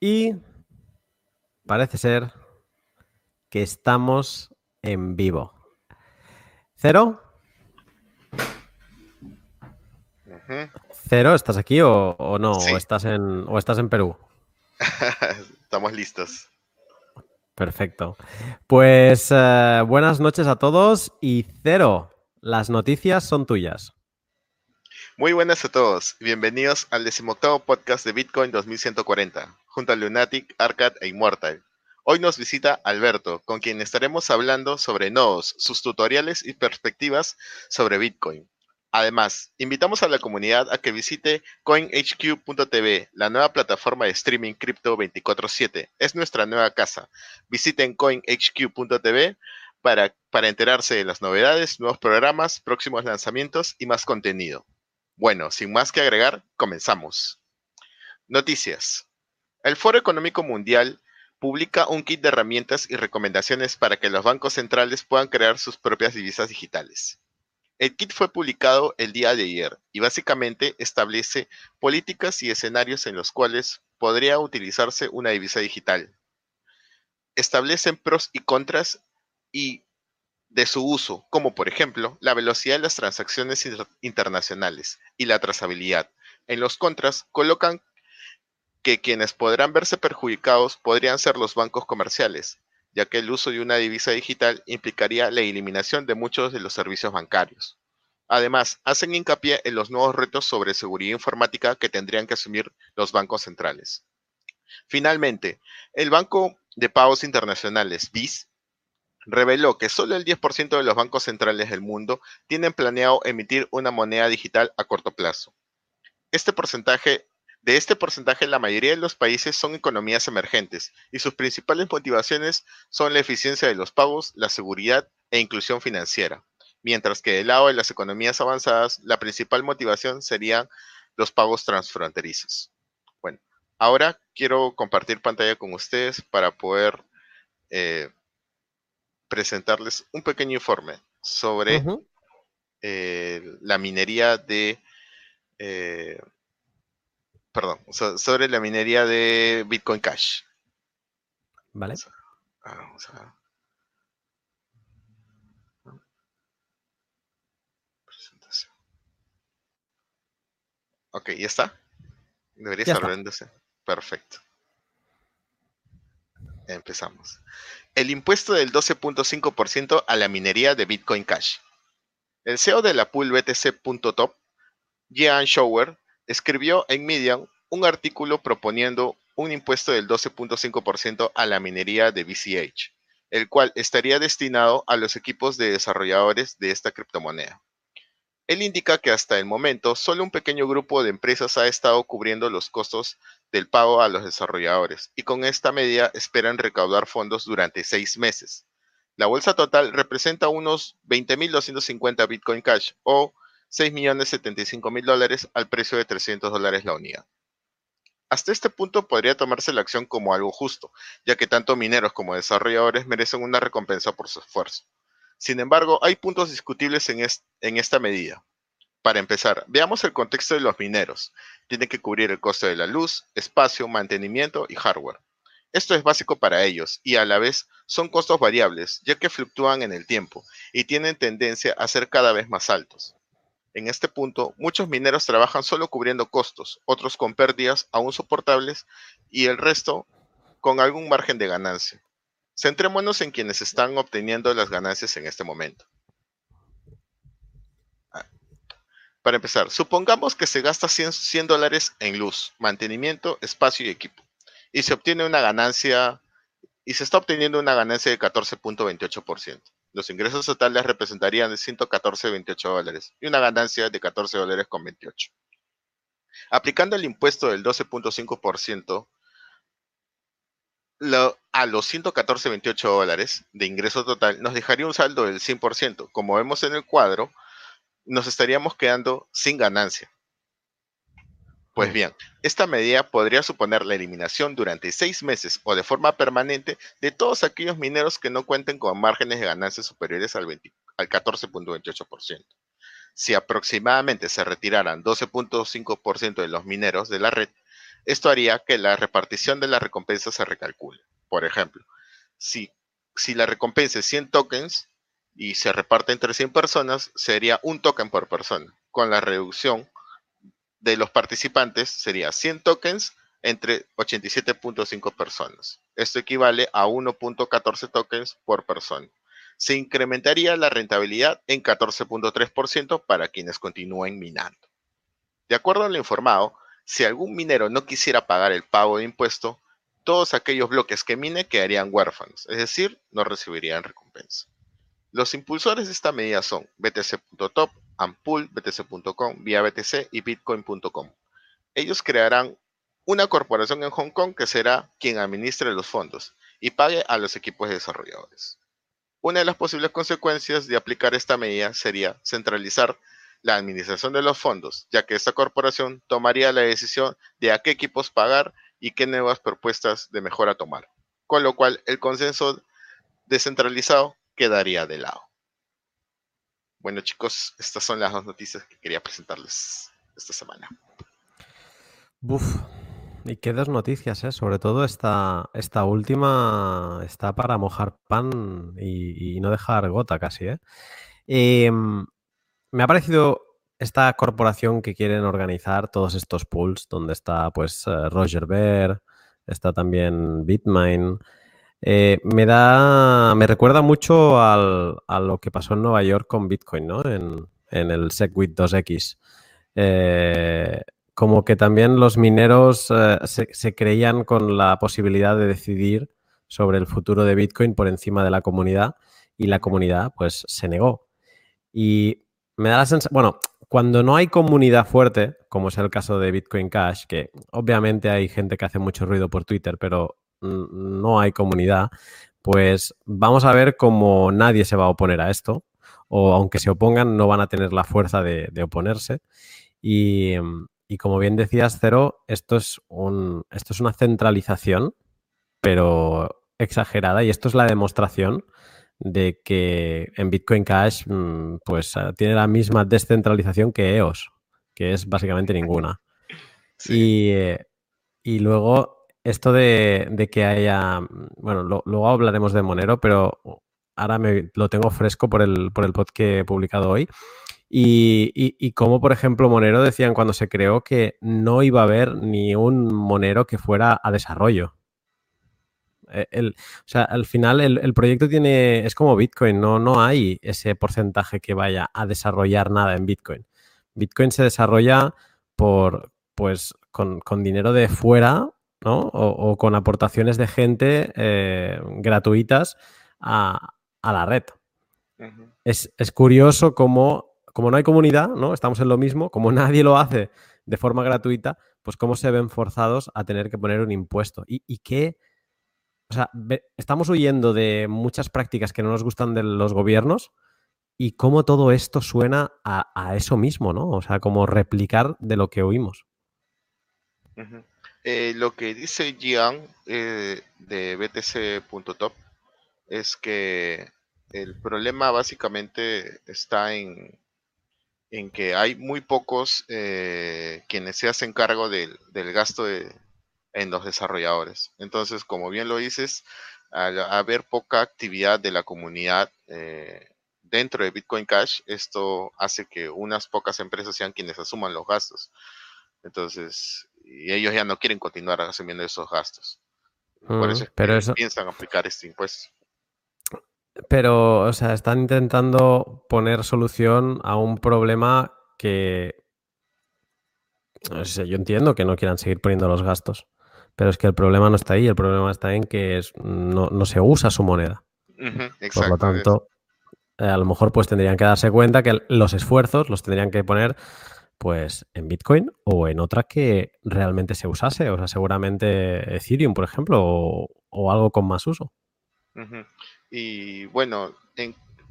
Y parece ser que estamos en vivo. ¿Cero? ¿Cero? ¿Estás aquí o, no? ¿O, estás en, ¿O estás en Perú? Estamos listos. Perfecto. Pues eh, buenas noches a todos y Cero, las noticias son tuyas. Muy buenas a todos. Bienvenidos al decimoctavo podcast de Bitcoin 2140, junto a Lunatic, Arcad e Immortal. Hoy nos visita Alberto, con quien estaremos hablando sobre nodos, sus tutoriales y perspectivas sobre Bitcoin. Además, invitamos a la comunidad a que visite coinhq.tv, la nueva plataforma de streaming cripto 24/7. Es nuestra nueva casa. Visiten coinhq.tv para, para enterarse de las novedades, nuevos programas, próximos lanzamientos y más contenido. Bueno, sin más que agregar, comenzamos. Noticias. El Foro Económico Mundial publica un kit de herramientas y recomendaciones para que los bancos centrales puedan crear sus propias divisas digitales. El kit fue publicado el día de ayer y básicamente establece políticas y escenarios en los cuales podría utilizarse una divisa digital. Establecen pros y contras y de su uso, como por ejemplo la velocidad de las transacciones internacionales y la trazabilidad. En los contras colocan que quienes podrán verse perjudicados podrían ser los bancos comerciales, ya que el uso de una divisa digital implicaría la eliminación de muchos de los servicios bancarios. Además, hacen hincapié en los nuevos retos sobre seguridad informática que tendrían que asumir los bancos centrales. Finalmente, el Banco de Pagos Internacionales, BIS, reveló que solo el 10% de los bancos centrales del mundo tienen planeado emitir una moneda digital a corto plazo. Este porcentaje, de este porcentaje, la mayoría de los países son economías emergentes y sus principales motivaciones son la eficiencia de los pagos, la seguridad e inclusión financiera, mientras que del lado de las economías avanzadas, la principal motivación serían los pagos transfronterizos. Bueno, ahora quiero compartir pantalla con ustedes para poder eh, presentarles un pequeño informe sobre eh, la minería de... Eh, perdón, sobre la minería de Bitcoin Cash. Vale. Vamos a, Presentación. Ok, ¿ya está? Debería estar Perfecto. Empezamos el impuesto del 12.5% a la minería de Bitcoin Cash. El CEO de la pool BTC.top, Jean Shower, escribió en Medium un artículo proponiendo un impuesto del 12.5% a la minería de BCH, el cual estaría destinado a los equipos de desarrolladores de esta criptomoneda. Él indica que hasta el momento solo un pequeño grupo de empresas ha estado cubriendo los costos del pago a los desarrolladores y con esta medida esperan recaudar fondos durante seis meses. La bolsa total representa unos 20.250 Bitcoin Cash o 6.075.000 dólares al precio de 300 dólares la unidad. Hasta este punto podría tomarse la acción como algo justo, ya que tanto mineros como desarrolladores merecen una recompensa por su esfuerzo. Sin embargo, hay puntos discutibles en, en esta medida. Para empezar, veamos el contexto de los mineros. Tienen que cubrir el costo de la luz, espacio, mantenimiento y hardware. Esto es básico para ellos y a la vez son costos variables, ya que fluctúan en el tiempo y tienen tendencia a ser cada vez más altos. En este punto, muchos mineros trabajan solo cubriendo costos, otros con pérdidas aún soportables y el resto con algún margen de ganancia. Centrémonos en quienes están obteniendo las ganancias en este momento. Ah, para empezar, supongamos que se gasta 100, dólares en luz, mantenimiento, espacio y equipo, y se obtiene una ganancia, y se está obteniendo una ganancia de 14.28%. Los ingresos totales representarían de 114.28 dólares y una ganancia de 14 dólares con 28. Aplicando el impuesto del 12.5%, a los 114.28 dólares de ingreso total nos dejaría un saldo del 100%. Como vemos en el cuadro, nos estaríamos quedando sin ganancia. Pues bien, esta medida podría suponer la eliminación durante seis meses o de forma permanente de todos aquellos mineros que no cuenten con márgenes de ganancia superiores al, al 14.28%. Si aproximadamente se retiraran 12.5% de los mineros de la red, Esto haría que la repartición de la recompensa se recalcule. Por ejemplo, si, si la recompensa es 100 tokens y se reparte entre 100 personas, sería un token por persona. Con la reducción de los participantes sería 100 tokens entre 87.5 personas. Esto equivale a 1.14 tokens por persona. Se incrementaría la rentabilidad en 14.3% para quienes continúen minando. De acuerdo a lo informado, si algún minero no quisiera pagar el pago de impuesto, todos aquellos bloques que mine quedarían huérfanos, es decir, no recibirían recompensa. Los impulsores de esta medida son btc.top, Ampool, btc.com, vía BTC y bitcoin.com. Ellos crearán una corporación en Hong Kong que será quien administre los fondos y pague a los equipos desarrolladores. Una de las posibles consecuencias de aplicar esta medida sería centralizar la administración de los fondos, ya que esta corporación tomaría la decisión de a qué equipos pagar y qué nuevas propuestas de mejora tomar, con lo cual el consenso descentralizado quedaría de lado. Bueno chicos, estas son las dos noticias que quería presentarles esta semana. Buf, y qué dos noticias, ¿eh? Sobre todo esta, esta última está para mojar pan y, no dejar gota casi, ¿eh? Em, me ha parecido esta corporación que quieren organizar todos estos pools, donde está pues eh, Roger Ver, está también Bitmain. Eh, me da. me recuerda mucho a lo que pasó en Nueva York con Bitcoin, ¿no? En, en el SegWit 2X. Eh, como que también los mineros eh, se, creían con la posibilidad de decidir sobre el futuro de Bitcoin por encima de la comunidad y la comunidad pues se negó. Y me da la sensación, bueno, cuando no hay comunidad fuerte, como es el caso de Bitcoin Cash, que obviamente hay gente que hace mucho ruido por Twitter, pero no hay comunidad, pues vamos a ver cómo nadie se va a oponer a esto, o aunque se opongan, no van a tener la fuerza de, de oponerse. Y, y como bien decías, Cero, esto es, un, esto es una centralización, pero exagerada, y esto es la demostración de que en Bitcoin Cash mm, pues ah, tiene la misma descentralización que EOS, que es básicamente ninguna. Eh, y, luego esto de, que haya, bueno, luego hablaremos de Monero, pero ahora me, lo tengo fresco por el, por el pod que he publicado hoy. Y, y, como, por ejemplo, Monero decían cuando se creó que no iba a haber ni un Monero que fuera a desarrollo. E, o sea, al final el, proyecto tiene, es como Bitcoin, no, no hay ese porcentaje que vaya a desarrollar nada en Bitcoin. Bitcoin se desarrolla por, pues, con, dinero de fuera, ¿no? O, con aportaciones de gente eh, gratuitas a, la red. es, es, curioso cómo como no hay comunidad, ¿no? Estamos en lo mismo, como nadie lo hace de forma gratuita, pues cómo se ven forzados a tener que poner un impuesto. Y, y qué, o sea, estamos huyendo de muchas prácticas que no nos gustan de los gobiernos y cómo todo esto suena a, eso mismo, ¿no? O sea, como replicar de lo que oímos. Eh, lo que dice Gian eh, de BTC.top es que el problema básicamente está en, en que hay muy pocos eh, quienes se hacen cargo del, gasto en los desarrolladores. Entonces, como bien lo dices, al haber poca actividad de la comunidad eh, dentro de Bitcoin Cash, esto hace que unas pocas empresas sean quienes asuman los gastos. Entonces, y ellos ya no quieren continuar asumiendo esos gastos. Por mm, eso es piensan aplicar este impuesto. Pero, o sea, están intentando poner solución a un problema que. No sé, yo entiendo que no quieran seguir poniendo los gastos, pero es que el problema no está ahí, el problema está en que no, se usa su moneda. Por lo tanto, eh, a lo mejor pues tendrían que darse cuenta que los esfuerzos los tendrían que poner pues en Bitcoin o en otra que realmente se usase, o sea, seguramente Ethereum, por ejemplo, o, algo con más uso. Y bueno,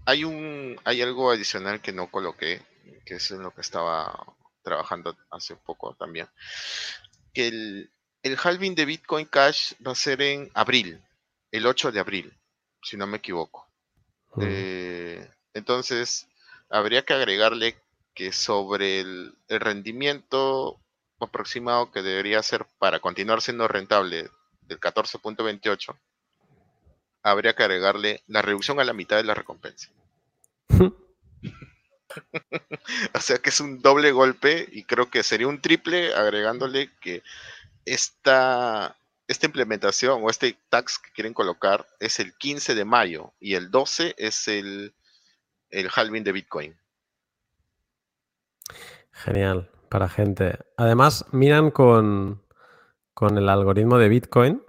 hay un hay algo adicional que no coloqué, que es en lo que estaba trabajando hace poco también. Que el, el halving de Bitcoin Cash va a ser en abril, el 8 de abril, si no me equivoco. Eh, entonces, habría que agregarle que sobre el, rendimiento aproximado que debería ser para continuar siendo rentable del 14.28, habría que agregarle la reducción a la mitad de la recompensa. o sea que es un doble golpe y creo que sería un triple agregándole que esta, esta implementación o este tax que quieren colocar es el 15 de mayo y el 12 es el, el halving de Bitcoin. Genial, para gente. Además, miran con, con el algoritmo de Bitcoin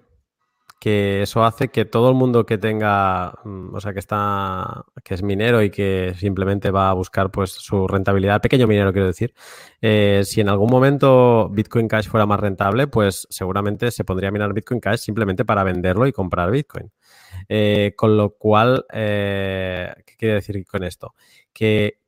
que eso hace que todo el mundo que tenga, mm, o sea, que está, que es minero y que simplemente va a buscar pues su rentabilidad, pequeño minero quiero decir, eh, si en algún momento Bitcoin Cash fuera más rentable, pues seguramente se pondría a minar Bitcoin Cash simplemente para venderlo y comprar Bitcoin. Eh, con lo cual, eh, ¿qué quiere decir con esto? Que,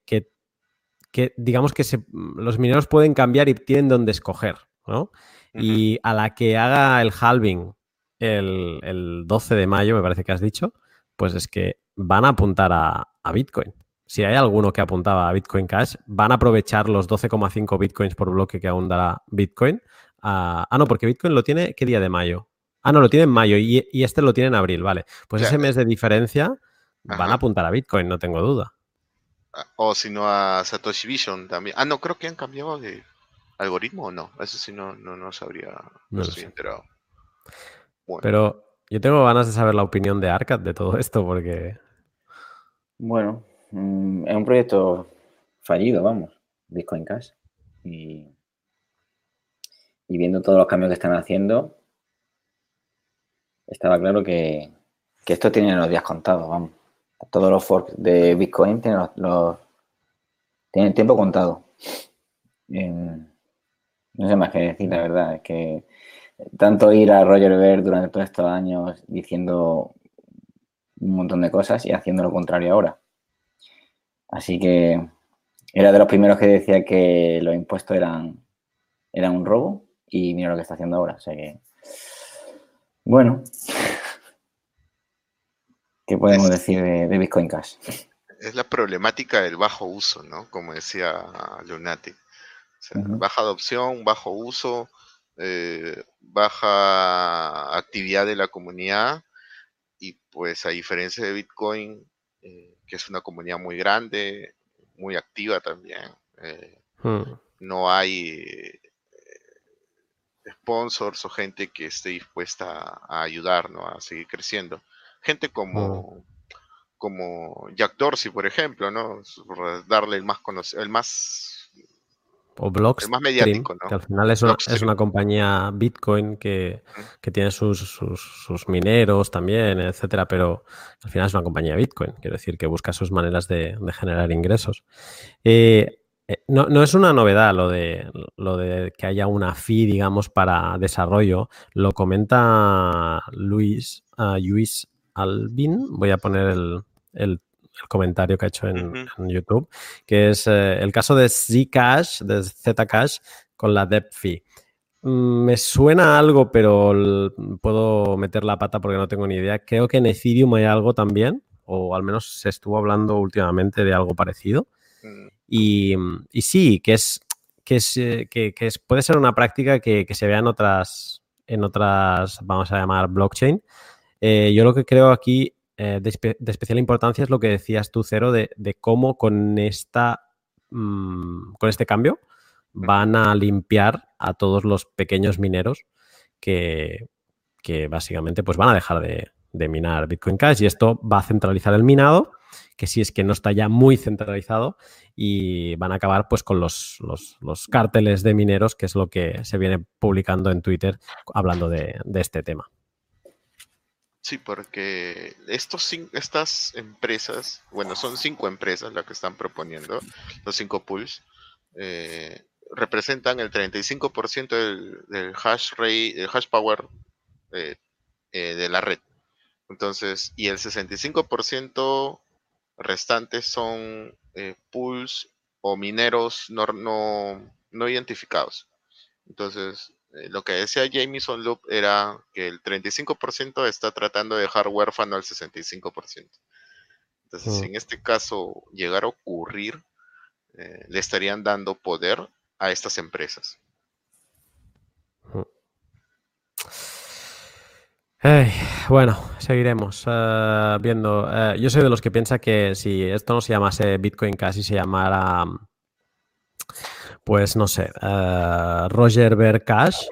que, digamos que los mineros pueden cambiar y tienen donde escoger, ¿no? Y a la que haga el halving el, 12 de mayo, me parece que has dicho, pues es que van a apuntar a, Bitcoin. Si hay alguno que apuntaba a Bitcoin Cash, van a aprovechar los 12,5 Bitcoins por bloque que aún dará Bitcoin. ah, no, porque Bitcoin lo tiene, ¿qué día de mayo? Ah, no, lo tiene en mayo y, este lo tiene en abril, vale. Pues ese mes de diferencia van a apuntar a Bitcoin, no tengo duda. O si no a Satoshi Vision también. Ah, no, creo que han cambiado de algoritmo o no. Eso sí no, no, no sabría, no, estoy enterado. Pero yo tengo ganas de saber la opinión de Arcad de todo esto porque... Bueno, mm, es un proyecto fallido, vamos, Bitcoin Cash. Y, viendo todos los cambios que están haciendo, estaba claro que, esto tiene los días contados, vamos. Todos los forks de Bitcoin tienen, los, tienen tiempo contado. no sé más qué decir, la verdad. Es que tanto ir a Roger Ver durante todos estos años diciendo un montón de cosas y haciendo lo contrario ahora. Así que era de los primeros que decía que los impuestos eran, eran un robo y mira lo que está haciendo ahora. O sea que, bueno, ¿qué podemos decir de, Bitcoin Cash? Es la problemática del bajo uso, ¿no? Como decía Lunatic. Baja adopción, bajo uso, eh, baja actividad de la comunidad y pues a diferencia de Bitcoin, eh, que es una comunidad muy grande, muy activa también, eh, hmm. no hay sponsors o gente que esté dispuesta a ayudarnos a seguir creciendo. Gente como, como Jack Dorsey, por ejemplo, ¿no? Darle el más, el más o Blockstream, más mediático, que al final es una, es una compañía Bitcoin que, tiene sus, sus, mineros también, etcétera, pero al final es una compañía Bitcoin, quiero decir que busca sus maneras de, generar ingresos. Eh, eh, no, es una novedad lo de, lo de que haya una fee, digamos, para desarrollo. Lo comenta Luis, uh, Luis Albin. Voy a poner el, el el comentario que ha hecho en, YouTube, que es eh, el caso de Zcash, de Zcash, con la depth fee. Mm, me suena algo, pero puedo meter la pata porque no tengo ni idea. Creo que en Ethereum hay algo también, o al menos se estuvo hablando últimamente de algo parecido. Mm. Y, sí, que es que, es, eh, que, puede ser una práctica que, se vea en otras, en otras, vamos a llamar, blockchain. Eh, yo lo que creo aquí eh, de, especial importancia es lo que decías tú, Cero, de, cómo con, esta, mm, con este cambio van a limpiar a todos los pequeños mineros que, básicamente pues van a dejar de, minar Bitcoin Cash y esto va a centralizar el minado, que si es que no está ya muy centralizado y van a acabar pues con los, los, cárteles de mineros, que es lo que se viene publicando en Twitter hablando de este tema. Sí, porque estos estas empresas, bueno, son cinco empresas las que están proponiendo, los cinco pools, eh, representan el 35% del, del, hash rate, el hash power eh, eh, de la red. Entonces, y el 65% restante son pools o mineros no, no, no identificados. Entonces, eh, eh, lo que decía Jameson Loop era que el 35% está tratando de dejar huérfano al 65%. Entonces, si en este caso llegara a ocurrir, eh, le estarían dando poder a estas empresas. Mm. Bueno, seguiremos eh, viendo. Yo soy de los que piensa que si esto no se llamase Bitcoin, casi se llamara mm, pues no sé, eh, Roger Ver Cash,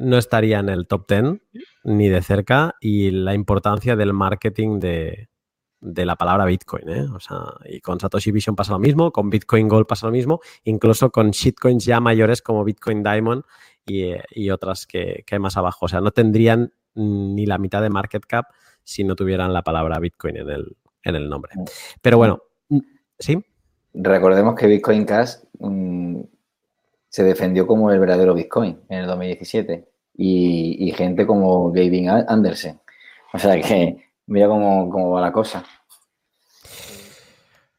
no estaría en el top 10 ni de cerca y la importancia del marketing de, la palabra Bitcoin. O sea, y con Satoshi Vision pasa lo mismo, con Bitcoin Gold pasa lo mismo, incluso con shitcoins ya mayores como Bitcoin Diamond y, otras que, que, hay más abajo. O sea, no tendrían ni la mitad de market cap si no tuvieran la palabra Bitcoin en el, en el nombre. Mm. Pero bueno, mm, ¿sí? Recordemos que Bitcoin Cash mm, se defendió como el verdadero Bitcoin en el 2017 y, gente como Gavin Anderson. O sea que mira cómo, va la cosa.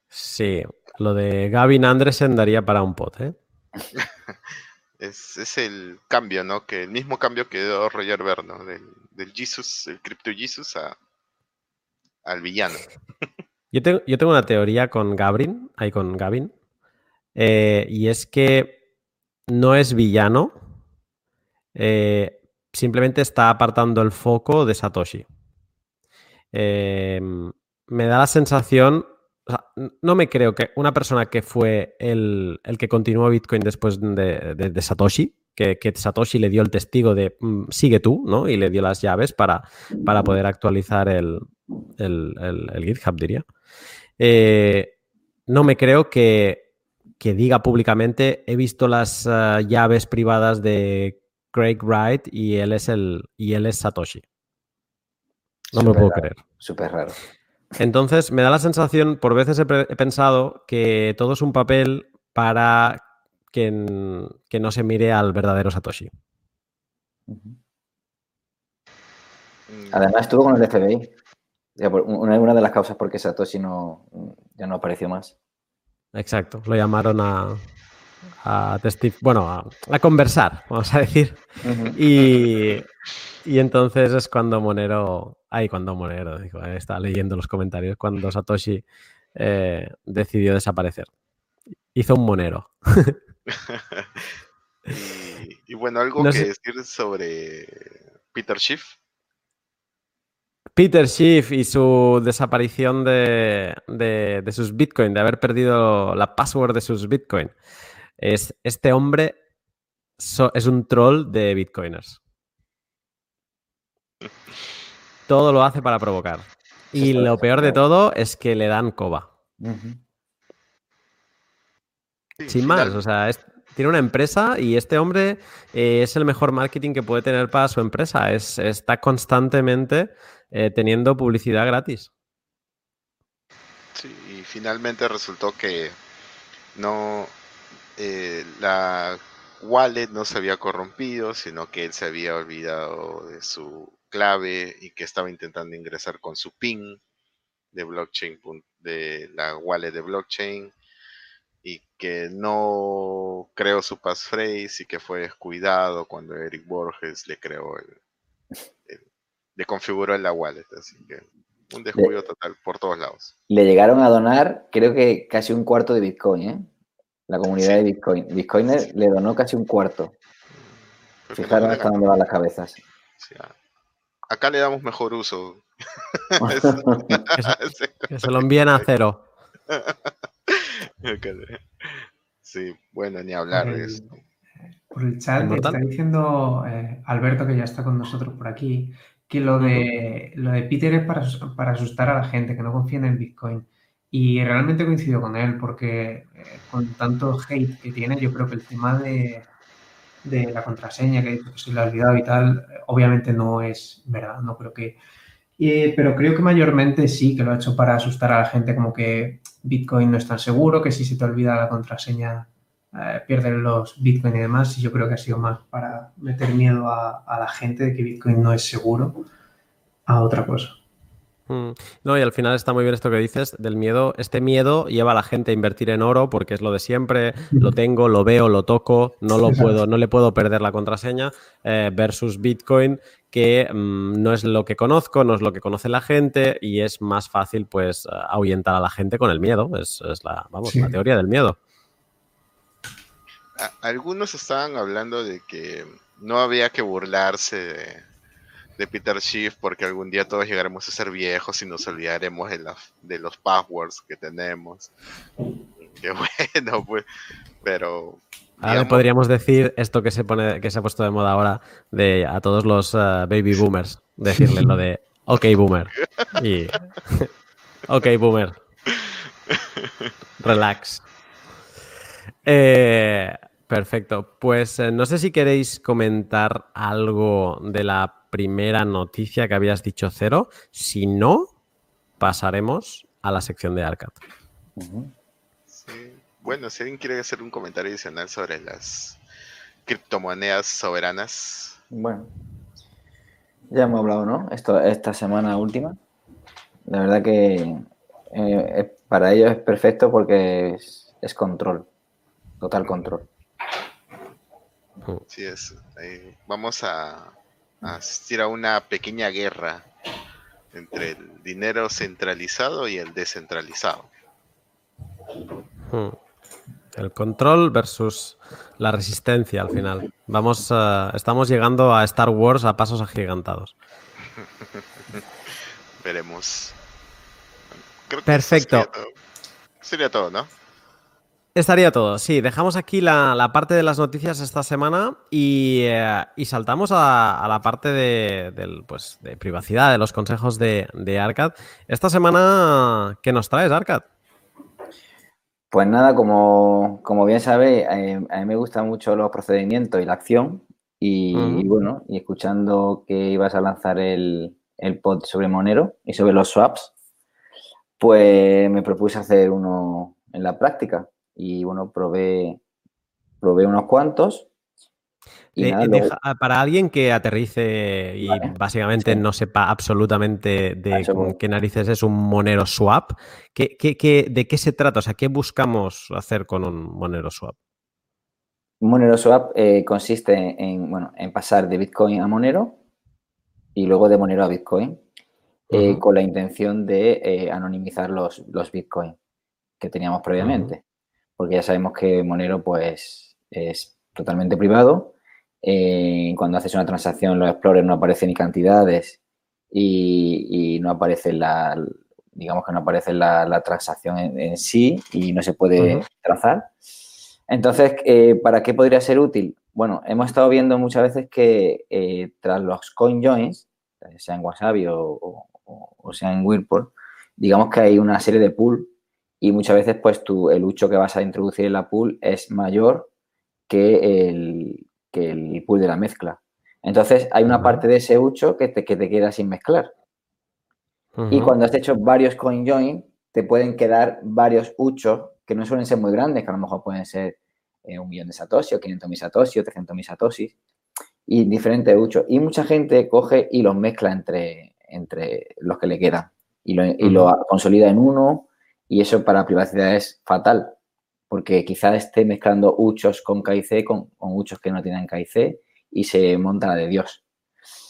Sí, lo de Gavin Anderson daría para un pot, ¿eh? es, el cambio, ¿no? Que el mismo cambio que dio Roger Ver, ¿no? Del, del Jesus, el Crypto Jesus al villano. Yo tengo, yo tengo una teoría con Gabrin, ahí con Gavin, eh, y es que no es villano, eh, simplemente está apartando el foco de Satoshi. Eh, me da la sensación no me creo que una persona que fue el, que continuó Bitcoin después de, Satoshi, que, Satoshi le dio el testigo de mm, sigue tú, ¿no? Y le dio las llaves para, para poder actualizar el, GitHub, diría. Eh, no me creo que, diga públicamente he visto las eh, llaves privadas de Craig Wright y él es el y él es Satoshi. No me lo puedo creer. Súper raro. Entonces, me da la sensación, por veces he, pensado que todo es un papel para que, no se mire al verdadero Satoshi. Además, estuvo con el FBI. Una, de las causas por qué Satoshi no, ya no apareció más. Exacto, lo llamaron a, a bueno, a, conversar, vamos a decir. y, y entonces es cuando Monero, ay, cuando Monero, digo, estaba leyendo los comentarios, cuando Satoshi eh, decidió desaparecer. Hizo un Monero. y, bueno, algo que decir sobre Peter Schiff. Peter Schiff y su desaparición de, de, sus Bitcoin, de haber perdido la password de sus Bitcoin. Es, este hombre es un troll de Bitcoiners todo lo hace para provocar. Y lo peor de todo es que le dan coba. Sin más, o sea, tiene una empresa y este hombre eh, es el mejor marketing que puede tener para su empresa. Es, está constantemente eh, teniendo publicidad gratis. Sí, y finalmente resultó que no eh, la wallet no se había corrompido, sino que él se había olvidado de su clave y que estaba intentando ingresar con su PIN de blockchain, de la wallet de blockchain y que no creó su passphrase y que fue descuidado cuando Eric Borges le creó el, le configuró en la wallet, así que un descuido total por todos lados. Le llegaron a donar, creo que casi un cuarto de Bitcoin, ¿eh? La comunidad de Bitcoin. Bitcoiner le donó casi un cuarto. Fijaros hasta dónde van las cabezas. Sí, ah acá le damos mejor uso. que, se, lo envíen a cero. sí, bueno, ni hablar de eso. Por el chat me está diciendo eh, Alberto, que ya está con nosotros por aquí, que lo de, lo de Peter es para, para asustar a la gente, que no confíen en Bitcoin. Y realmente coincido con él, porque eh, con tanto hate que tiene, yo creo que el tema de, de la contraseña, que se le ha olvidado y tal, obviamente no es verdad, no creo que... pero creo que mayormente sí, que lo ha hecho para asustar a la gente, como que Bitcoin no es tan seguro, que si se te olvida la contraseña eh, pierden los Bitcoin y demás, y yo creo que ha sido más para meter miedo a la gente de que Bitcoin no es seguro a otra cosa. Mm. No, y al final está muy bien esto que dices del miedo. Este miedo lleva a la gente a invertir en oro porque es lo de siempre. Lo tengo, lo veo, lo toco, no lo puedo, no le puedo perder la contraseña. Eh, versus Bitcoin, que mm, no es lo que conozco, no es lo que conoce la gente y es más fácil, pues, ahuyentar a la gente con el miedo. Es, la, vamos, la teoría del miedo. Algunos estaban hablando de que no había que burlarse de de Peter Schiff porque algún día todos llegaremos a ser viejos y nos olvidaremos de, de los passwords que tenemos. Qué bueno, pues, pero... Ahora podríamos decir esto que se pone, que se ha puesto de moda ahora de a todos los eh, baby boomers, decirle lo de ok boomer y ok boomer, relax. Eh, perfecto. Pues eh, no sé si queréis comentar algo de la primera noticia que habías dicho cero. Si no, pasaremos a la sección de Arcad. Bueno, si alguien quiere hacer un comentario adicional sobre las criptomonedas soberanas. Bueno, ya hemos hablado, ¿no? Esto, esta semana última. La verdad que eh, para ellos es perfecto porque es control total control. Sí, es. vamos a, asistir a una pequeña guerra entre el dinero centralizado y el descentralizado. El control versus la resistencia al final. Vamos, estamos llegando a Star Wars a pasos agigantados. Veremos. Perfecto. sería todo, ¿no? Estaría todo, sí. Dejamos aquí la, parte de las noticias esta semana y, eh, saltamos a, la parte de, pues, de, privacidad, de los consejos de, de, Arcad. Esta semana, ¿qué nos traes, Arcad? Pues nada, como, bien sabéis, eh, a mí me gustan mucho los procedimientos y la acción. Y, bueno, y escuchando que ibas a lanzar el, el pod sobre Monero y sobre los swaps, pues me propuse hacer uno en la práctica y bueno, probé, probé unos cuantos. Y para alguien que aterrice y básicamente no sepa absolutamente de qué narices es un Monero Swap, ¿qué, qué, de qué se trata? O sea, ¿qué buscamos hacer con un Monero Swap? Monero Swap eh, consiste en, bueno, en pasar de Bitcoin a Monero y luego de Monero a Bitcoin eh, con la intención de eh, anonimizar los, los Bitcoin que teníamos previamente porque ya sabemos que Monero pues es totalmente privado. Eh, cuando haces una transacción, los Explorer no aparecen ni cantidades y, no aparece la, digamos que no aparece la, transacción en, sí y no se puede trazar. Entonces, eh, ¿para qué podría ser útil? Bueno, hemos estado viendo muchas veces que eh, tras los coin joins, sea en Wasabi o, o sea en Whirlpool, digamos que hay una serie de pool y muchas veces pues tú, el ucho que vas a introducir en la pool es mayor que el, que el pool de la mezcla. Entonces hay una parte de ese ucho que te, que te queda sin mezclar. Y cuando has hecho varios coin join, te pueden quedar varios uchos que no suelen ser muy grandes, que a lo mejor pueden ser eh, un millón de satoshi o 500 mil satoshi o 300 mil satoshi y diferentes uchos. Y mucha gente coge y los mezcla entre, entre los que le quedan y lo, y lo consolida en uno y eso para privacidad es fatal, porque quizá esté mezclando uchos con KIC con, con uchos que no tienen KIC y se monta de Dios.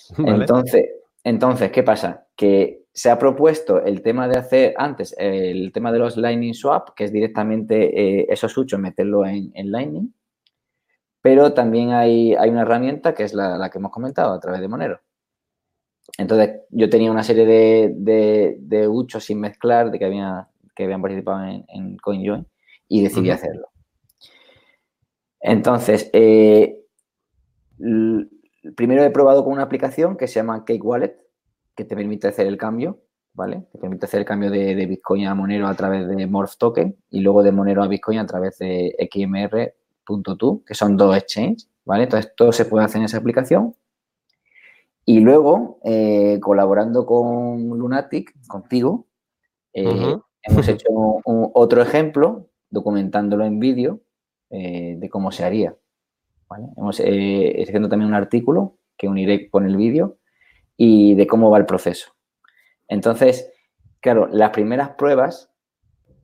Entonces, entonces, ¿qué pasa? Que se ha propuesto el tema de hacer antes, el tema de los Lightning Swap, que es directamente eh, esos uchos meterlo en, Lightning, pero también hay, hay, una herramienta que es la, que hemos comentado a través de Monero. Entonces, yo tenía una serie de, de, de uchos sin mezclar, de que había que habían participado en, CoinJoin y decidí hacerlo. Entonces, eh, primero he probado con una aplicación que se llama Cake Wallet, que te permite hacer el cambio, ¿vale? Te permite hacer el cambio de, Bitcoin a Monero a través de Morph Token y luego de Monero a Bitcoin a través de XMR.to, que son dos exchanges, ¿vale? Entonces, todo se puede hacer en esa aplicación. Y luego, eh, colaborando con Lunatic, contigo, eh, Hemos hecho otro ejemplo, documentándolo en vídeo, eh, de cómo se haría. ¿vale? Hemos eh, haciendo también un artículo que uniré con el vídeo y de cómo va el proceso. Entonces, claro, las primeras pruebas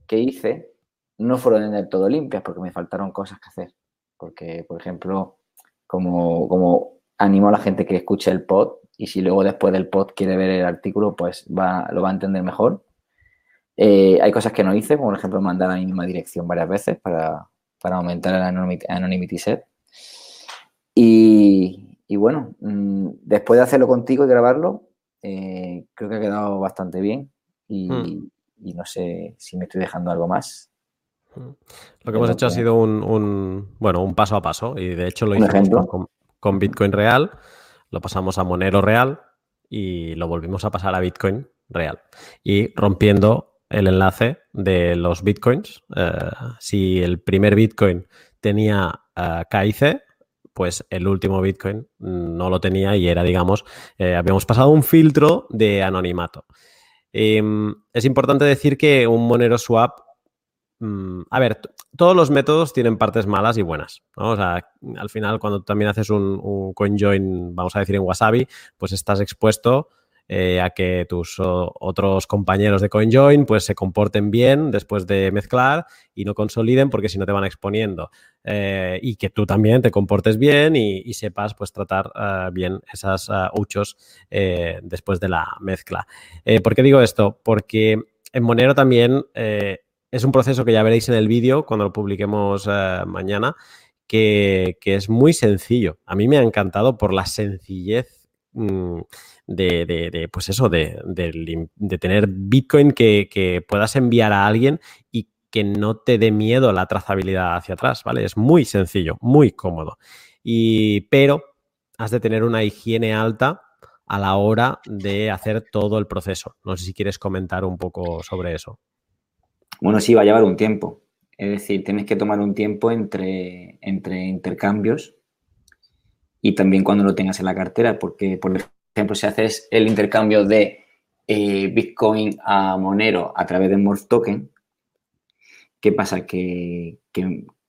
que hice no fueron del todo limpias porque me faltaron cosas que hacer. Porque, por ejemplo, como, como animo a la gente que escuche el pod y si luego después del pod quiere ver el artículo, pues va, lo va a entender mejor. Eh, hay cosas que no hice, como por ejemplo mandar a la misma dirección varias veces para, aumentar el anonymity, set. Y, bueno, mm, después de hacerlo contigo y grabarlo, eh, creo que ha quedado bastante bien hmm. y, no sé si me estoy dejando algo más. Hmm. Lo que hemos hecho ha sido un, bueno, un paso a paso y de hecho lo hicimos con, con, Bitcoin real, lo pasamos a Monero real y lo volvimos a pasar a Bitcoin real y rompiendo el enlace de los Bitcoins. Eh, si el primer Bitcoin tenía uh, KIC, pues el último Bitcoin no lo tenía y era, digamos, eh, habíamos pasado un filtro de anonimato. Em, es importante decir que un Monero Swap, mm, a ver, todos los métodos tienen partes malas y buenas. Al final, cuando también haces un, un CoinJoin, vamos a decir en Wasabi, pues estás expuesto eh, a que tus otros compañeros de CoinJoin pues se comporten bien después de mezclar y no consoliden porque si no te van exponiendo. Eh, y que tú también te comportes bien y, sepas pues tratar eh, bien esas uchos después de la mezcla. ¿Por qué digo esto? Porque en Monero también es un proceso que ya veréis en el vídeo cuando lo publiquemos mañana. Que, que, es muy sencillo. A mí me ha encantado por la sencillez mm, de, pues eso, de, tener Bitcoin que, puedas enviar a alguien y que no te dé miedo la trazabilidad hacia atrás, ¿vale? Es muy sencillo, muy cómodo. Y, pero has de tener una higiene alta a la hora de hacer todo el proceso. No sé si quieres comentar un poco sobre eso. Bueno, sí, va a llevar un tiempo. Es decir, tienes que tomar un tiempo entre, entre intercambios y también cuando lo tengas en la cartera, porque, por ejemplo, si haces el intercambio de eh, Bitcoin a Monero a través de Morph Token, ¿qué pasa? Que,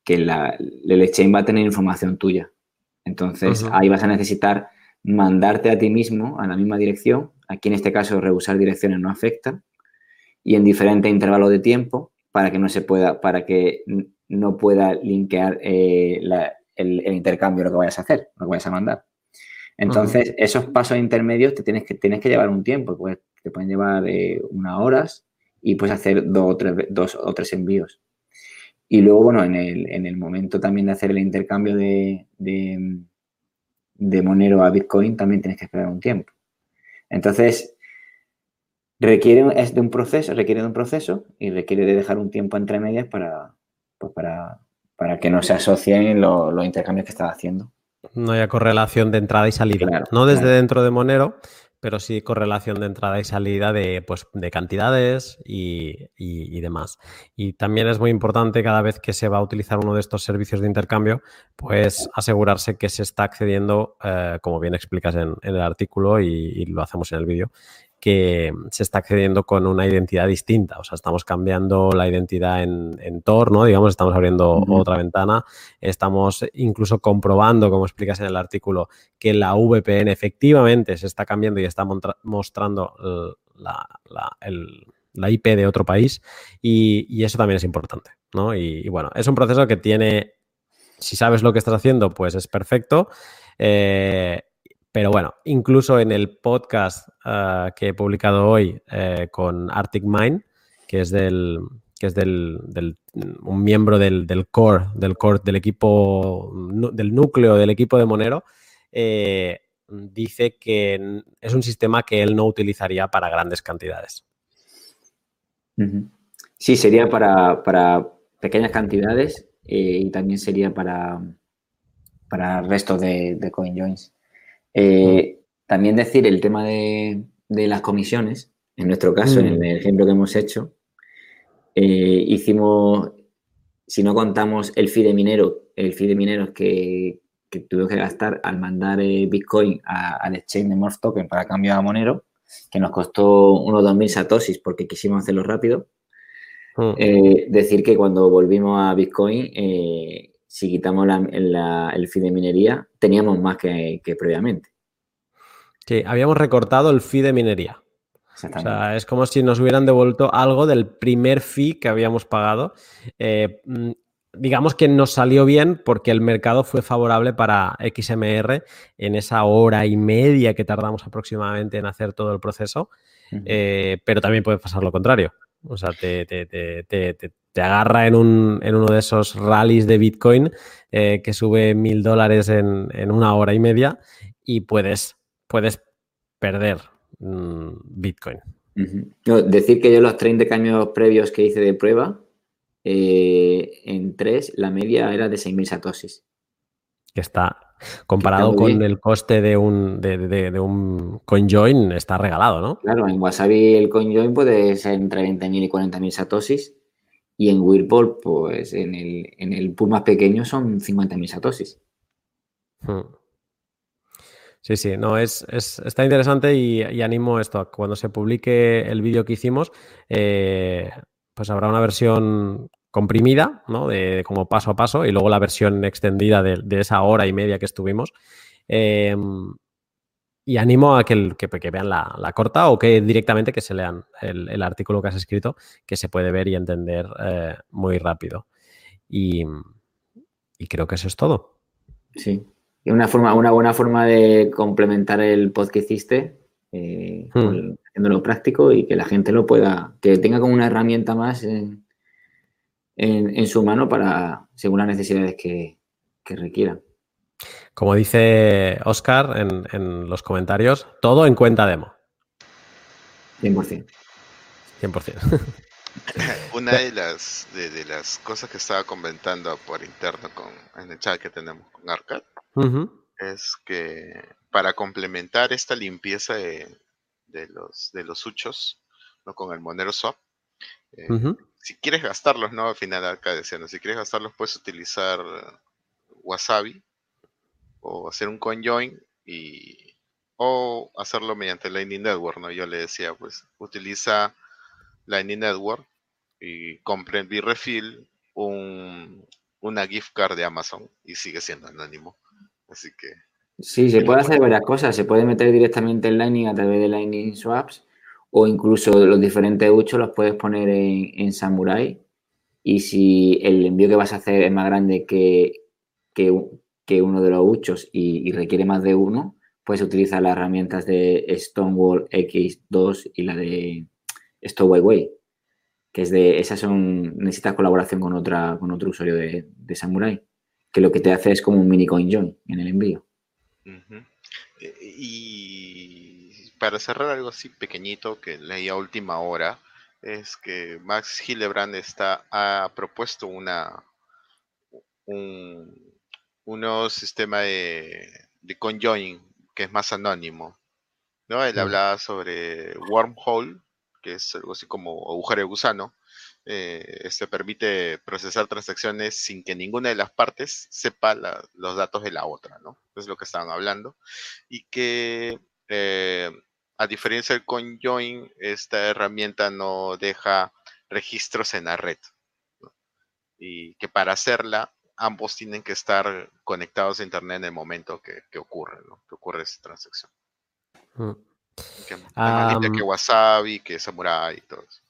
la, el exchange va a tener información tuya. Entonces, ahí vas a necesitar mandarte a ti mismo a la misma dirección. Aquí, en este caso, rehusar direcciones no afecta. Y en diferentes intervalos de tiempo para que no se pueda, para que no pueda linkear eh, el, el, intercambio, lo que vayas a hacer, lo que vayas a mandar. Entonces, esos pasos intermedios te tienes que, tienes que llevar un tiempo, pues te pueden llevar eh, unas horas y puedes hacer dos o, tres, dos o tres envíos. Y luego, bueno, en el, en el momento también de hacer el intercambio de, de, Monero a Bitcoin, también tienes que esperar un tiempo. Entonces, requiere es de un proceso, requiere de un proceso y requiere de dejar un tiempo entre medias para, pues para, para que no se asocien los intercambios que estás haciendo. No haya correlación de entrada y salida. no desde dentro de Monero, pero sí correlación de entrada y salida de, pues, de cantidades y, demás. Y también es muy importante cada vez que se va a utilizar uno de estos servicios de intercambio, pues asegurarse que se está accediendo, eh, como bien explicas en, el artículo y, lo hacemos en el vídeo, que se está accediendo con una identidad distinta. O sea, estamos cambiando la identidad en, Tor, ¿no? Digamos, estamos abriendo otra ventana. Estamos incluso comprobando, como explicas en el artículo, que la VPN efectivamente se está cambiando y está mostrando la, IP de otro país. Y, eso también es importante, ¿no? Y, bueno, es un proceso que tiene, si sabes lo que estás haciendo, pues es perfecto. Eh, pero bueno, incluso en el podcast ah, que he publicado hoy eh, con Arctic Mind, que es del que es del, un miembro del, core, del core del equipo, del núcleo del equipo de Monero, eh, dice que es un sistema que él no utilizaría para grandes cantidades. Sí, sería para, pequeñas cantidades eh, y también sería para, para el resto de, de CoinJoins. Eh, también decir el tema de, las comisiones. En nuestro caso, en el ejemplo que hemos hecho, eh, hicimos, si no contamos el fee de minero, el fee de mineros que, que tuvimos que gastar al mandar eh, Bitcoin al exchange de Morph Token para cambio a Monero, que nos costó unos 2.000 satoshis porque quisimos hacerlo rápido. Mm. decir que cuando volvimos a Bitcoin, si quitamos el fee de minería, teníamos más que, previamente. Sí, habíamos recortado el fee de minería. O sea, es como si nos hubieran devuelto algo del primer fee que habíamos pagado. Eh, mm, digamos que nos salió bien porque el mercado fue favorable para XMR en esa hora y media que tardamos aproximadamente en hacer todo el proceso, eh, pero también puede pasar lo contrario. O sea, te, te, agarra en, un, en, uno de esos rallies de Bitcoin eh, que sube mil dólares en, una hora y media y puedes, puedes perder mm, Bitcoin. decir que yo los 30 cambios previos que hice de prueba, eh, en tres, la media era de 6.000 satoshis. Que está, comparado con el coste de un, de, un CoinJoin, está regalado, ¿no? Claro, en Wasabi el CoinJoin puede ser entre 20.000 y 40.000 satoshis. Y en Whirlpool, pues en el, en el pool más pequeño son 50.000 satoshis. Hmm. Sí, sí, no, es, está interesante y, animo esto. Cuando se publique el vídeo que hicimos, eh, pues habrá una versión comprimida, ¿no? De, como paso a paso, y luego la versión extendida de, esa hora y media que estuvimos. Em, y animo a que, que, vean la, corta o que directamente que se lean el, artículo que has escrito, que se puede ver y entender eh, muy rápido. Y, creo que eso es todo. Sí. Y una, forma, una buena forma de complementar el post que hiciste, eh, hmm. haciéndolo práctico y que la gente lo pueda, que tenga como una herramienta más en, su mano para, según las necesidades que, que requieran. Como dice Oscar en, los comentarios, todo en cuenta demo. 100%. 100%. Una de las, de, las cosas que estaba comentando por interno con, en el chat que tenemos con Arcad es que para complementar esta limpieza de, los, de los huchos ¿no? con el Monero Swap, eh, si quieres gastarlos, ¿no? Al final Arcad decía, si quieres gastarlos puedes utilizar Wasabi o hacer un conjoin y o hacerlo mediante Lightning Network, ¿no? Yo le decía, pues utiliza Lightning Network y compre en Refill un, una gift card de Amazon y sigue siendo anónimo. Así que... Sí, se puede hacer varias cosas. Se puede meter directamente en Lightning a través de Lightning Swaps o incluso los diferentes uchos los puedes poner en, Samurai y si el envío que vas a hacer es más grande que, que, que uno de los uchos y, requiere más de uno, puedes utilizar las herramientas de Stonewall X2 y la de Stowaway, que es de, esas son, necesitas colaboración con otra, con otro usuario de, Samurai, que lo que te hace es como un mini coin join en el envío. Y para cerrar algo así pequeñito que leí a última hora, es que Max Hillebrand está, ha propuesto una, un, un nuevo sistema de, de conjoin que es más anónimo. ¿no? Él hablaba sobre wormhole, que es algo así como agujero de gusano. Eh, este permite procesar transacciones sin que ninguna de las partes sepa los datos de la otra, ¿no? Es lo que estaban hablando. Y que eh, a diferencia del conjoin, esta herramienta no deja registros en la red. Y que para hacerla ambos tienen que estar conectados a Internet en el momento que, ocurre, ¿no? Que ocurre esa transacción. Mm. Que, que Wasabi, que Samurai y todo eso.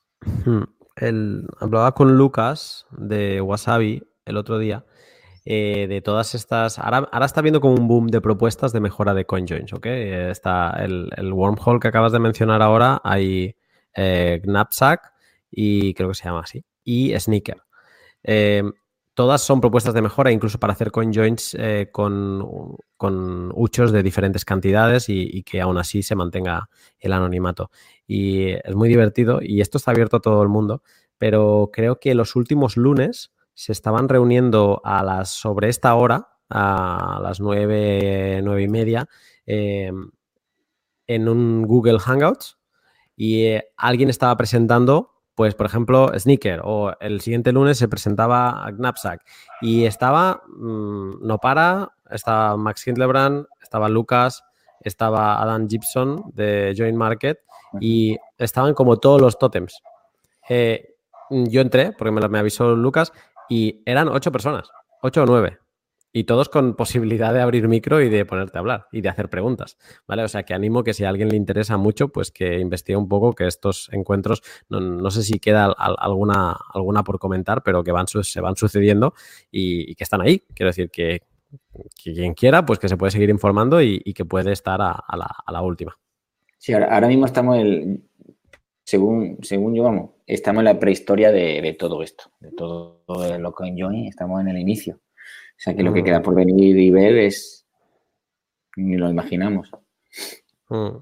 Mm. hablaba con Lucas de Wasabi el otro día. Eh, de todas estas. Ahora, está viendo como un boom de propuestas de mejora de CoinJoins, ¿ok? Está el, wormhole que acabas de mencionar ahora, hay eh, Knapsack y creo que se llama así, y Sneaker. Eh, todas son propuestas de mejora, incluso para hacer coin joins eh, con, con, uchos de diferentes cantidades y, que aún así se mantenga el anonimato. Y es muy divertido y esto está abierto a todo el mundo, pero creo que los últimos lunes se estaban reuniendo a las sobre esta hora, a las nueve, nueve y media, eh, en un Google Hangouts y eh, alguien estaba presentando pues por ejemplo, Sneaker o el siguiente lunes se presentaba Knapsack y estaba mm, No Para, estaba Max Hindlebrand, estaba Lucas, estaba Adam Gibson de Joint Market y estaban como todos los tótems. Eh, yo entré, porque me, me avisó Lucas, y eran ocho personas, ocho o nueve y todos con posibilidad de abrir micro y de ponerte a hablar y de hacer preguntas, ¿vale? O sea, que animo que si a alguien le interesa mucho, pues que investigue un poco, que estos encuentros, no, sé si queda alguna, alguna por comentar, pero que van, se van sucediendo y, que están ahí. Quiero decir que, quien quiera, pues que se puede seguir informando y, que puede estar a, la, última. Sí, ahora, mismo estamos, el, según, según yo, vamos, estamos en la prehistoria de, todo esto, de todo, lo que Johnny, estamos en el inicio. O sea que lo que queda por venir y ver es ni lo imaginamos. Mm.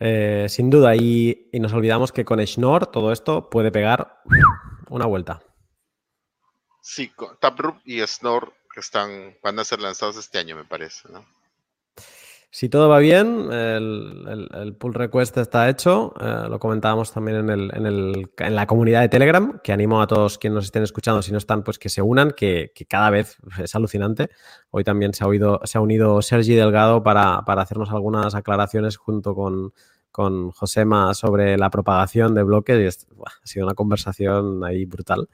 Eh, sin duda, y, nos olvidamos que con Schnorr todo esto puede pegar una vuelta. Sí, Taproot y Schnorr están, van a ser lanzados este año, me parece, ¿no? Si todo va bien, el, pull request está hecho. Eh, lo comentábamos también en, la comunidad de Telegram, que animo a todos quienes nos estén escuchando, si no están, pues que se unan, que, cada vez es alucinante. Hoy también se ha, oído, se ha unido Sergi Delgado para, para hacernos algunas aclaraciones junto con, con Josema sobre la propagación de bloques y ha sido una conversación ahí brutal.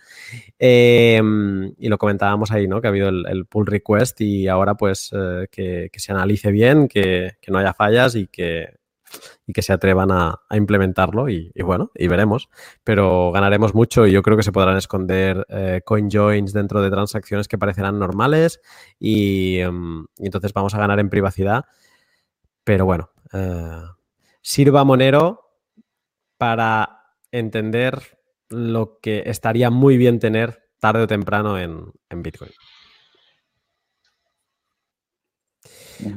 Em, y lo comentábamos ahí, ¿no? Que ha habido el, pull request y ahora pues eh, que, se analice bien, que, no haya fallas y que, que se atrevan a, implementarlo y, bueno, y veremos. Pero ganaremos mucho y yo creo que se podrán esconder eh, coin joins dentro de transacciones que parecerán normales y, em, y, entonces vamos a ganar en privacidad. Pero bueno, eh, sirva Monero para entender lo que estaría muy bien tener tarde o temprano en, Bitcoin.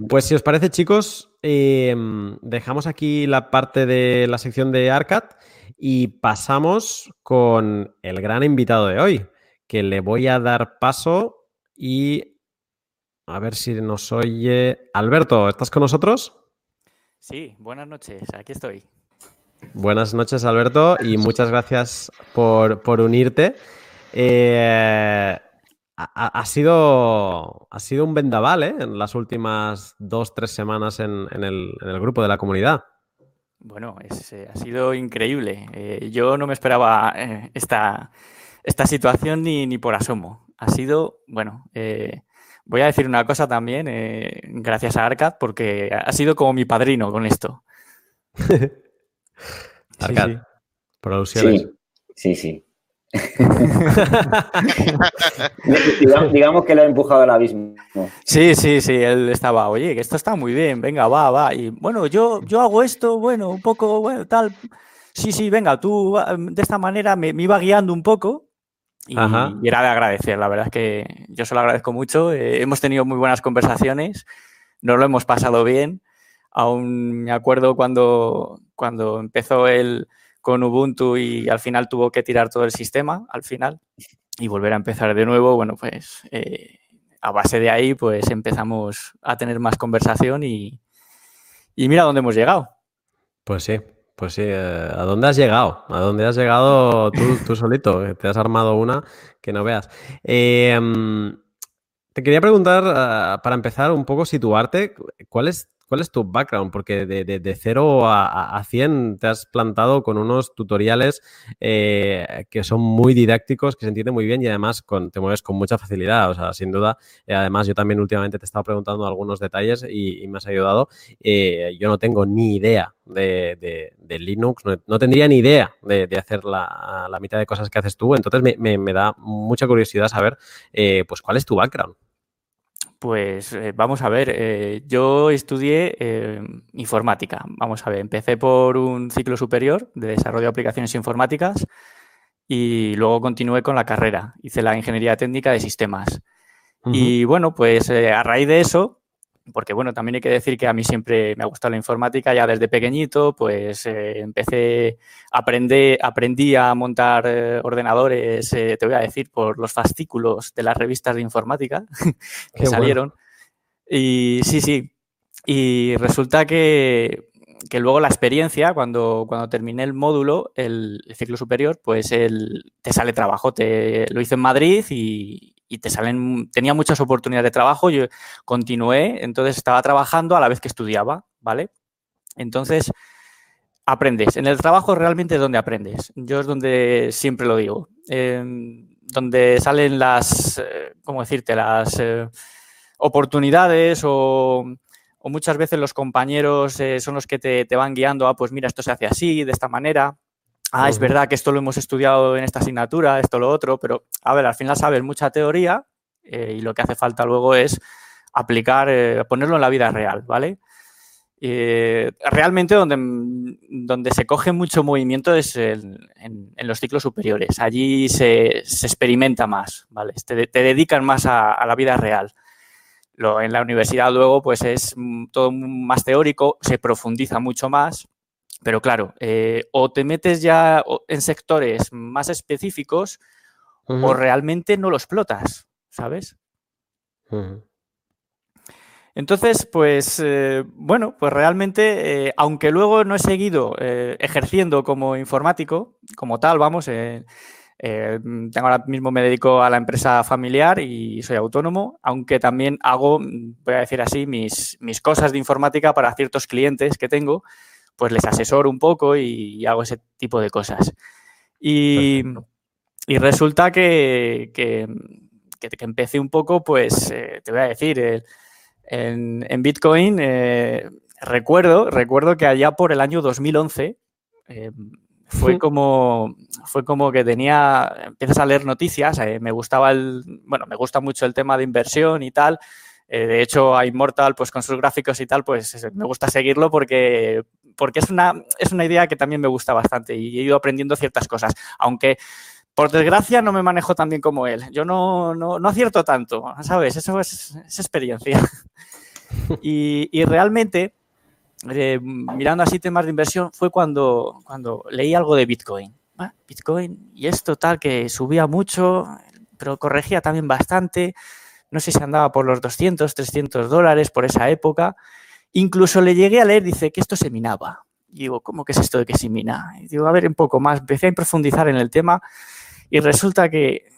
Pues si os parece, chicos, em, dejamos aquí la parte de la sección de ARCAD y pasamos con el gran invitado de hoy, que le voy a dar paso y a ver si nos oye. Alberto, ¿estás con nosotros? Sí, buenas noches, aquí estoy. Buenas noches, Alberto, y muchas gracias por, unirte. Eh, ha, sido, ha sido un vendaval ¿eh? en las últimas dos, tres semanas en, el, grupo de la comunidad. Bueno, eh, ha sido increíble. yo no me esperaba esta, esta situación ni, ni, por asomo. Ha sido, bueno, Voy a decir una cosa también, eh, gracias a Arcad, porque ha sido como mi padrino con esto. Arcad, por alusiones. Sí, sí, sí. digamos, que lo ha empujado al abismo. Sí, sí, sí, él estaba, oye, que esto está muy bien, venga, va, va. Y bueno, yo, yo hago esto, bueno, un poco, bueno, tal. Sí, sí, venga, tú de esta manera me iba guiando un poco y, era de agradecer, la verdad es que yo se lo agradezco mucho. Eh, hemos tenido muy buenas conversaciones, nos lo hemos pasado bien. Aún me acuerdo cuando, cuando empezó él con Ubuntu y al final tuvo que tirar todo el sistema, al final, y volver a empezar de nuevo. Bueno, pues eh, a base de ahí, pues empezamos a tener más conversación y, y mira dónde hemos llegado. Pues sí, pues sí, eh, ¿a dónde has llegado? ¿A dónde has llegado tú, solito? Te has armado una que no veas. Em, te quería preguntar, ah, para empezar, un poco situarte, ¿cuál es ¿Cuál es tu background? Porque de, de, 0 a, a, 100 te has plantado con unos tutoriales eh, que son muy didácticos, que se entienden muy bien y además con, te mueves con mucha facilidad. O sea, sin duda, eh, además yo también últimamente te he estado preguntando algunos detalles y, me has ayudado. Eh, yo no tengo ni idea de, Linux, no, tendría ni idea de, hacer la, la, mitad de cosas que haces tú. Entonces me, me, da mucha curiosidad saber, pues, cuál es tu background. Pues eh, vamos a ver, eh, yo estudié eh, informática. Vamos a ver, empecé por un ciclo superior de desarrollo de aplicaciones informáticas y luego continué con la carrera. Hice la ingeniería técnica de sistemas. Y bueno, pues a raíz de eso, porque bueno, también hay que decir que a mí siempre me ha gustado la informática, ya desde pequeñito, pues eh, empecé, aprendí, aprendí a montar eh, ordenadores, eh, te voy a decir, por los fascículos de las revistas de informática que salieron. Y sí, sí, y resulta que, que, luego la experiencia, cuando, cuando terminé el módulo, el, ciclo superior, pues el, te sale trabajo. Te, lo hice en Madrid y, y te salen, tenía muchas oportunidades de trabajo, yo continué, entonces estaba trabajando a la vez que estudiaba, ¿vale? Entonces, aprendes. En el trabajo realmente es donde aprendes. Yo es donde siempre lo digo. donde salen las, eh, ¿cómo decirte? Las eh, oportunidades o, muchas veces los compañeros eh, son los que te, te, van guiando a, pues mira, esto se hace así, de esta manera ah, es verdad que esto lo hemos estudiado en esta asignatura, esto lo otro, pero a ver, al final sabes mucha teoría eh, y lo que hace falta luego es aplicar, eh, ponerlo en la vida real, ¿vale? Eh, realmente donde, donde, se coge mucho movimiento es en, los ciclos superiores. Allí se, experimenta más, ¿vale? Te, dedican más a, la vida real. Lo, en la universidad luego pues es mm, todo más teórico, se profundiza mucho más, pero claro, eh, o te metes ya en sectores más específicos o realmente no lo explotas, ¿sabes? Entonces, pues eh, bueno, pues realmente, eh, aunque luego no he seguido ejerciendo como informático, como tal, vamos, tengo ahora mismo me dedico a la empresa familiar y soy autónomo, aunque también hago, voy a decir así, mis, mis cosas de informática para ciertos clientes que tengo pues les asesoro un poco y, hago ese tipo de cosas. Y, resulta que, que, empecé un poco, pues, eh, te voy a decir, en, Bitcoin, eh, recuerdo, recuerdo que allá por el año 2011 eh, fue como fue como que tenía empiezas a leer noticias me gustaba el bueno me gusta mucho el tema de inversión y tal de hecho a Immortal pues con sus gráficos y tal pues me gusta seguirlo porque porque es una, es una idea que también me gusta bastante y he ido aprendiendo ciertas cosas, aunque por desgracia no me manejo tan bien como él. Yo no, no, acierto tanto, ¿sabes? Eso es, experiencia. y, realmente, eh, mirando así temas de inversión, fue cuando, cuando leí algo de Bitcoin. Ah, Bitcoin y esto tal que subía mucho, pero corregía también bastante. No sé si andaba por los 200, 300 dólares por esa época. Incluso le llegué a leer, dice que esto se minaba. digo, ¿cómo que es esto de que se mina? Y digo, a ver un poco más. Empecé a profundizar en el tema y resulta que,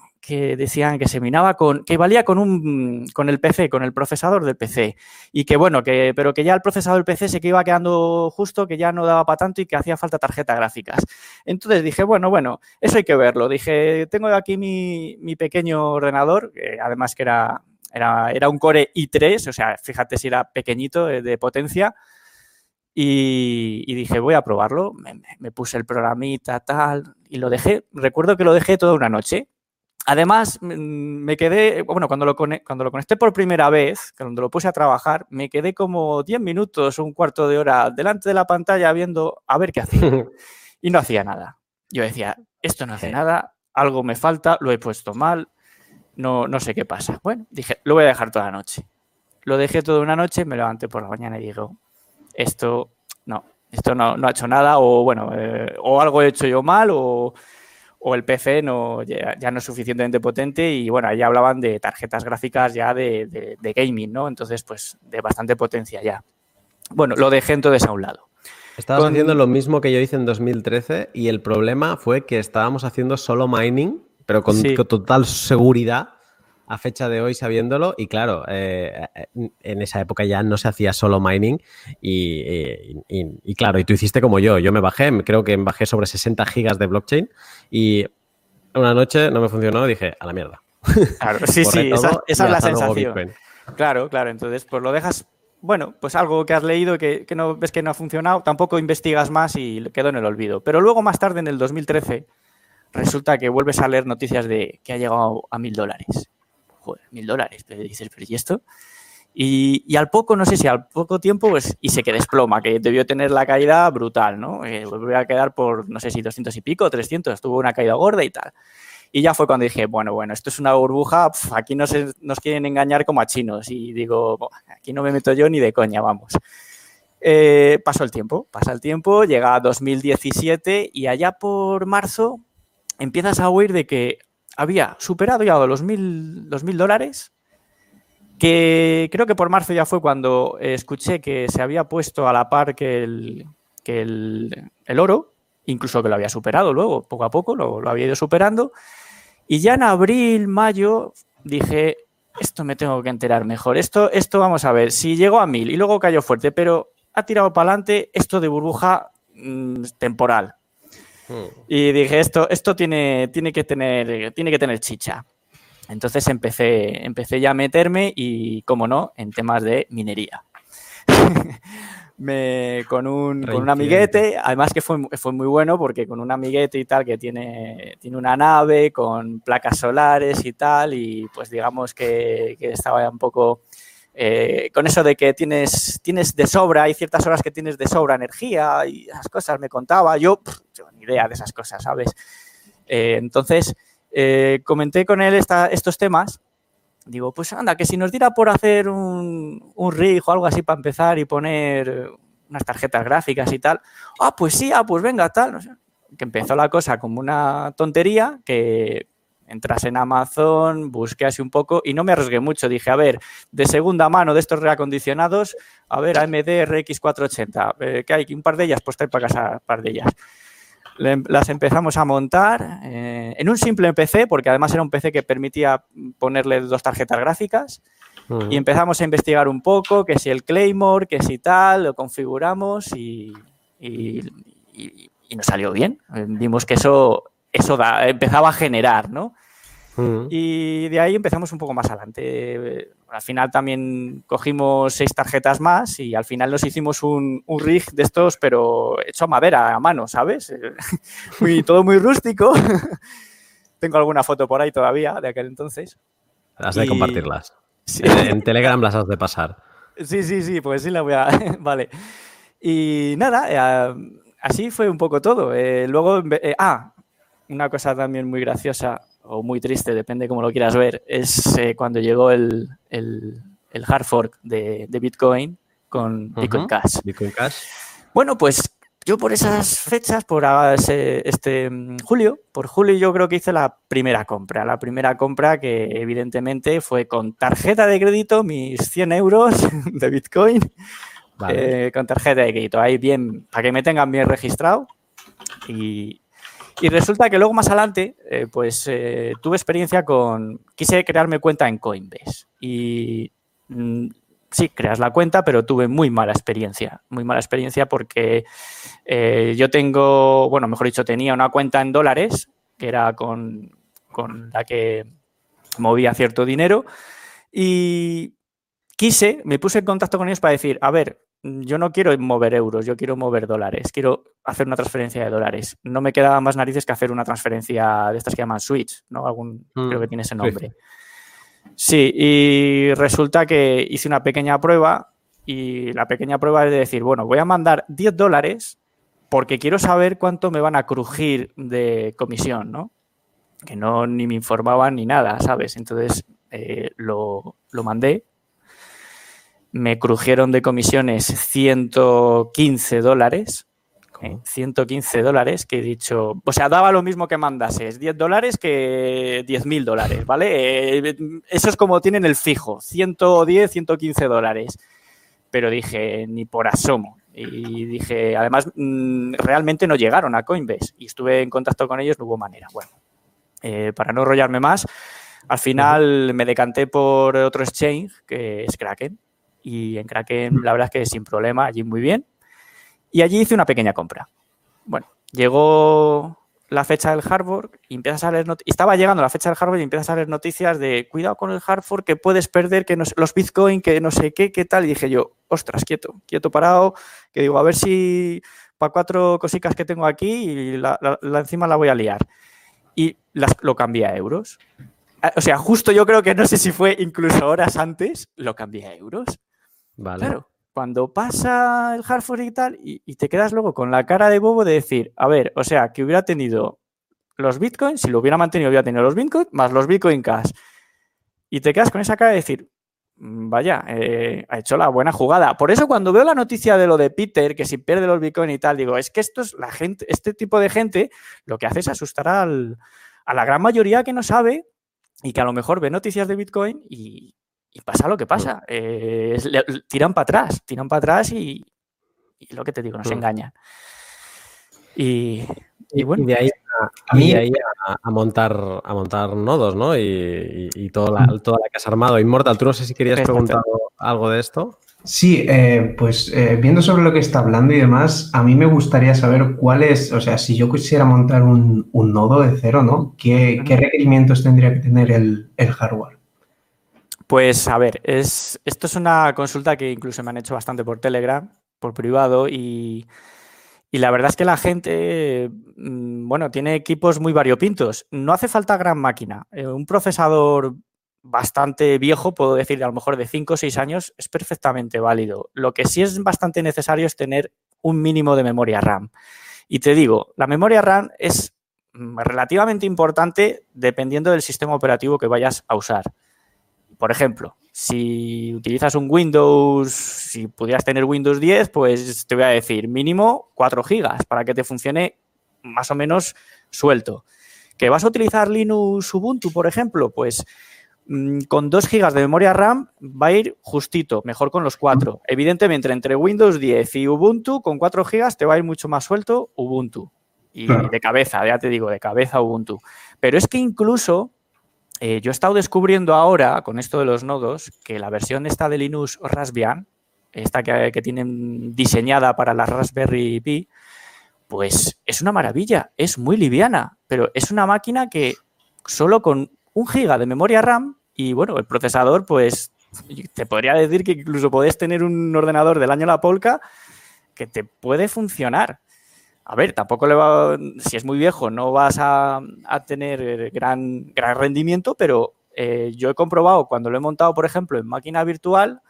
decían que se minaba con, que valía con un, con el PC, con el procesador del PC. Y que bueno, que, pero que ya el procesador del PC se que iba quedando justo, que ya no daba para tanto y que hacía falta tarjetas gráficas. Entonces dije, bueno, bueno, eso hay que verlo. Dije, tengo aquí mi, mi pequeño ordenador, que además que era era, un Core i3, o sea, fíjate si era pequeñito de, potencia. Y, dije, voy a probarlo. Me, puse el programita, tal, y lo dejé. Recuerdo que lo dejé toda una noche. Además, me quedé, bueno, cuando lo, cuando lo conecté por primera vez, cuando lo puse a trabajar, me quedé como 10 minutos, un cuarto de hora delante de la pantalla viendo a ver qué hacía. y no hacía nada. Yo decía, esto no hace nada, algo me falta, lo he puesto mal, no, no sé qué pasa. Bueno, dije, lo voy a dejar toda la noche. Lo dejé toda una noche, me levanté por la mañana y digo, esto no, esto no, ha hecho nada, o bueno, eh, o algo he hecho yo mal, o, el PC no, ya, no es suficientemente potente. Y bueno, ahí hablaban de tarjetas gráficas ya de, gaming, ¿no? Entonces, pues de bastante potencia ya. Bueno, lo dejé entonces a un lado. Estabas haciendo lo mismo que yo hice en 2013 y el problema fue que estábamos haciendo solo mining pero con, total seguridad a fecha de hoy sabiéndolo. Y claro, eh, en esa época ya no se hacía solo mining. Y, claro, y tú hiciste como yo. Yo me bajé, creo que bajé sobre 60 gigas de blockchain. Y una noche no me funcionó dije, a la mierda. Claro, sí, sí, esa, es la sensación. Claro, claro. Entonces, pues lo dejas bueno, pues algo que has leído que, que, no ves que no ha funcionado, tampoco investigas más y quedó en el olvido. Pero luego más tarde, en el 2013, resulta que vuelves a leer noticias de que ha llegado a mil dólares. Joder, mil dólares. Pero dices, ¿pero y esto? Y, al poco, no sé si al poco tiempo, pues, y se que desploma, que debió tener la caída brutal, ¿no? Eh, volvió a quedar por, no sé si 200 y pico, 300, tuvo una caída gorda y tal. Y ya fue cuando dije, bueno, bueno, esto es una burbuja, aquí nos, nos quieren engañar como a chinos. Y digo, aquí no me meto yo ni de coña, vamos. Eh, pasó el tiempo, pasa el tiempo, llega a 2017 y allá por marzo empiezas a oír de que había superado ya los mil, los mil dólares, que creo que por marzo ya fue cuando escuché que se había puesto a la par que el, que el, oro, incluso que lo había superado luego, poco a poco, lo, lo había ido superando. Y ya en abril, mayo, dije, esto me tengo que enterar mejor. Esto, esto vamos a ver, si llegó a mil y luego cayó fuerte, pero ha tirado para adelante esto de burbuja mm, temporal. Y dije, esto, esto tiene, tiene, que tener, tiene que tener chicha. Entonces empecé, empecé ya a meterme y, como no, en temas de minería. Me, con, un, con un amiguete, además que fue, fue muy bueno porque con un amiguete y tal que tiene, tiene una nave con placas solares y tal y pues digamos que, que estaba un poco eh, con eso de que tienes, tienes de sobra, hay ciertas horas que tienes de sobra energía y esas cosas me contaba, yo, ni idea de esas cosas, ¿sabes? Eh, entonces, eh, comenté con él estos temas digo, pues anda, que si nos diera por hacer un, un rig o algo así para empezar y poner unas tarjetas gráficas y tal, ah, pues sí, ah, pues venga, tal. Que empezó la cosa como una tontería, que entras en Amazon, busqué así un poco y no me arriesgué mucho. Dije, a ver, de segunda mano de estos reacondicionados, a ver, AMD RX480, eh, que hay un par de ellas, pues trae para casa un par de ellas. Las empezamos a montar eh, en un simple PC, porque además era un PC que permitía ponerle dos tarjetas gráficas. Y empezamos a investigar un poco, que si el Claymore, que si tal, lo configuramos y, y, nos salió bien. Vimos que eso, eso empezaba a generar, ¿no? Y de ahí empezamos un poco más adelante. Al final también cogimos seis tarjetas más y al final nos hicimos un, rig de estos, pero hecho a madera, a mano, ¿sabes? muy, todo muy rústico. Tengo alguna foto por ahí todavía de aquel entonces. Has de compartirlas. En Telegram las has de pasar. Sí, sí, sí, pues sí la voy a... vale. Y nada, eh, así fue un poco todo. Eh, luego, eh, ah, una cosa también muy graciosa o muy triste, depende cómo lo quieras ver, es cuando llegó el, el, hard fork de, Bitcoin con Bitcoin Cash. Bitcoin Cash. Bueno, pues yo por esas fechas, por este mm, julio, por julio yo creo que hice la primera compra. La primera compra que evidentemente fue con tarjeta de crédito, mis 100 euros de Bitcoin, eh, con tarjeta de crédito. Ahí bien, para que me tengan bien registrado. Y, resulta que luego más adelante, eh, pues eh, tuve experiencia con, quise crearme cuenta en Coinbase. Y mm, sí, creas la cuenta, pero tuve muy mala experiencia. Muy mala experiencia porque eh, yo tengo, bueno, mejor dicho, tenía una cuenta en dólares, que era con, la que movía cierto dinero, y quise, me puse en contacto con ellos para decir, a ver, yo no quiero mover euros, yo quiero mover dólares, quiero hacer una transferencia de dólares. No me quedaba más narices que hacer una transferencia de estas que llaman Switch, ¿no? Algún, creo que tiene ese nombre. Sí, y resulta que hice una pequeña prueba y la pequeña prueba es de decir, bueno, voy a mandar 10 dólares porque quiero saber cuánto me van a crujir de comisión, ¿no? Que no ni me informaban ni nada, ¿sabes? Entonces eh, lo, lo mandé. Me crujieron de comisiones 115 dólares 115 dólares que he dicho, o sea, daba lo mismo que mandases, 10 dólares que 10 mil dólares, ¿vale? Eh, eso es como tienen el fijo, 110, 115 dólares. Pero dije, ni por asomo. Y dije, además, mm, realmente no llegaron a Coinbase y estuve en contacto con ellos, no hubo manera. Bueno, eh, para no enrollarme más, al final me decanté por otro exchange que es Kraken. Y en Kraken, la verdad es que sin problema, allí muy bien. Y allí hice una pequeña compra. Bueno, llegó la fecha del hard y empiezas a leer estaba llegando la fecha del hard y empiezas a leer noticias de cuidado con el hard que puedes perder que los bitcoin que no sé qué qué tal y dije yo ostras quieto quieto parado que digo a ver si para cuatro cositas que tengo aquí y la, encima la voy a liar y las, lo cambié a euros. O sea justo yo creo que no sé si fue incluso horas antes lo cambié a euros claro cuando pasa el hard y tal, y, te quedas luego con la cara de bobo de decir, a ver, o sea, que hubiera tenido los bitcoins, si lo hubiera mantenido, hubiera tenido los bitcoins más los bitcoin cash. Y te quedas con esa cara de decir, mm, vaya, eh, ha hecho la buena jugada. Por eso cuando veo la noticia de lo de Peter, que si pierde los bitcoin y tal, digo, es que esto es la gente, este tipo de gente lo que hace es asustar al, a la gran mayoría que no sabe y que a lo mejor ve noticias de bitcoin y, y pasa lo que pasa. Eh, tiran para atrás, tiran para atrás y, lo que te digo, nos mm. engañan. Y, bueno. Y de ahí, a, montar, a montar nodos, ¿no? Y, toda, la, toda la que has armado. Inmortal, tú no sé si querías preguntar algo de esto. Sí, eh, pues eh, viendo sobre lo que está hablando y demás, a mí me gustaría saber cuál es, o sea, si yo quisiera montar un, nodo de cero, ¿no? ¿Qué, requerimientos tendría que tener el hardware? Pues a ver, es, esto es una consulta que incluso me han hecho bastante por Telegram, por privado, y, la verdad es que la gente, mm, bueno, tiene equipos muy variopintos. No hace falta gran máquina. Eh, un procesador bastante viejo, puedo decir a lo mejor de 5 o 6 años, es perfectamente válido. Lo que sí es bastante necesario es tener un mínimo de memoria RAM. Y te digo, la memoria RAM es mm, relativamente importante dependiendo del sistema operativo que vayas a usar. Por ejemplo, si utilizas un Windows, si pudieras tener Windows 10, pues te voy a decir mínimo 4 gigas para que te funcione más o menos suelto. ¿Que vas a utilizar Linux Ubuntu, por ejemplo? Pues mm, con 2 gigas de memoria RAM va a ir justito, mejor con los 4. Evidentemente, entre Windows 10 y Ubuntu, con 4 gigas te va a ir mucho más suelto Ubuntu. Y de cabeza, ya te digo, de cabeza Ubuntu. Pero es que incluso eh, yo he estado descubriendo ahora, con esto de los nodos, que la versión esta de Linux Raspbian, esta que, tienen diseñada para la Raspberry Pi, pues es una maravilla, es muy liviana, pero es una máquina que solo con un giga de memoria RAM y bueno, el procesador, pues te podría decir que incluso podés tener un ordenador del año La Polka que te puede funcionar. A ver, tampoco le va, si es muy viejo, no vas a, tener gran, gran rendimiento, pero eh, yo he comprobado cuando lo he montado, por ejemplo, en máquina virtual,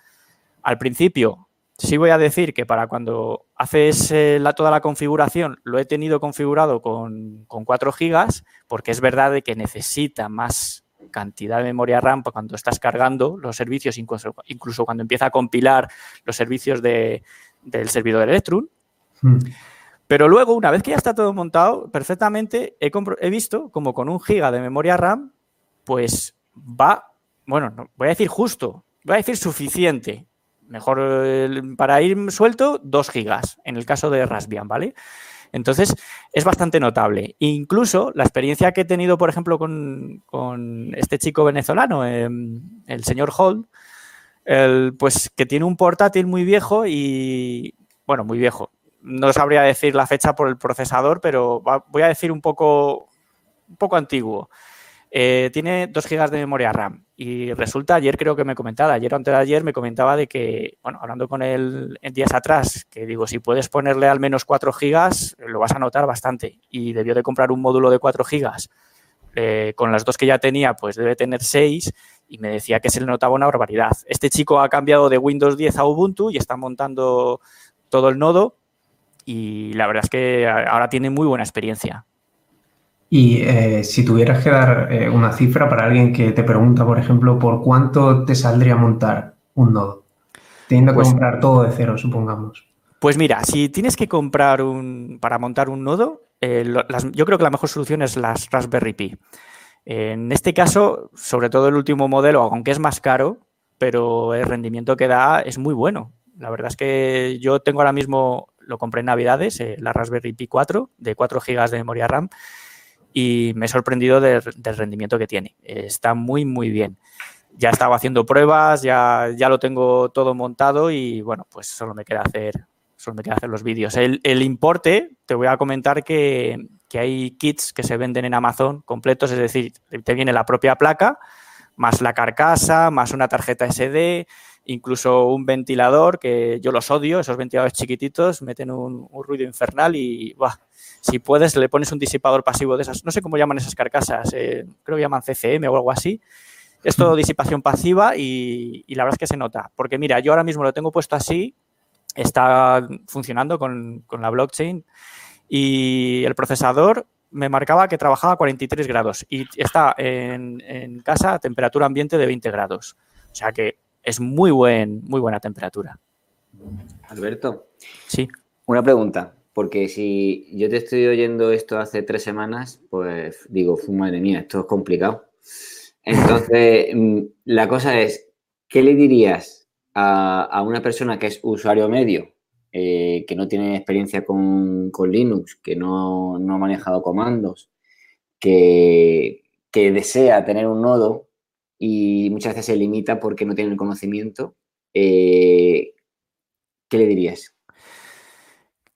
al principio sí voy a decir que para cuando haces eh, la, toda la configuración lo he tenido configurado con, 4 gigas, porque es verdad de que necesita más cantidad de memoria RAM cuando estás cargando los servicios, incluso, incluso cuando empieza a compilar los servicios de, del servidor Electrum. Hmm. Pero luego, una vez que ya está todo montado, perfectamente he, visto como con un giga de memoria RAM, pues va, bueno, voy a decir justo, voy a decir suficiente. Mejor para ir suelto, 2 gigas, en el caso de Raspbian, ¿vale? Entonces, es bastante notable. Incluso la experiencia que he tenido, por ejemplo, con, este chico venezolano, em, el señor Hall, pues que tiene un portátil muy viejo y, bueno, muy viejo, no sabría decir la fecha por el procesador, pero voy a decir un poco, un poco antiguo. Eh, tiene 2 GB de memoria RAM y resulta, ayer creo que me comentaba, ayer o antes de ayer me comentaba de que, bueno, hablando con él días atrás, que digo, si puedes ponerle al menos 4 GB, lo vas a notar bastante. Y debió de comprar un módulo de 4 GB. Eh, con las dos que ya tenía, pues debe tener 6 y me decía que se le notaba una barbaridad. Este chico ha cambiado de Windows 10 a Ubuntu y está montando todo el nodo y la verdad es que ahora tiene muy buena experiencia. Y eh, si tuvieras que dar eh, una cifra para alguien que te pregunta, por ejemplo, ¿por cuánto te saldría montar un nodo? Teniendo que pues comprar todo de cero, supongamos. Pues mira, si tienes que comprar un para montar un nodo, eh, yo creo que la mejor solución es las Raspberry Pi. En este caso, sobre todo el último modelo, aunque es más caro, pero el rendimiento que da es muy bueno. La verdad es que yo tengo ahora mismo lo compré en Navidades, eh, la Raspberry Pi 4 de 4 GB de memoria RAM y me he sorprendido del, rendimiento que tiene. está muy, muy bien. Ya estaba haciendo pruebas, ya, ya lo tengo todo montado y bueno, pues solo me queda hacer, solo me queda hacer los vídeos. El, importe, te voy a comentar que, que hay kits que se venden en Amazon completos, es decir, te viene la propia placa, más la carcasa, más una tarjeta SD, incluso un ventilador, que yo los odio, esos ventiladores chiquititos, meten un, ruido infernal y, si puedes, le pones un disipador pasivo de esas, no sé cómo llaman esas carcasas, eh, creo que llaman CCM o algo así. Es todo disipación pasiva y, la verdad es que se nota. Porque mira, yo ahora mismo lo tengo puesto así, está funcionando con, la blockchain y el procesador me marcaba que trabajaba a 43 grados y está en, en casa a temperatura ambiente de 20 grados. O sea que es muy, buen, muy buena temperatura. Alberto. Sí. Una pregunta, porque si yo te estoy oyendo esto hace tres semanas, pues digo, madre mía, esto es complicado. Entonces, mm, la cosa es, ¿qué le dirías a, una persona que es usuario medio, eh, que no tiene experiencia con, Linux, que no, no, ha manejado comandos, que, que desea tener un nodo y muchas veces se limita porque no tiene el conocimiento. Eh, ¿Qué le dirías?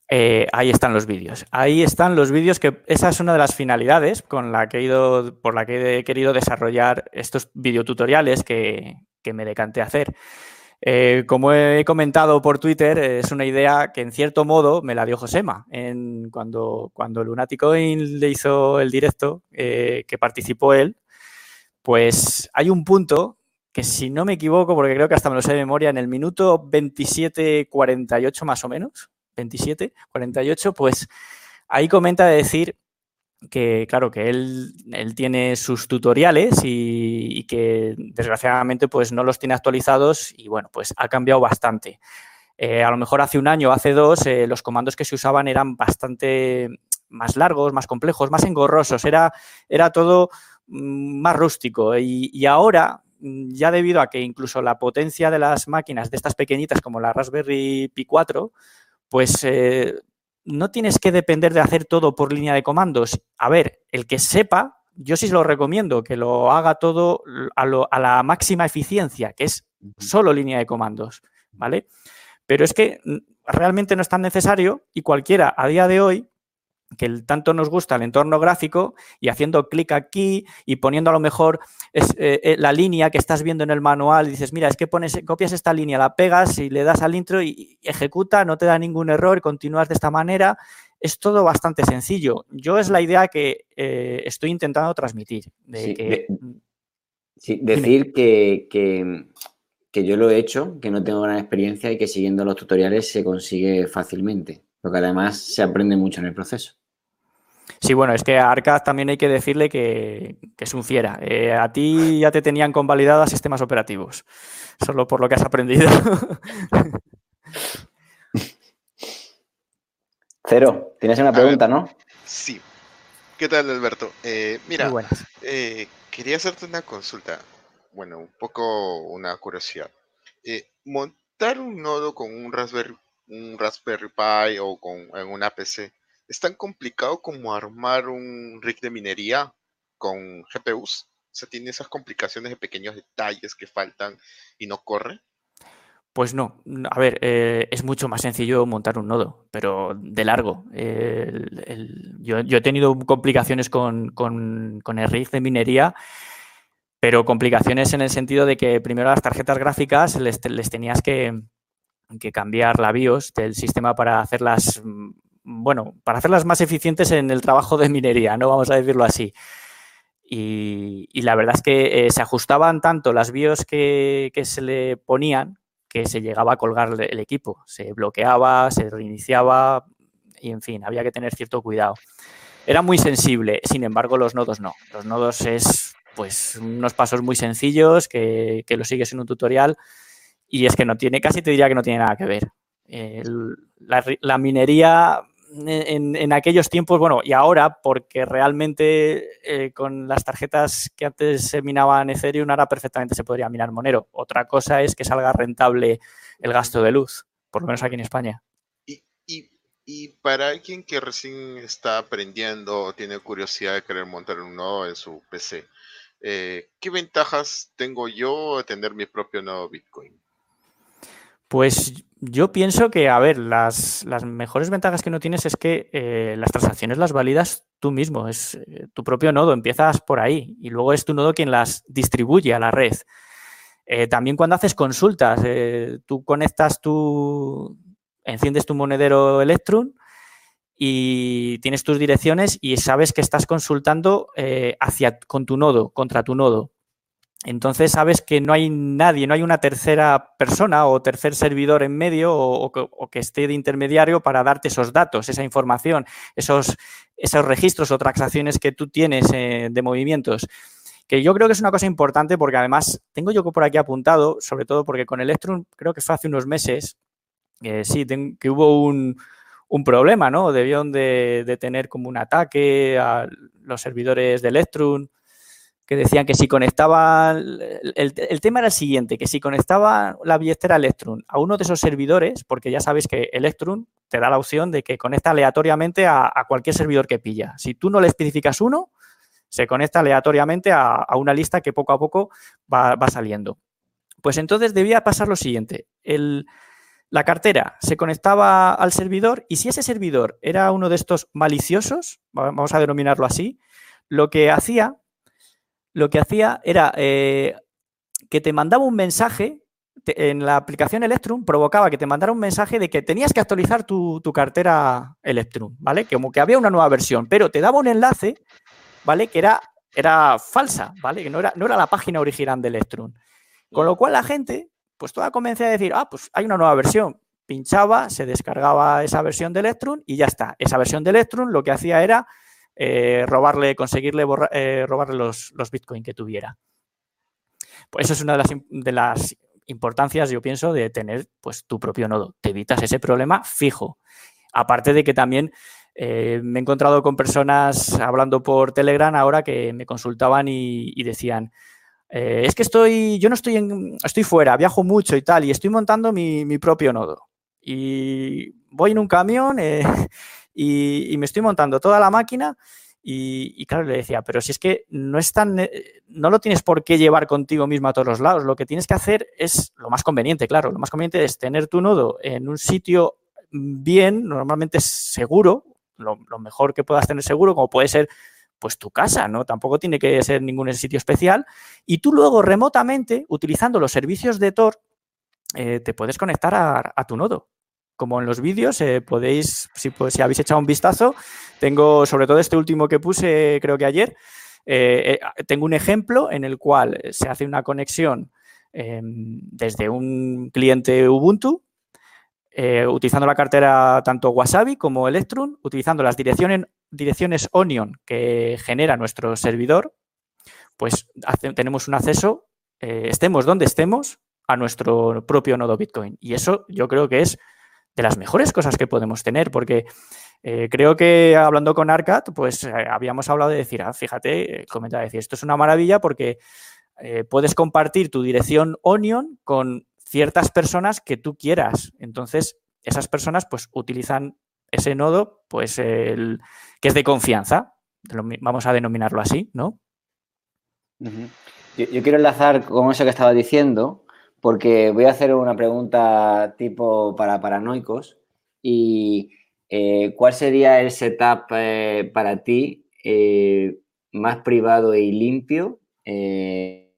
Eh, ahí están los vídeos. Ahí están los vídeos que esa es una de las finalidades con la que he ido, por la que he querido desarrollar estos videotutoriales que, me decanté a hacer. Eh, como he comentado por Twitter, es una idea que en cierto modo me la dio Josema. Cuando, cuando Lunaticoin le hizo el directo, que participó él, pues hay un punto que si no me equivoco, porque creo que hasta me lo sé de memoria, en el minuto 27.48 más o menos, 27, 48, pues ahí comenta de decir que, claro, que él, él tiene sus tutoriales y, que desgraciadamente pues no los tiene actualizados y bueno, pues ha cambiado bastante. Eh, a lo mejor hace un año, hace dos, eh, los comandos que se usaban eran bastante más largos, más complejos, más engorrosos, era, era todo más rústico y, ahora mm, ya debido a que incluso la potencia de las máquinas de estas pequeñitas como la Raspberry Pi 4, pues eh, no tienes que depender de hacer todo por línea de comandos. A ver, el que sepa, yo sí se lo recomiendo, que lo haga todo a, la máxima eficiencia, que es solo línea de comandos, ¿vale? Pero es que mm, realmente no es tan necesario y cualquiera a día de hoy que tanto nos gusta el entorno gráfico y haciendo clic aquí y poniendo a lo mejor es, eh, eh, la línea que estás viendo en el manual, y dices, mira, es que pones, copias esta línea, la pegas y le das al intro y, ejecuta, no te da ningún error, continúas de esta manera. Es todo bastante sencillo. Yo es la idea que eh, estoy intentando transmitir. sí, decir que, que yo lo he hecho, que no tengo gran experiencia y que siguiendo los tutoriales se consigue fácilmente, porque además se aprende mucho en el proceso. Sí, bueno, es que a Arcad también hay que decirle que, es un fiera. Eh, a ti ya te tenían convalidadas sistemas operativos, solo por lo que has aprendido. Cero, tienes una pregunta, ¿no? Sí. ¿Qué tal, Alberto? Eh, mira, eh, quería hacerte una consulta. Bueno, un poco una curiosidad. montar un nodo con un Raspberry, un Raspberry Pi o con en una PC ¿Es tan complicado como armar un rig de minería con GPUs? O sea, tiene esas complicaciones de pequeños detalles que faltan y no corre. Pues no, a ver, eh, es mucho más sencillo montar un nodo, pero de largo. yo, he tenido complicaciones con, el rig de minería, pero complicaciones en el sentido de que primero las tarjetas gráficas les, tenías que, que, cambiar la BIOS del sistema para hacerlas bueno, para hacerlas más eficientes en el trabajo de minería, ¿no? Vamos a decirlo así. Y, la verdad es que eh, se ajustaban tanto las BIOS que, se le ponían que se llegaba a colgar el equipo. Se bloqueaba, se reiniciaba y, en fin, había que tener cierto cuidado. Era muy sensible, sin embargo, los nodos no. Los nodos es pues unos pasos muy sencillos que, que lo sigues en un tutorial y es que no tiene, casi te diría que no tiene nada que ver. la, minería en, aquellos tiempos, bueno, y ahora, porque realmente eh, con las tarjetas que antes se minaban Ethereum, ahora perfectamente se podría minar Monero. Otra cosa es que salga rentable el gasto de luz, por lo menos aquí en España. Y, para alguien que recién está aprendiendo o tiene curiosidad de querer montar un nodo en su PC, eh, ¿qué ventajas tengo yo de tener mi propio nodo Bitcoin? Pues yo pienso que, a ver, las, mejores ventajas que no tienes es que eh, las transacciones las validas tú mismo, es eh, tu propio nodo, empiezas por ahí y luego es tu nodo quien las distribuye a la red. Eh, también cuando haces consultas, tú conectas tu, enciendes tu monedero Electrum y tienes tus direcciones y sabes que estás consultando hacia, con tu nodo, contra tu nodo. Entonces sabes que no hay nadie, no hay una tercera persona o tercer servidor en medio o, que esté de intermediario para darte esos datos, esa información, esos, esos registros o transacciones que tú tienes eh, de movimientos. Que yo creo que es una cosa importante porque además tengo yo por aquí apuntado, sobre todo porque con Electrum creo que fue hace unos meses, sí, que hubo un, problema, ¿no? Debieron de, de, tener como un ataque a los servidores de Electrum que decían que si conectaba, el, tema era el siguiente, que si conectaba la billetera Electrum a uno de esos servidores, porque ya sabes que Electrum te da la opción de que conecta aleatoriamente a, cualquier servidor que pilla. Si tú no le especificas uno, se conecta aleatoriamente a, una lista que poco a poco va, saliendo. Pues entonces debía pasar lo siguiente, la cartera se conectaba al servidor y si ese servidor era uno de estos maliciosos, vamos a denominarlo así, lo que hacía lo que hacía era eh, que te mandaba un mensaje en la aplicación Electrum, provocaba que te mandara un mensaje de que tenías que actualizar tu, cartera Electrum, ¿vale? Como que había una nueva versión, pero te daba un enlace, ¿vale? Que era, era falsa, ¿vale? Que no era, no era la página original de Electrum. Con lo cual la gente, pues toda convencía a decir, ah, pues hay una nueva versión. Pinchaba, se descargaba esa versión de Electrum y ya está. Esa versión de Electrum lo que hacía era eh, robarle, conseguirle eh, robarle los, los Bitcoin que tuviera. Pues eso es una de las, de las importancias, yo pienso, de tener pues, tu propio nodo. Te evitas ese problema fijo. Aparte de que también eh, me he encontrado con personas hablando por Telegram ahora que me consultaban y, decían, es que estoy, yo no estoy en, estoy fuera, viajo mucho y tal, y estoy montando mi, propio nodo. Y voy en un camión y, me estoy montando toda la máquina. Y, claro, le decía, pero si es que no es tan, no lo tienes por qué llevar contigo mismo a todos los lados. Lo que tienes que hacer es lo más conveniente, claro. Lo más conveniente es tener tu nodo en un sitio bien, normalmente seguro, lo, mejor que puedas tener seguro, como puede ser pues tu casa, ¿no? Tampoco tiene que ser ningún sitio especial. Y tú luego remotamente, utilizando los servicios de Tor, eh, te puedes conectar a, tu nodo. Como en los vídeos, eh, podéis, si, habéis echado un vistazo, tengo sobre todo este último que puse, creo que ayer, eh, tengo un ejemplo en el cual se hace una conexión em, desde un cliente Ubuntu eh, utilizando la cartera tanto Wasabi como Electrum, utilizando las direcciones, direcciones Onion que genera nuestro servidor, pues tenemos un acceso, eh, estemos donde estemos, a nuestro propio nodo Bitcoin. Y eso yo creo que es de las mejores cosas que podemos tener, porque eh, creo que hablando con Arcad, pues habíamos hablado de decir, ah, fíjate, comentaba decir, esto es una maravilla porque puedes compartir tu dirección Onion con ciertas personas que tú quieras. Entonces, esas personas pues utilizan ese nodo, pues el que es de confianza, vamos a denominarlo así, ¿no? yo, quiero enlazar con eso que estaba diciendo, porque voy a hacer una pregunta tipo para paranoicos. Y eh, ¿cuál sería el setup eh, para ti eh, más privado y limpio? el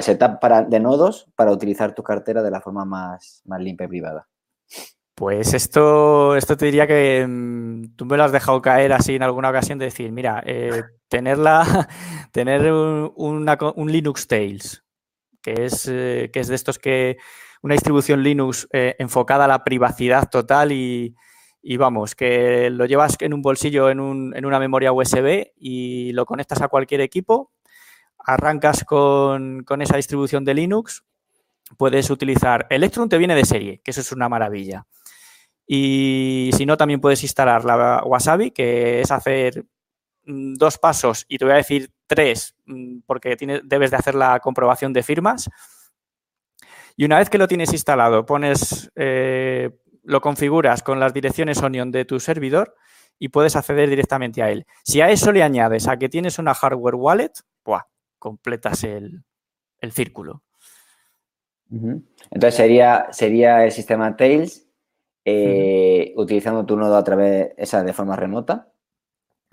setup para, de nodos para utilizar tu cartera de la forma más, más limpia y privada. Pues esto, esto te diría que mm, tú me lo has dejado caer así en alguna ocasión de decir, mira, tenerla, tener un, Linux Tails, que es, eh, que es de estos que una distribución Linux eh, enfocada a la privacidad total y, y, vamos, que lo llevas en un bolsillo en, un, en una memoria USB y lo conectas a cualquier equipo arrancas con, esa distribución de Linux, puedes utilizar Electron, te viene de serie, que eso es una maravilla. Y si no, también puedes instalar la Wasabi, que es hacer mm, dos pasos y te voy a decir tres, mm, porque debes de hacer la comprobación de firmas. Y una vez que lo tienes instalado, pones, eh, lo configuras con las direcciones Onion de tu servidor y puedes acceder directamente a él. Si a eso le añades a que tienes una hardware wallet, ¡buah! completas el, círculo. Entonces sería, sería el sistema Tails eh, utilizando tu nodo a través esa de forma remota.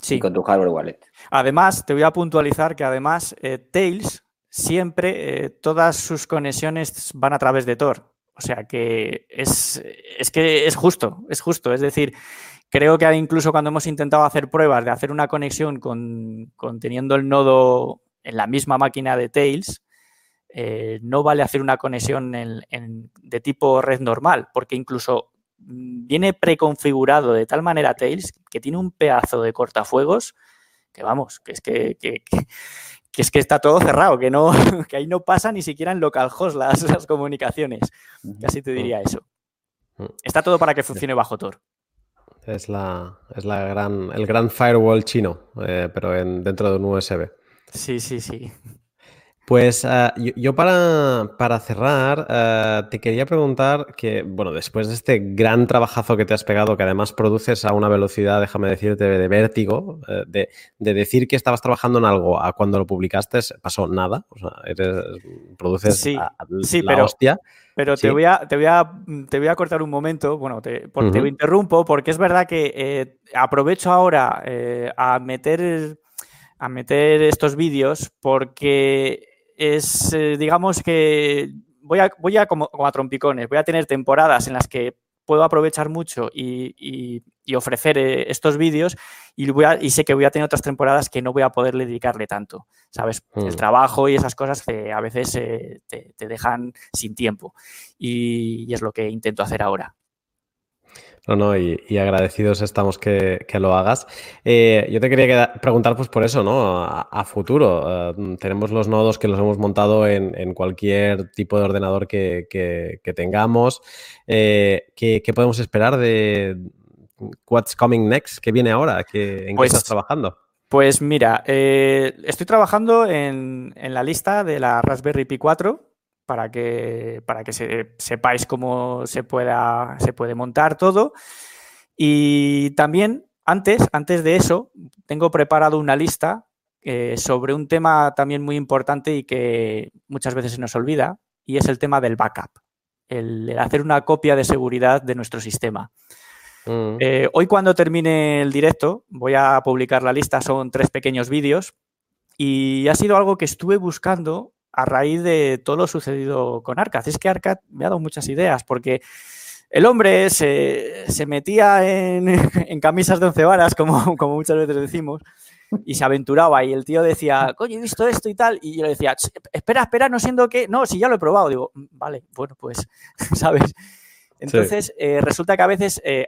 Sí. con tu hardware wallet. Además, te voy a puntualizar que además eh, Tails siempre eh, todas sus conexiones van a través de Tor. O sea que es, es que es justo, es justo. Es decir, creo que incluso cuando hemos intentado hacer pruebas de hacer una conexión con, con teniendo el nodo en la misma máquina de Tails, eh, no vale hacer una conexión de tipo red normal, porque incluso viene preconfigurado de tal manera Tails que tiene un pedazo de cortafuegos que vamos, que es que, es que está todo cerrado, que no, que ahí no pasa ni siquiera en localhost las, las comunicaciones. Casi te diría eso. Está todo para que funcione bajo Tor. Es la, es la gran, el gran firewall chino, eh, pero en, dentro de un USB. Sí, sí, sí. Pues ah, yo, para, cerrar ah, te quería preguntar que, bueno, después de este gran trabajazo que te has pegado, que además produces a una velocidad, déjame decirte, de vértigo, eh, de, decir que estabas trabajando en algo a cuando lo publicaste pasó nada, o sea, eres, produces sí, la pero, hostia. Pero te, voy a, te, voy a, te voy a cortar un momento, bueno, te, te interrumpo porque es verdad que eh, aprovecho ahora eh, a meter a meter estos vídeos porque es, eh, digamos que voy a, voy a como, a trompicones, voy a tener temporadas en las que puedo aprovechar mucho y, ofrecer eh, estos vídeos y, voy y sé que voy a tener otras temporadas que no voy a poder dedicarle tanto, ¿sabes? El mm. trabajo y esas cosas que a veces eh, te, dejan sin tiempo y, es lo que intento hacer ahora. No, no, y, agradecidos estamos que, lo hagas. Eh, yo te quería preguntar, pues por eso, ¿no? A, futuro. Eh, tenemos los nodos que los hemos montado en, cualquier tipo de ordenador que, tengamos. Eh, ¿qué, podemos esperar de What's Coming Next? ¿Qué viene ahora? ¿En qué pues estás trabajando? Pues mira, estoy trabajando en, en, la lista de la Raspberry Pi 4 para que, para que sepáis cómo se, pueda, se puede montar todo. Y también, antes, antes de eso, tengo preparado una lista eh, sobre un tema también muy importante y que muchas veces se nos olvida, y es el tema del backup, el, hacer una copia de seguridad de nuestro sistema. Mm. Eh, hoy cuando termine el directo voy a publicar la lista, son tres pequeños vídeos y ha sido algo que estuve buscando a raíz de todo lo sucedido con Arcad. Es que Arcad me ha dado muchas ideas porque el hombre se, metía en, camisas de once varas, como, como muchas veces decimos, y se aventuraba. Y el tío decía, coño, he visto esto y tal. Y yo le decía, espera, espera, no siendo que. No, si ya lo he probado. Digo, mm, vale, bueno, pues, ¿sabes? Entonces, eh, resulta que a veces, eh,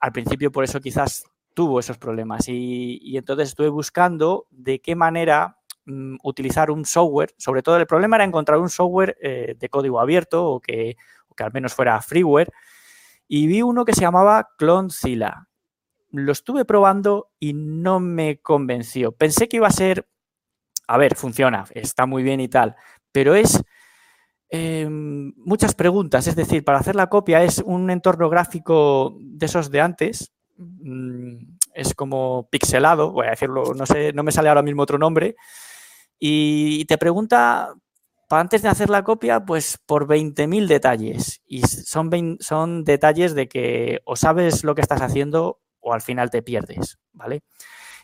al principio, por eso quizás tuvo esos problemas. Y, y entonces estuve buscando de qué manera Mm, utilizar un software, sobre todo el problema era encontrar un software eh, de código abierto o que, que, al menos fuera freeware, y vi uno que se llamaba Clonezilla. Lo estuve probando y no me convenció. Pensé que iba a ser, a ver, funciona, está muy bien y tal, pero es em, muchas preguntas, es decir, para hacer la copia es un entorno gráfico de esos de antes, mm, es como pixelado, voy a decirlo, no sé, no me sale ahora mismo otro nombre, y te pregunta, antes de hacer la copia, pues por 20.000 detalles. Y son, son detalles de que o sabes lo que estás haciendo o al final te pierdes, ¿vale?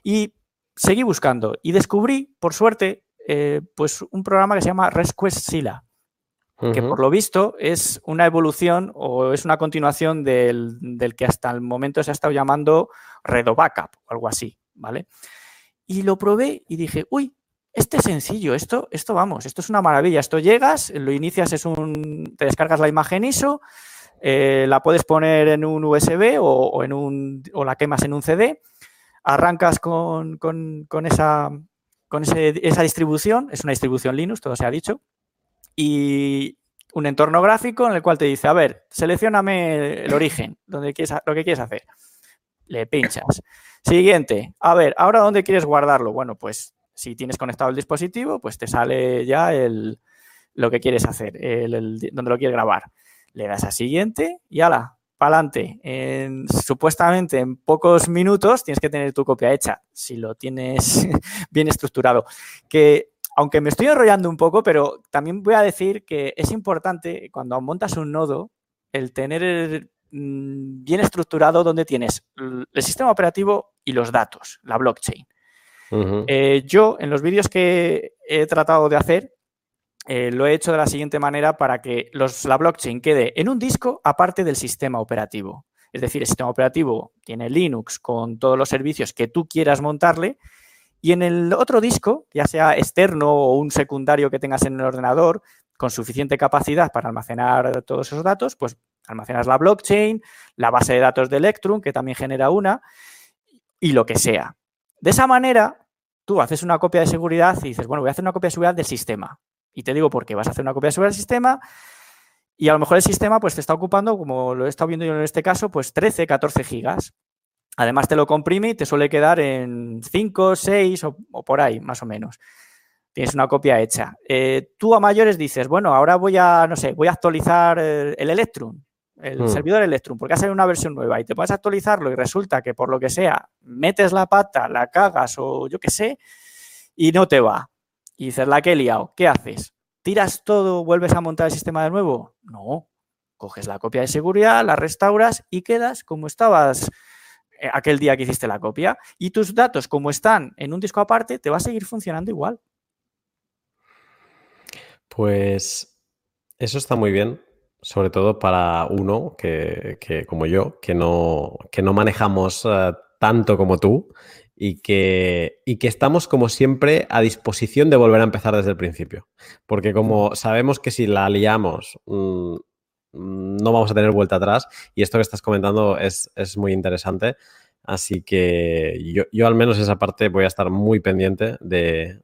Y seguí buscando y descubrí, por suerte, eh, pues un programa que se llama Resquest Sila, que por lo visto es una evolución o es una continuación del, del, que hasta el momento se ha estado llamando Redo Backup o algo así, ¿vale? Y lo probé y dije, uy, este es sencillo, esto, esto vamos, esto es una maravilla. Esto llegas, lo inicias, es un, te descargas la imagen ISO, eh, la puedes poner en un USB o, en un, o la quemas en un CD, arrancas con, esa, con esa distribución, es una distribución Linux, todo se ha dicho, y un entorno gráfico en el cual te dice, a ver, seleccioname el origen, donde lo que quieres hacer. Le pinchas. Siguiente, a ver, ahora dónde quieres guardarlo. Bueno, pues si tienes conectado el dispositivo, pues te sale ya el, lo que quieres hacer, donde lo quieres grabar. Le das a siguiente y ala, para adelante. supuestamente en pocos minutos tienes que tener tu copia hecha, si lo tienes bien estructurado. Que aunque me estoy enrollando un poco, pero también voy a decir que es importante cuando montas un nodo el tener mm, bien estructurado donde tienes el sistema operativo y los datos, la blockchain. Eh, yo, en los vídeos que he tratado de hacer, eh, lo he hecho de la siguiente manera para que la blockchain quede en un disco aparte del sistema operativo. Es decir, el sistema operativo tiene Linux con todos los servicios que tú quieras montarle y en el otro disco, ya sea externo o un secundario que tengas en el ordenador, con suficiente capacidad para almacenar todos esos datos, pues almacenas la blockchain, la base de datos de Electrum, que también genera una, y lo que sea. De esa manera, tú haces una copia de seguridad y dices, bueno, voy a hacer una copia de seguridad del sistema. Y te digo por qué vas a hacer una copia de seguridad del sistema y a lo mejor el sistema pues te está ocupando, como lo he estado viendo yo en este caso, pues 13, 14 gigas. Además te lo comprime y te suele quedar en 5, 6 o, por ahí, más o menos. Tienes una copia hecha. Eh, tú a mayores dices, bueno, ahora voy a, no sé, voy a actualizar el Electrum el hmm. servidor Electrum, porque ha salido una versión nueva y te puedes actualizarlo y resulta que por lo que sea metes la pata, la cagas o yo qué sé y no te va. Y dices, la que he liado, ¿qué haces? ¿Tiras todo, vuelves a montar el sistema de nuevo? No. Coges la copia de seguridad, la restauras y quedas como estabas eh, aquel día que hiciste la copia. Y tus datos, como están en un disco aparte, te va a seguir funcionando igual. Pues eso está muy bien sobre todo para uno que, como yo, que no, que no manejamos eh, tanto como tú y que, y que estamos como siempre a disposición de volver a empezar desde el principio. Porque como sabemos que si la liamos, mm, no vamos a tener vuelta atrás y esto que estás comentando es, muy interesante. Así que yo, al menos esa parte voy a estar muy pendiente de,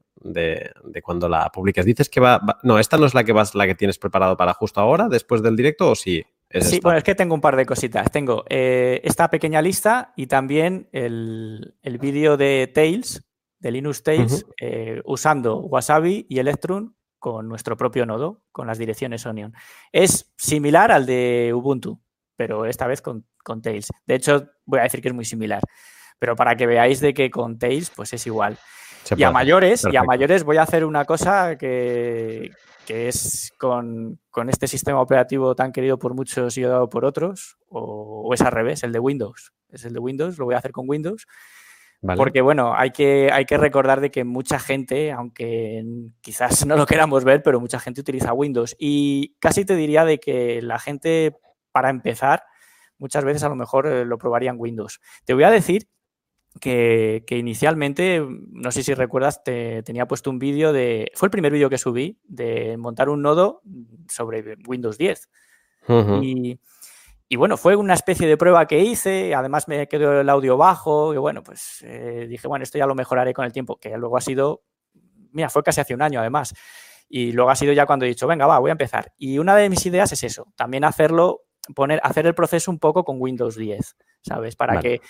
cuando la publiques. Dices que va, No, esta no es la que vas, la que tienes preparado para justo ahora, después del directo, o sí. sí, bueno, es que tengo un par de cositas. Tengo eh, esta pequeña lista y también el, vídeo de Tails, de Linux Tails, eh, usando Wasabi y Electron con nuestro propio nodo, con las direcciones Onion. Es similar al de Ubuntu, pero esta vez con, Tails. De hecho, voy a decir que es muy similar. Pero para que veáis de que con Tails, pues es igual. Y a mayores, y a mayores voy a hacer una cosa que, es con, este sistema operativo tan querido por muchos y odiado por otros, o, o, es al revés, el de Windows. Es el de Windows, lo voy a hacer con Windows. Porque, bueno, hay que, hay que recordar de que mucha gente, aunque quizás no lo queramos ver, pero mucha gente utiliza Windows. Y casi te diría de que la gente, para empezar, muchas veces a lo mejor eh, lo probarían Windows. Te voy a decir que, inicialmente, no sé si recuerdas, te, tenía puesto un vídeo de. Fue el primer vídeo que subí de montar un nodo sobre Windows 10. Y y bueno, fue una especie de prueba que hice, además me quedó el audio bajo, y bueno, pues eh, dije, bueno, esto ya lo mejoraré con el tiempo, que luego ha sido, mira, fue casi hace un año además. Y luego ha sido ya cuando he dicho, venga, va, voy a empezar. Y una de mis ideas es eso, también hacerlo, poner, hacer el proceso un poco con Windows 10, ¿sabes? Para que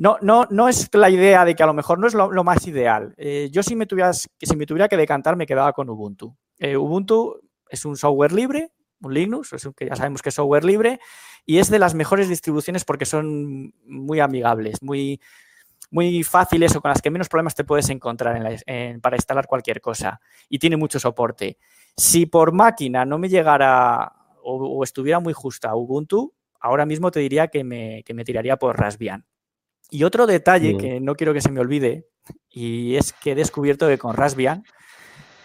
no, no, no es la idea de que a lo mejor no es lo, más ideal. Eh, yo si me, tuvieras, si me tuviera que decantar me quedaba con Ubuntu. Eh, Ubuntu es un software libre, un Linux, que ya sabemos que es software libre, y es de las mejores distribuciones porque son muy amigables, muy, muy fáciles o con las que menos problemas te puedes encontrar para instalar cualquier cosa. Y tiene mucho soporte. Si por máquina no me llegara o, estuviera muy justa Ubuntu, ahora mismo te diría que me, tiraría por Raspbian. Y otro detalle que no quiero que se me olvide, y es que he descubierto que con Raspbian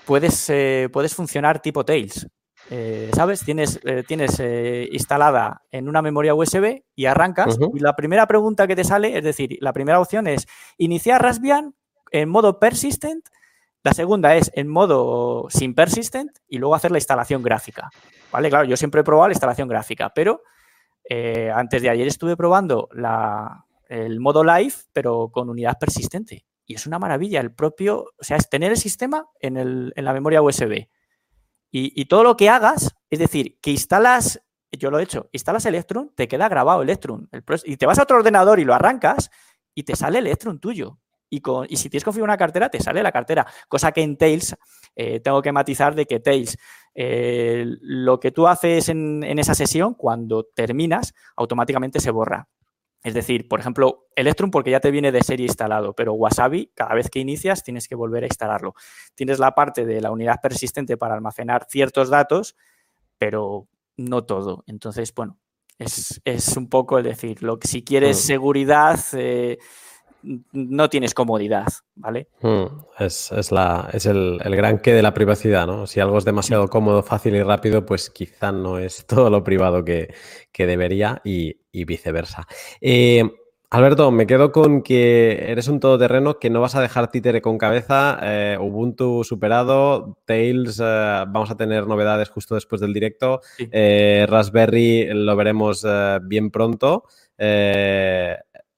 puedes, eh, puedes funcionar tipo Tails. Eh, ¿sabes? Tienes, eh, tienes instalada en una memoria USB y arrancas. Y la primera pregunta que te sale, es decir, la primera opción es iniciar Raspbian en modo persistent. La segunda es en modo sin persistent y luego hacer la instalación gráfica. ¿Vale? Claro, yo siempre he probado la instalación gráfica, pero antes de ayer estuve probando el modo live, pero con unidad persistente. Y es una maravilla. El propio, o sea, es tener el sistema en, el, en la memoria USB y, todo lo que hagas, es decir, que instalas, yo lo he hecho, instalas Electron, te queda grabado Electron. y te vas a otro ordenador y lo arrancas y te sale Electron tuyo. Y, con, y si tienes configurada una cartera, te sale la cartera. Cosa que en Tails eh, tengo que matizar de que Tails, eh, lo que tú haces en, en, esa sesión, cuando terminas, automáticamente se borra. Es decir, por ejemplo, Electron porque ya te viene de serie instalado, pero Wasabi, cada vez que inicias, tienes que volver a instalarlo. Tienes la parte de la unidad persistente para almacenar ciertos datos, pero no todo. Entonces, bueno, es, un poco el decir, lo que si quieres seguridad, eh, no tienes comodidad, ¿vale? Mm, es, la, es el, gran que de la privacidad, ¿no? Si algo es demasiado cómodo, fácil y rápido, pues quizá no es todo lo privado que, debería y, viceversa. Eh, Alberto, me quedo con que eres un todoterreno que no vas a dejar títere con cabeza. Eh, Ubuntu superado, Tails, eh, vamos a tener novedades justo después del directo. Raspberry lo veremos bien pronto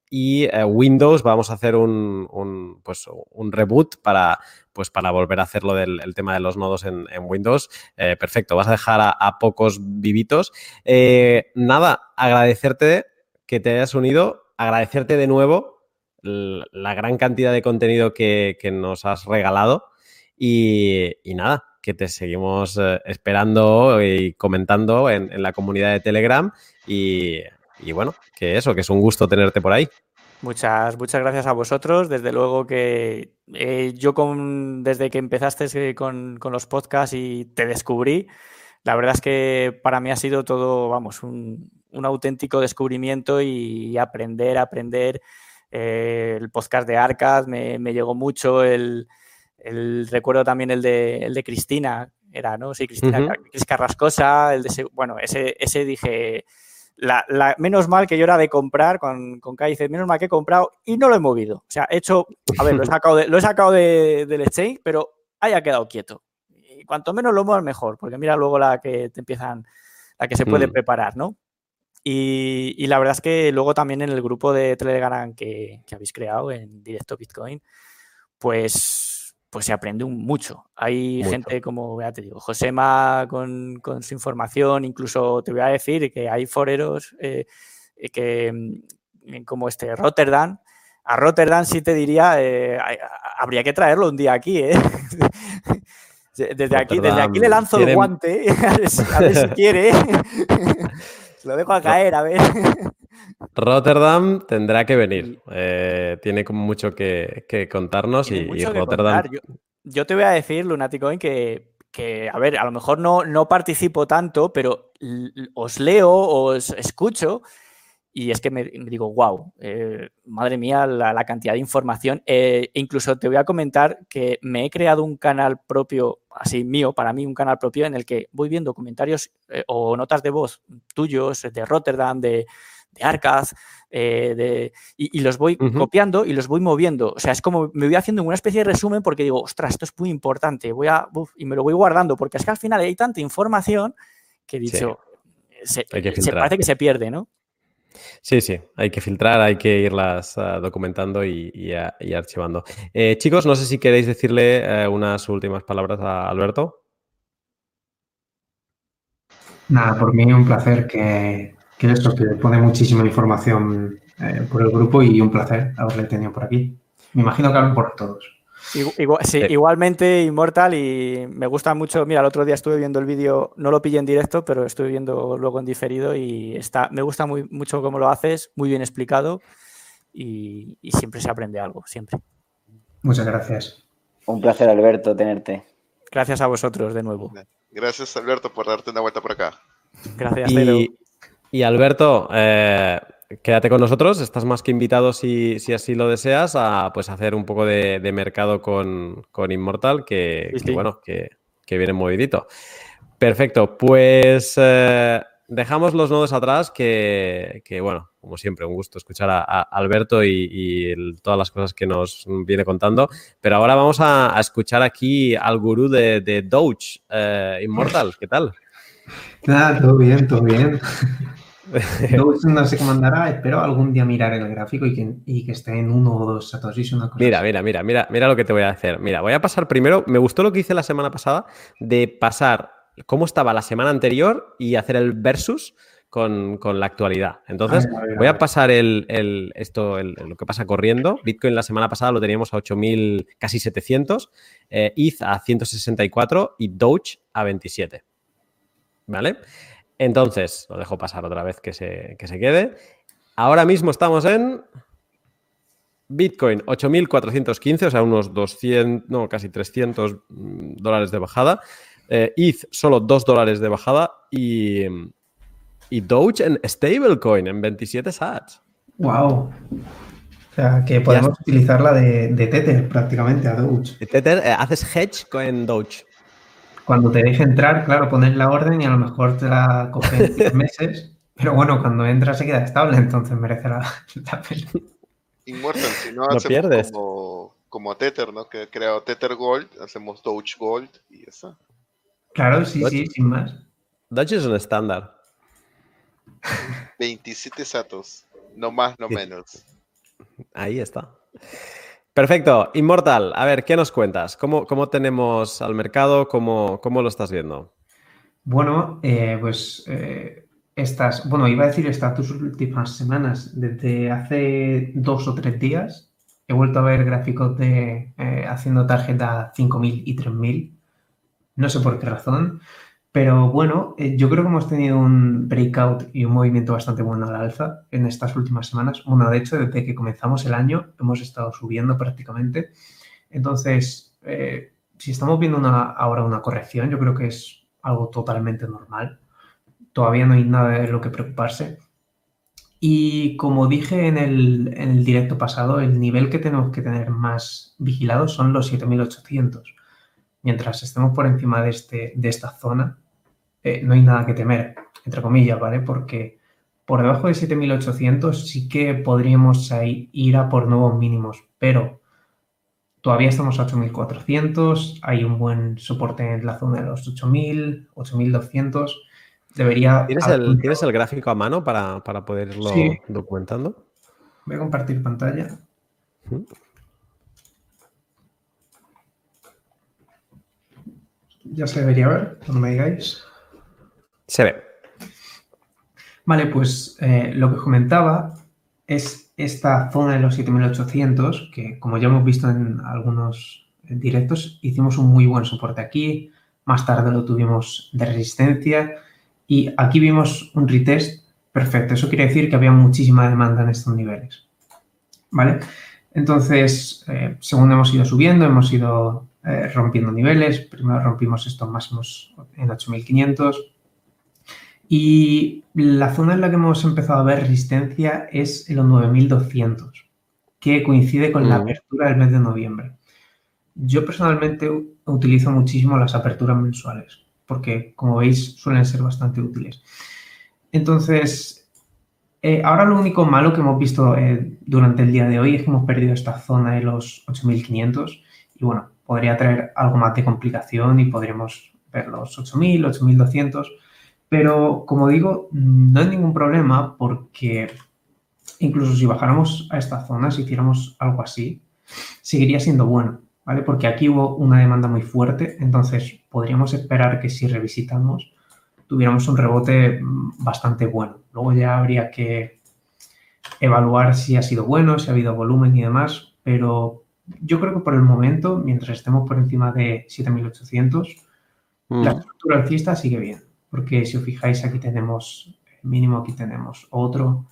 y eh, Windows vamos a hacer un, pues, un reboot para, pues, para volver a hacerlo del el tema de los nodos en, Windows. Eh, perfecto, vas a dejar a, pocos vivitos. Eh, nada, agradecerte que te hayas unido, agradecerte de nuevo la gran cantidad de contenido que, nos has regalado y, nada, que te seguimos esperando y comentando en, en la comunidad de Telegram y y bueno, que eso, que es un gusto tenerte por ahí. Muchas, muchas gracias a vosotros. Desde luego que eh, yo con, desde que empezaste eh, con, los podcasts y te descubrí, la verdad es que para mí ha sido todo, vamos, un, auténtico descubrimiento y aprender, aprender. Eh, el podcast de Arcad me, llegó mucho, el, recuerdo también el de, el de Cristina, era, ¿no? Sí, Cristina Carrascosa, el de, bueno, ese, ese dije la, menos mal que yo era de comprar con, con dice, menos mal que he comprado y no lo he movido. O sea, he hecho, a ver, lo he sacado, de, lo he sacado de, del exchange, pero haya quedado quieto. Y cuanto menos lo muevas, mejor, porque mira luego la que te empiezan la que se puede mm. preparar, ¿no? Y, la verdad es que luego también en el grupo de Telegram que, habéis creado en Directo Bitcoin, pues, pues se aprende mucho. Hay gente como, ya te digo, Josema con, con, su información, incluso te voy a decir que hay foreros eh, que, mm, como este Rotterdam, a Rotterdam sí te diría, eh, habría que traerlo un día aquí, ¿eh? Desde aquí, desde aquí le lanzo el guante, a ver si quiere. Lo dejo a caer, a ver. Rotterdam tendrá que venir. Eh, tiene como mucho que, contarnos y, Rotterdam. Yo, te voy a decir, Lunaticoin, que, que, a ver, a lo mejor no, no participo tanto, pero os leo, os escucho y es que me, digo, wow, eh, madre mía, la, cantidad de información. Eh, e incluso te voy a comentar que me he creado un canal propio, así mío, para mí, un canal propio en el que voy viendo comentarios eh, o notas de voz tuyos de Rotterdam, de, de Arcaz, de, y, los voy copiando y los voy moviendo. O sea, es como me voy haciendo una especie de resumen porque digo, ostras, esto es muy importante, voy a, y me lo voy guardando, porque es que al final hay tanta información que he dicho, se, se, parece que se pierde, ¿no? Sí, sí, hay que filtrar, hay que irlas ah, documentando y, archivando. Eh, chicos, no sé si queréis decirle eh, unas últimas palabras a Alberto. Nada, por mí un placer que, que esto, que pone muchísima información eh, por el grupo y un placer haberle tenido por aquí. Me imagino que hablan por todos. Igual, sí, igualmente Immortal y me gusta mucho. Mira, el otro día estuve viendo el vídeo, no lo pillé en directo, pero estuve viendo luego en diferido y está, me gusta muy, mucho cómo lo haces, muy bien explicado y, siempre se aprende algo, siempre. Muchas gracias. Un placer, Alberto, tenerte. Gracias a vosotros de nuevo. Gracias, Alberto, por darte una vuelta por acá. Gracias, y, y Alberto, eh, quédate con nosotros, estás más que invitado si, así lo deseas a pues hacer un poco de, mercado con, con, Immortal, que, bueno, que, viene movidito. Perfecto, pues eh, dejamos los nodos atrás, que, bueno, como siempre, un gusto escuchar a, Alberto y, todas las cosas que nos viene contando, pero ahora vamos a, escuchar aquí al gurú de, de Doge, eh, Immortal, ¿qué tal? Nada, todo bien, todo bien. no sé cómo andará, espero algún día mirar el gráfico y que, esté en uno o dos satoshis. Una cosa mira, mira, mira, mira, mira lo que te voy a hacer. Mira, voy a pasar primero, me gustó lo que hice la semana pasada de pasar cómo estaba la semana anterior y hacer el versus con, la actualidad. Entonces, voy a pasar el, esto, lo que pasa corriendo. Bitcoin la semana pasada lo teníamos a 8.000, casi 700, eh, ETH a 164 y Doge a 27. ¿Vale? Entonces, lo dejo pasar otra vez que se, se quede. Ahora mismo estamos en Bitcoin 8.415, o sea, unos 200, no, casi 300 mm, dólares de bajada. Eh, ETH solo 2 dólares de bajada y, y Doge en stablecoin en 27 sats. ¡Wow! O sea, que podemos utilizarla de, de Tether prácticamente a Doge. Tether, eh, haces hedge con Doge cuando te deje entrar, claro, pones la orden y a lo mejor te la cogen 10 meses, pero bueno, cuando entras se queda estable, entonces merece la, pena. Immortal, si no, hacemos Como, como Tether, ¿no? Que he creado Tether Gold, hacemos Doge Gold y ya está. Claro, sí, sí, sin más. Doge es un estándar. 27 satos, no más, no menos. Ahí está. Perfecto. Inmortal, a ver, ¿qué nos cuentas? ¿Cómo, cómo tenemos al mercado? ¿Cómo, cómo lo estás viendo? Bueno, eh, pues eh, estas, bueno, iba a decir estas últimas semanas, desde hace dos o tres días, he vuelto a ver gráficos de eh, haciendo tarjeta 5.000 y 3.000. No sé por qué razón. Pero bueno, eh, yo creo que hemos tenido un breakout y un movimiento bastante bueno al alza en estas últimas semanas. Bueno, de hecho, desde que comenzamos el año hemos estado subiendo prácticamente. Entonces, eh, si estamos viendo ahora una corrección, yo creo que es algo totalmente normal. Todavía no hay nada de lo que preocuparse. Y como dije en el, directo pasado, el nivel que tenemos que tener más vigilado son los 7800. Mientras estemos por encima de, este, de esta zona, eh, no hay nada que temer, entre comillas, ¿vale? Porque por debajo de 7.800 sí que podríamos ir a por nuevos mínimos, pero todavía estamos a 8.400, hay un buen soporte en la zona de los 8.000, 8.200 debería... ¿Tienes el, ¿tienes el gráfico a mano para, para poder irlo documentando? Voy a compartir pantalla. Ya se debería ver, cuando me digáis. Se ve. Vale, pues eh, lo que comentaba es esta zona de los 7800, que como ya hemos visto en algunos directos, hicimos un muy buen soporte aquí, más tarde lo tuvimos de resistencia y aquí vimos un retest perfecto. Eso quiere decir que había muchísima demanda en estos niveles. ¿Vale? Entonces, eh, según hemos ido subiendo, hemos ido eh, rompiendo niveles. Primero rompimos estos máximos en 8500. Y la zona en la que hemos empezado a ver resistencia es en los 9200, que coincide con la apertura del mes de noviembre. Yo personalmente utilizo muchísimo las aperturas mensuales, porque como veis suelen ser bastante útiles. Entonces, eh, ahora lo único malo que hemos visto eh, durante el día de hoy es que hemos perdido esta zona de los 8500 y bueno, podría traer algo más de complicación y podríamos ver los 8000, 8200, pero como digo, no hay ningún problema porque incluso si bajáramos a esta zona, si hiciéramos algo así, seguiría siendo bueno, ¿vale? Porque aquí hubo una demanda muy fuerte, entonces podríamos esperar que si revisitamos tuviéramos un rebote mm, bastante bueno. Luego ya habría que evaluar si ha sido bueno, si ha habido volumen y demás, pero yo creo que por el momento, mientras estemos por encima de 7800, mm. la estructura alcista sigue bien, porque si os fijáis aquí tenemos mínimo, aquí tenemos otro,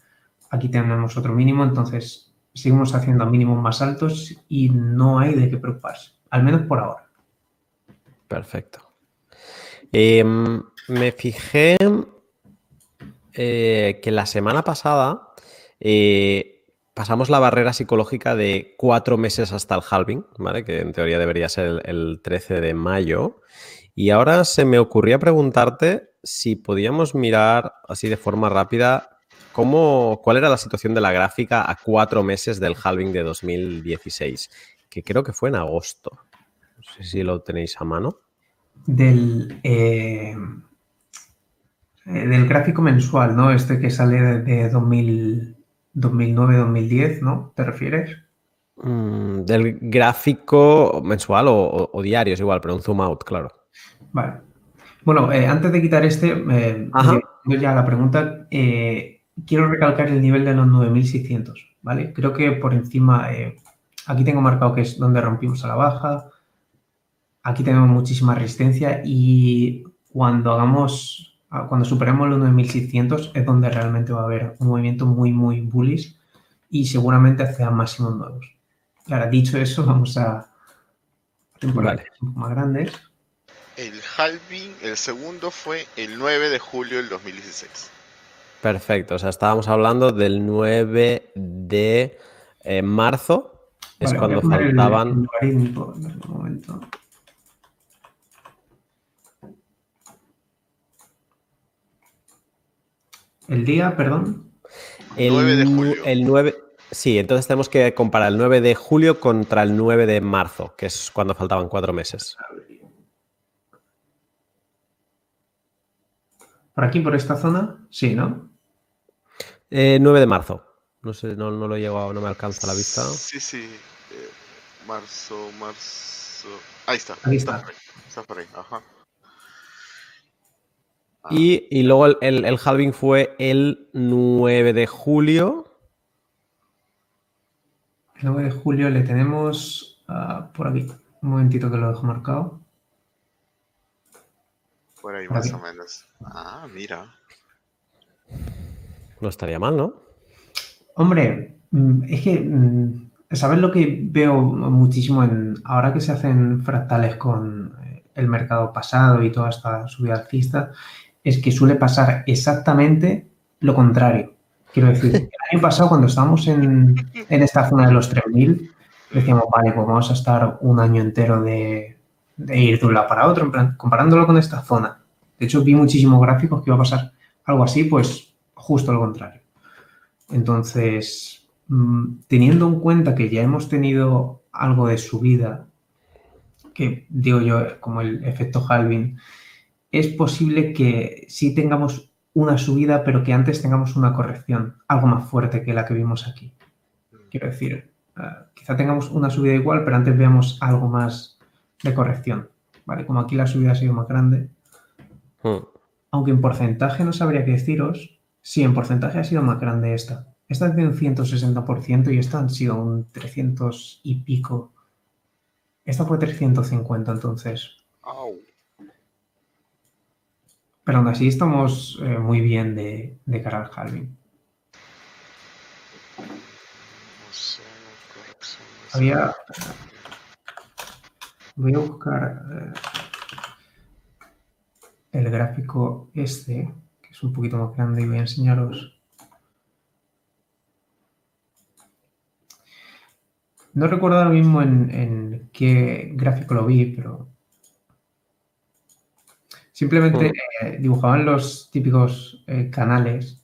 aquí tenemos otro mínimo, entonces seguimos haciendo mínimos más altos y no hay de qué preocuparse, al menos por ahora. Perfecto. Em, me fijé eh, que la semana pasada eh, pasamos la barrera psicológica de cuatro meses hasta el halving, ¿vale? Que en teoría debería ser el, 13 de mayo. Y ahora se me ocurría preguntarte si podíamos mirar así de forma rápida cómo, cuál era la situación de la gráfica a cuatro meses del halving de 2016, que creo que fue en agosto. No sé si lo tenéis a mano del, eh, del gráfico mensual, ¿no? Este que sale de 2009-2010, ¿no? ¿Te refieres? Mm, del gráfico mensual o, diario, es igual, pero un zoom out, claro. Vale. Bueno, eh, antes de quitar este, eh, ya la pregunta, quiero recalcar el nivel de los 9600, ¿vale? Creo que por encima, aquí tengo marcado que es donde rompimos a la baja, aquí tenemos muchísima resistencia y cuando hagamos, cuando superemos los 9600 es donde realmente va a haber un movimiento muy, muy bullish y seguramente hacia máximos nuevos. Ahora, dicho eso, vamos a temporales un poco más grandes. El halving, el segundo fue el 9 de julio del 2016. Perfecto, o sea, estábamos hablando del 9 de eh, marzo, es cuando faltaban... ¿El día, perdón? El 9 de julio. El 9, sí, entonces tenemos que comparar el 9 de julio contra el 9 de marzo, que es cuando faltaban cuatro meses. ¿Por aquí, por esta zona? Sí, ¿no? 9 eh, de marzo. No sé, no, lo llego, no me alcanza la vista. Sí, sí. Eh, marzo, marzo. Ahí está. Ahí está. Está por ahí, ajá. Y, luego el, el, halving fue el 9 de julio. El 9 de julio le tenemos ah, por aquí. Un momentito que lo dejo marcado. Por ahí más o menos. Ah, mira. No estaría mal, ¿no? Hombre, mm, es que, mm, ¿sabes lo que veo muchísimo en ahora que se hacen fractales con eh, el mercado pasado y toda esta subida alcista? Es que suele pasar exactamente lo contrario. Quiero decir, el año pasado cuando estábamos en, esta zona de los 3.000, decíamos, vale, pues vamos a estar un año entero de, ir de un lado para otro, en plan, comparándolo con esta zona. De hecho, vi muchísimos gráficos que iba a pasar algo así, pues justo lo contrario. Entonces, mm, teniendo en cuenta que ya hemos tenido algo de subida, que digo yo, como el efecto halving, es posible que sí tengamos una subida, pero que antes tengamos una corrección, algo más fuerte que la que vimos aquí. Quiero decir, eh, quizá tengamos una subida igual, pero antes veamos algo más de corrección. ¿Vale? Como aquí la subida ha sido más grande. Hmm. Aunque en porcentaje no sabría qué deciros, sí, en porcentaje ha sido más grande esta. Esta es de un 160% y esta han sido un 300 y pico. Esta fue 350 entonces. Pero aún así estamos eh, muy bien de, de cara al halving. Voy a buscar eh, el gráfico este, que es un poquito más grande y voy a enseñaros No recuerdo ahora mismo en, qué gráfico lo vi, pero simplemente eh, dibujaban los típicos eh, canales.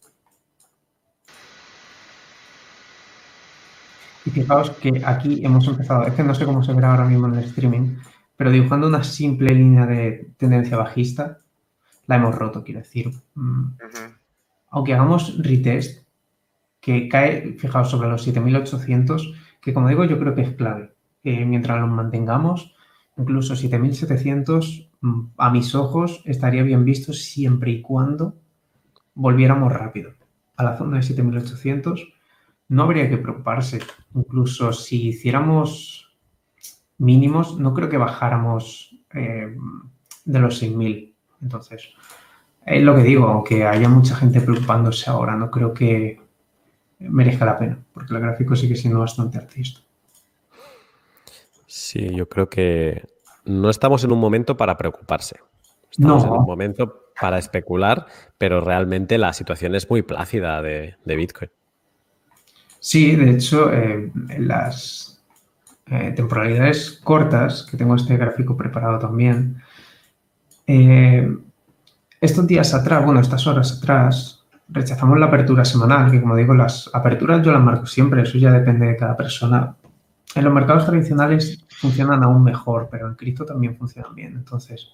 Y fijaos que aquí hemos empezado, es que no sé cómo se verá ahora mismo en el streaming, pero dibujando una simple línea de tendencia bajista, la hemos roto, quiero decir. Mm, aunque hagamos retest, que cae, fijaos, sobre los 7800, que como digo yo creo que es clave. mientras los mantengamos, incluso 7700 mm, a mis ojos estaría bien visto siempre y cuando volviéramos rápido a la zona de 7800. No habría que preocuparse. Incluso si hiciéramos mínimos, no creo que bajáramos eh, de los 6000. Entonces, es lo que digo, aunque haya mucha gente preocupándose ahora, no creo que merezca la pena, porque el gráfico sigue siendo bastante artista. Sí, yo creo que no estamos en un momento para preocuparse. Estamos en un momento para especular, pero realmente la situación es muy plácida de, Bitcoin. Sí, de hecho, eh, en las eh, temporalidades cortas, que tengo este gráfico preparado también, eh, estos días atrás, bueno, estas horas atrás, rechazamos la apertura semanal, que como digo, las aperturas yo las marco siempre, eso ya depende de cada persona. En los mercados tradicionales funcionan aún mejor, pero en cripto también funcionan bien. Entonces,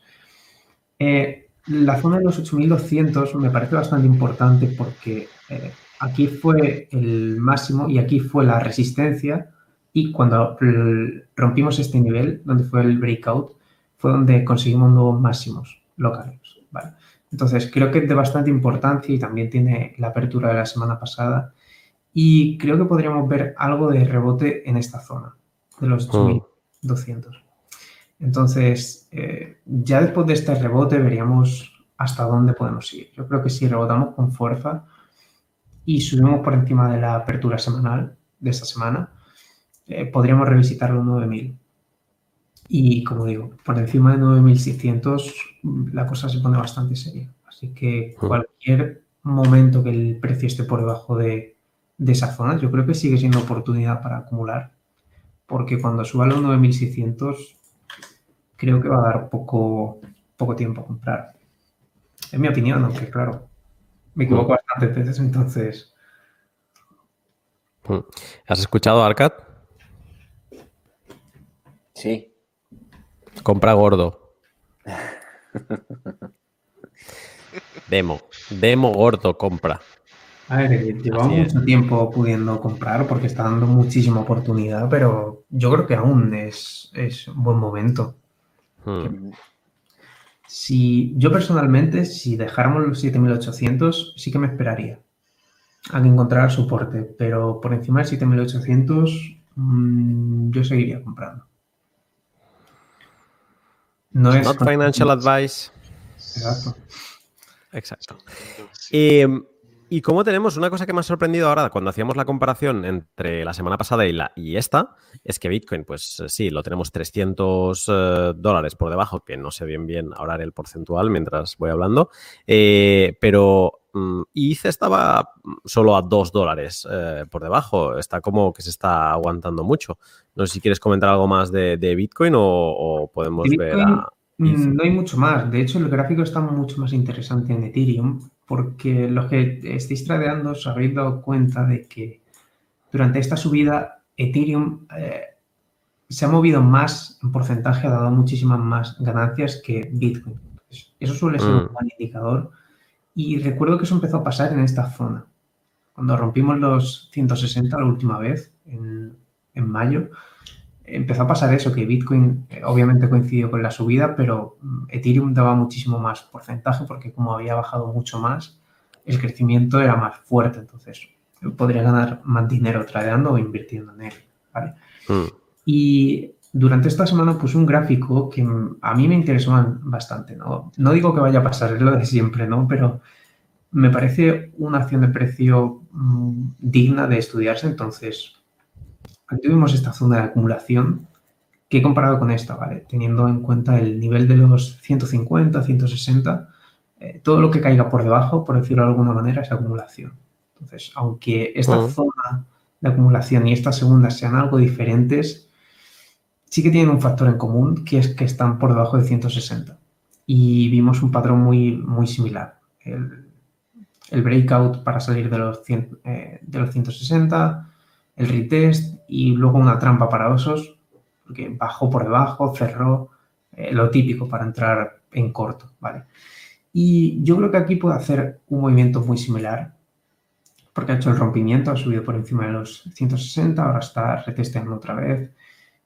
eh, la zona de los 8200 me parece bastante importante porque eh, aquí fue el máximo y aquí fue la resistencia y cuando rompimos este nivel, donde fue el breakout, fue donde conseguimos nuevos máximos locales. Entonces, creo que es de bastante importancia y también tiene la apertura de la semana pasada. Y creo que podríamos ver algo de rebote en esta zona, de los 2.200. Mm. Entonces, eh, ya después de este rebote veríamos hasta dónde podemos ir. Yo creo que si rebotamos con fuerza y subimos por encima de la apertura semanal de esta semana, eh, podríamos revisitar los 9.000. Y como digo, por encima de 9.600 la cosa se pone bastante seria. Así que mm. cualquier momento que el precio esté por debajo de, esa zona, yo creo que sigue siendo oportunidad para acumular. Porque cuando suba a los 9.600, creo que va a dar poco, poco tiempo a comprar. Es mi opinión, aunque claro, me equivoco bastantes veces, entonces. Mm. ¿Has escuchado Arcad? Sí. Compra gordo. Demo. Demo gordo, compra. A ver, llevamos mucho tiempo pudiendo comprar porque está dando muchísima oportunidad, pero yo creo que aún es, un buen momento. Hmm. Si yo personalmente, si dejáramos los 7800, sí que me esperaría a que encontrara soporte, pero por encima de 7800 mm, yo seguiría comprando. No es Not financial advice. Exacto. Exacto. Em, y como tenemos una cosa que me ha sorprendido ahora cuando hacíamos la comparación entre la semana pasada y, la, y esta, es que Bitcoin, pues sí, lo tenemos 300 eh, dólares por debajo, que no sé bien bien ahora el porcentual mientras voy hablando, eh, pero mm, ICE estaba solo a 2 dólares eh, por debajo, está como que se está aguantando mucho. No sé si quieres comentar algo más de, Bitcoin o, podemos ver a... Mm, no hay mucho más. De hecho, el gráfico está mucho más interesante en Ethereum porque los que estéis tradeando os habéis dado cuenta de que durante esta subida Ethereum eh, se ha movido más en porcentaje, ha dado muchísimas más ganancias que Bitcoin. Eso suele ser un mm. buen indicador. Y recuerdo que eso empezó a pasar en esta zona. Cuando rompimos los 160 la última vez, en, en mayo, empezó a pasar eso, que Bitcoin eh, obviamente coincidió con la subida, pero mm, Ethereum daba muchísimo más porcentaje porque como había bajado mucho más, el crecimiento era más fuerte. Entonces, podría ganar más dinero tradeando o invirtiendo en él. ¿vale? Mm. Y durante esta semana puse un gráfico que a mí me interesó bastante. ¿no? no digo que vaya a pasar, es lo de siempre, ¿no? Pero me parece una acción de precio mm, digna de estudiarse. Entonces, aquí esta zona de acumulación que he comparado con esta, ¿vale? Teniendo en cuenta el nivel de los 150, 160, eh, todo lo que caiga por debajo, por decirlo de alguna manera, es acumulación. Entonces, aunque esta zona de acumulación y esta segunda sean algo diferentes, sí que tienen un factor en común, que es que están por debajo de 160. Y vimos un patrón muy, muy similar. El, breakout para salir de los, eh, de los 160, el retest y luego una trampa para osos, porque bajó por debajo, cerró, eh, lo típico para entrar en corto, ¿vale? Y yo creo que aquí puede hacer un movimiento muy similar, porque ha hecho el rompimiento, ha subido por encima de los 160, ahora está retesteando otra vez.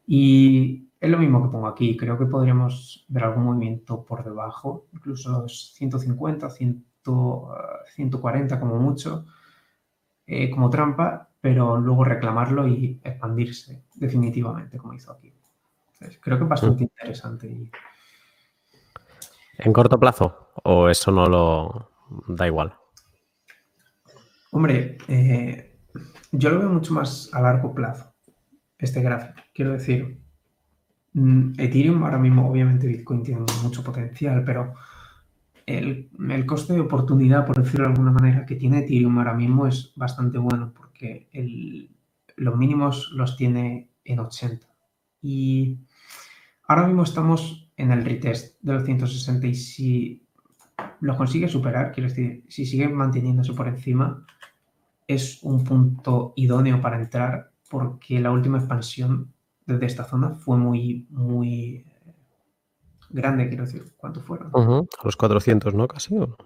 Y es lo mismo que pongo aquí, creo que podríamos ver algún movimiento por debajo, incluso los 150, 100, 140 como mucho, eh, como trampa, pero luego reclamarlo y expandirse definitivamente, como hizo aquí. creo que es bastante mm. interesante. ¿En corto plazo? ¿O eso no lo da igual? Hombre, eh, yo lo veo mucho más a largo plazo, este gráfico. Quiero decir, mm, Ethereum ahora mismo, obviamente Bitcoin tiene mucho potencial, pero el, coste de oportunidad, por decirlo de alguna manera, que tiene Ethereum ahora mismo es bastante bueno, porque los mínimos los tiene en 80. Y ahora mismo estamos en el retest de los 160 y si lo consigue superar, quiero decir, si sigue manteniéndose por encima, es un punto idóneo para entrar porque la última expansión desde esta zona fue muy, muy grande, quiero decir. ¿Cuánto fueron? Los 400, ¿no? Casi. ¿o?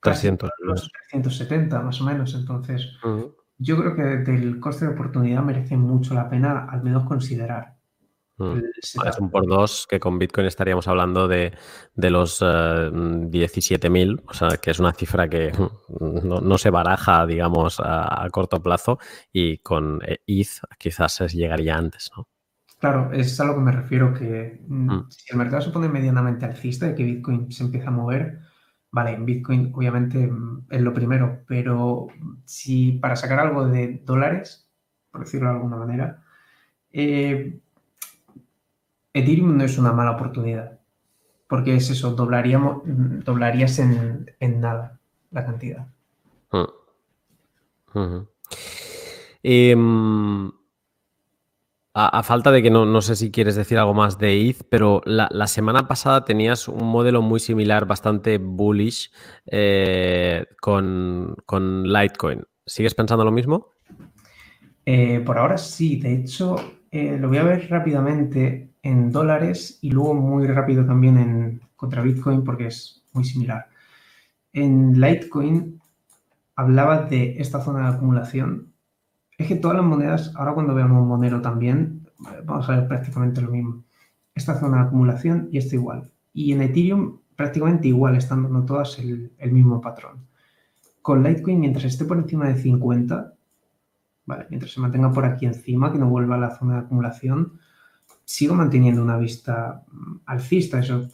300. los 370, más o menos. Entonces, yo creo que del coste de oportunidad merece mucho la pena al menos considerar. Mm. Es un por dos que con Bitcoin estaríamos hablando de, los 17.000, eh, o sea, que es una cifra que no, se baraja, digamos, a, corto plazo y con ETH quizás llegaría antes, ¿no? Claro, es a lo que me refiero, que mm, mm. si el mercado se pone medianamente alcista y que Bitcoin se empieza a mover, vale, en Bitcoin obviamente es lo primero, pero si para sacar algo de dólares, por decirlo de alguna manera, eh, Ethereum no es una mala oportunidad, porque es eso, doblaríamos, doblarías en, nada la cantidad. Em, a, falta de que no, sé si quieres decir algo más de ETH, pero la, semana pasada tenías un modelo muy similar, bastante bullish, eh, con, Litecoin. ¿Sigues pensando lo mismo? Eh, por ahora sí, de hecho, eh, lo voy a ver rápidamente en dólares y luego muy rápido también en contra Bitcoin porque es muy similar. En Litecoin hablaba de esta zona de acumulación. Es que todas las monedas, ahora cuando veamos monero también, vamos a ver prácticamente lo mismo. Esta zona de acumulación y esto igual. Y en Ethereum prácticamente igual, están dando todas el, el mismo patrón. Con Litecoin, mientras esté por encima de 50, ¿vale? mientras se mantenga por aquí encima, que no vuelva a la zona de acumulación, sigo manteniendo una vista mm, alcista. Eso,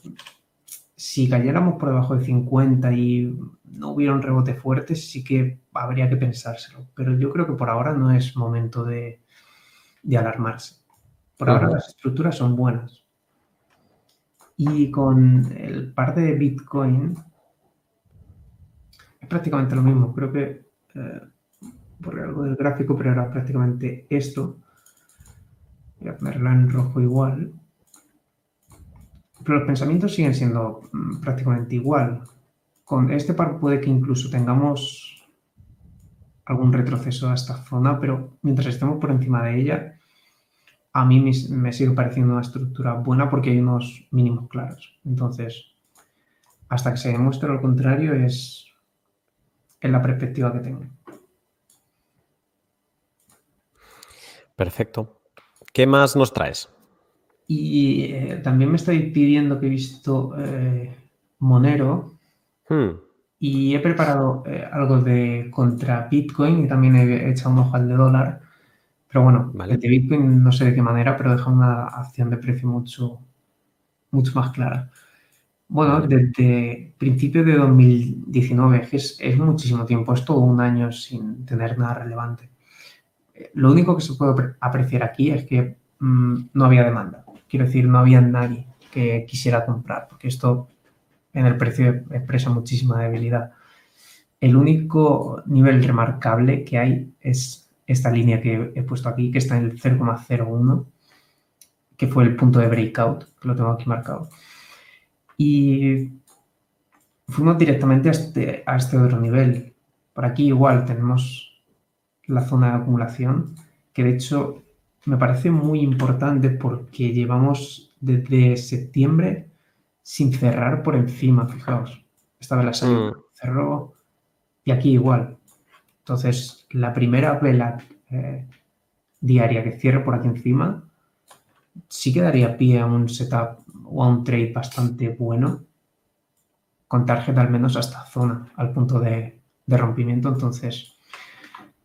si cayéramos por debajo de 50 y no hubiera un rebote fuerte, sí que habría que pensárselo. Pero yo creo que por ahora no es momento de, alarmarse. Por ahora las estructuras son buenas. Y con el par de Bitcoin es prácticamente lo mismo. Creo que eh, por algo del gráfico, pero era prácticamente esto. Voy a ponerla en rojo igual. Pero los pensamientos siguen siendo mm, prácticamente igual. Con este par puede que incluso tengamos algún retroceso a esta zona, pero mientras estemos por encima de ella, a mí me, sigue pareciendo una estructura buena porque hay unos mínimos claros. Entonces, hasta que se demuestre lo contrario es, en la perspectiva que tengo. Perfecto. ¿Qué más nos traes? Y eh, también me estoy pidiendo que he visto eh, Monero hmm. y he preparado eh, algo de contra Bitcoin y también he echado un ojo al de dólar. Pero bueno, el de Bitcoin no sé de qué manera, pero deja una acción de precio mucho, mucho más clara. Bueno, desde principios de 2019, es, es muchísimo tiempo, es todo un año sin tener nada relevante. Lo único que se puede apreciar aquí es que mm, no había demanda. Quiero decir, no había nadie que quisiera comprar, porque esto en el precio expresa muchísima debilidad. El único nivel remarcable que hay es esta línea que he puesto aquí, que está en el 0,01, que fue el punto de breakout, que lo tengo aquí marcado. Y fuimos directamente a este, a este otro nivel. Por aquí igual tenemos la zona de acumulación, que de hecho me parece muy importante porque llevamos desde septiembre sin cerrar por encima, fijaos. Esta vez la salida mm. cerró y aquí igual. Entonces, la primera vela eh, diaria que cierre por aquí encima sí que daría pie a un setup o a un trade bastante bueno con tarjeta al menos hasta zona, al punto de, rompimiento. Entonces,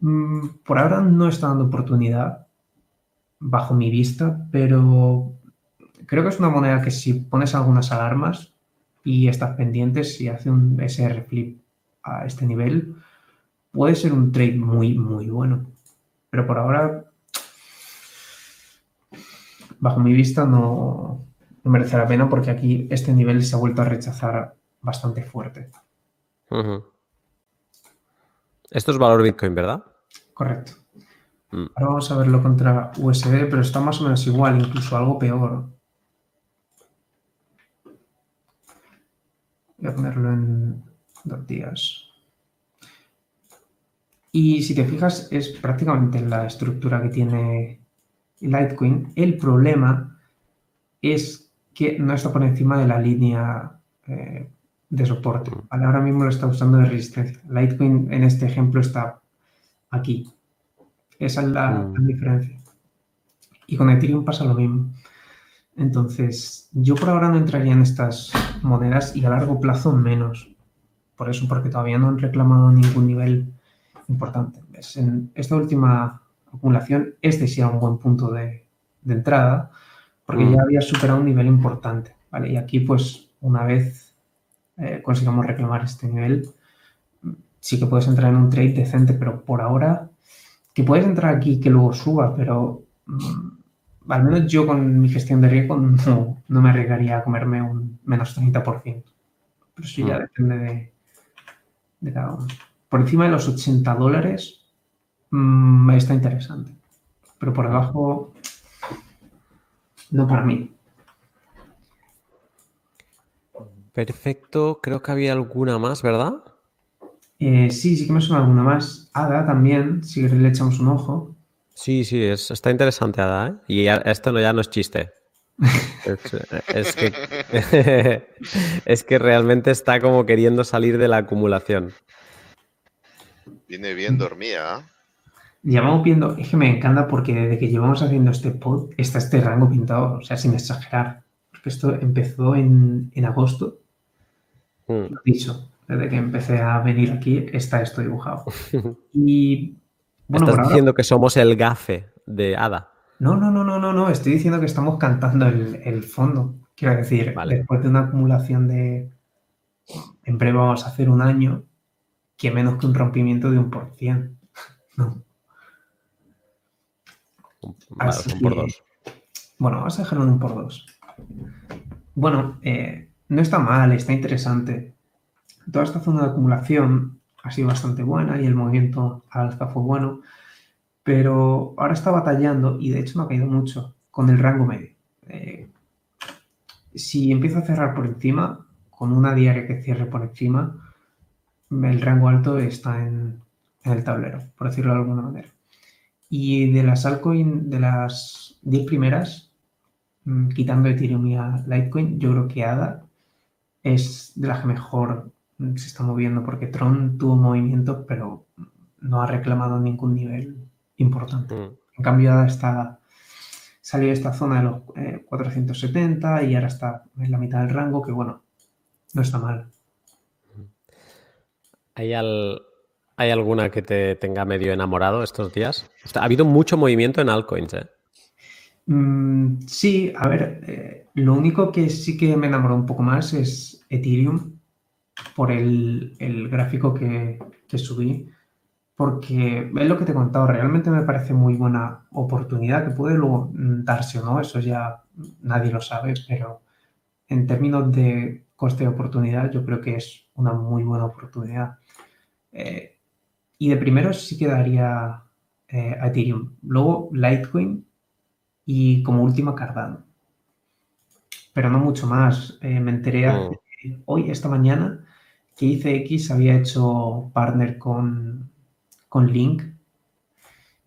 mm, por ahora no está dando oportunidad bajo mi vista, pero creo que es una moneda que si pones algunas alarmas y estás pendientes, si hace un SR flip a este nivel, puede ser un trade muy, muy bueno. Pero por ahora, bajo mi vista, no, merece la pena porque aquí este nivel se ha vuelto a rechazar bastante fuerte. Esto es valor Bitcoin, ¿verdad? Correcto. Mm. Ahora vamos a verlo contra USD, pero está más o menos igual, incluso algo peor. Voy a ponerlo en dos días. Y si te fijas, es prácticamente la estructura que tiene Litecoin. El problema es que no está por encima de la línea eh, de soporte. Mm. Ahora mismo lo está usando de resistencia. Litecoin en este ejemplo está aquí. Esa es la, mm. diferencia. Y con Ethereum pasa lo mismo. Entonces, yo por ahora no entraría en estas monedas y a largo plazo menos. Por eso, porque todavía no han reclamado ningún nivel importante. En esta última acumulación, este sí era un buen punto de, entrada, porque ya mm. había superado un nivel importante. ¿vale? Y aquí, pues, una vez eh, consigamos reclamar este nivel, sí que puedes entrar en un trade decente, pero por ahora que puedes entrar aquí y que luego suba, pero mm, al menos yo con mi gestión de riesgo no, me arriesgaría a comerme un menos 30%. Pero eso ya mm. depende de, cada uno. Por encima de los 80 dólares mm, está interesante. Pero por debajo, no para mí. Perfecto, creo que había alguna más, ¿verdad? Eh, sí, sí que me suena alguna más. Ada también, si le echamos un ojo. Sí, sí, está interesante Ada, ¿eh? Y esto no, ya no es chiste. es, que, es que realmente está como queriendo salir de la acumulación. Viene bien dormida. Llevamos viendo, es que me encanta porque desde que llevamos haciendo este pod está este rango pintado, o sea, sin exagerar. Porque esto empezó en, agosto. Mm. Lo dicho, desde que empecé a venir aquí, está esto dibujado. Y bueno, Estás diciendo que somos el gafe de Ada. No, no, no, no, no, no. Estoy diciendo que estamos cantando el, fondo. Quiero decir, después de una acumulación de. En breve vamos a hacer un año, que menos que un rompimiento de un por cien. No. un por dos. Bueno, vamos a dejarlo en un por dos. Bueno, eh, no está mal, está interesante toda esta zona de acumulación ha sido bastante buena y el movimiento al alza fue bueno, pero ahora está batallando y de hecho no ha caído mucho con el rango medio. Eh, si empiezo a cerrar por encima, con una diaria que cierre por encima, el rango alto está en, el tablero, por decirlo de alguna manera. Y de las altcoin, de las 10 primeras, mm, quitando Ethereum y Litecoin, yo creo que ADA es de las que mejor se está moviendo, porque Tron tuvo movimiento, pero no ha reclamado ningún nivel importante. Mm. En cambio, ahora está salió de esta zona de los 470 eh, y ahora está en la mitad del rango, que bueno, no está mal. ¿Hay, ¿Hay alguna que te tenga medio enamorado estos días? Ha habido mucho movimiento en altcoins, ¿eh? Mm, sí, a ver, eh, lo único que sí que me enamoró un poco más es Ethereum por el, gráfico que, que subí porque es lo que te he contado, realmente me parece muy buena oportunidad que puede luego darse o no, eso ya nadie lo sabe, pero en términos de coste de oportunidad yo creo que es una muy buena oportunidad. Eh, y de primero sí quedaría eh, Ethereum, luego Litecoin y como última Cardano. Pero no mucho más. Eh, me enteré mm. hoy, esta mañana, que ICX había hecho partner con con Link.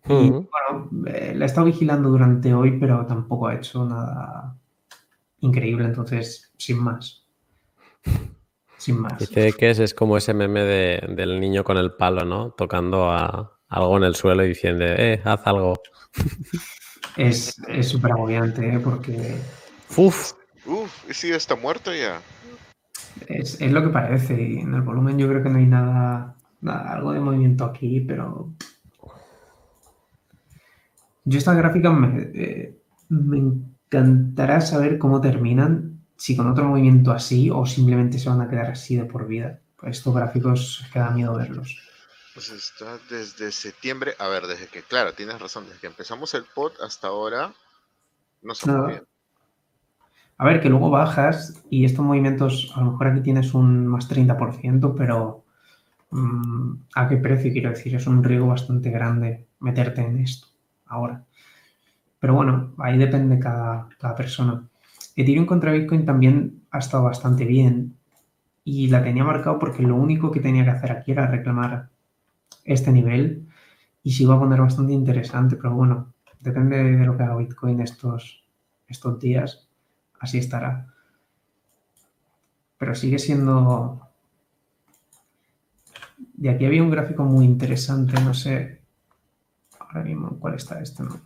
Y bueno, eh, la he estado vigilando durante hoy, pero tampoco ha hecho nada increíble, entonces, sin más. Sin más. Dice que es, es como ese meme del niño con el palo, ¿no? Tocando a, algo en el suelo y diciendo, eh, haz algo. Es súper agobiante, ¿eh? Porque. Uf. Uf, ¿ese está muerto ya? Es, es, lo que parece. Y en el volumen yo creo que no hay nada algo de movimiento aquí, pero... Yo esta gráfica eh, me, encantará saber cómo terminan, si con otro movimiento así o simplemente se van a quedar así de por vida. Pues estos gráficos que da miedo verlos. Pues está desde septiembre, a ver, desde que, claro, tienes razón, desde que empezamos el pod hasta ahora, no se bien. A ver, que luego bajas y estos movimientos, a lo mejor aquí tienes un más 30%, pero Mm, ¿A qué precio? Quiero decir, es un riesgo bastante grande meterte en esto ahora. Pero bueno, ahí depende cada, cada persona. Ethereum contra Bitcoin también ha estado bastante bien y la tenía marcado porque lo único que tenía que hacer aquí era reclamar este nivel y se iba a poner bastante interesante, pero bueno, depende de lo que haga Bitcoin estos, estos días, así estará. Pero sigue siendo de aquí había un gráfico muy interesante, no sé ahora mismo cuál está este, ¿no?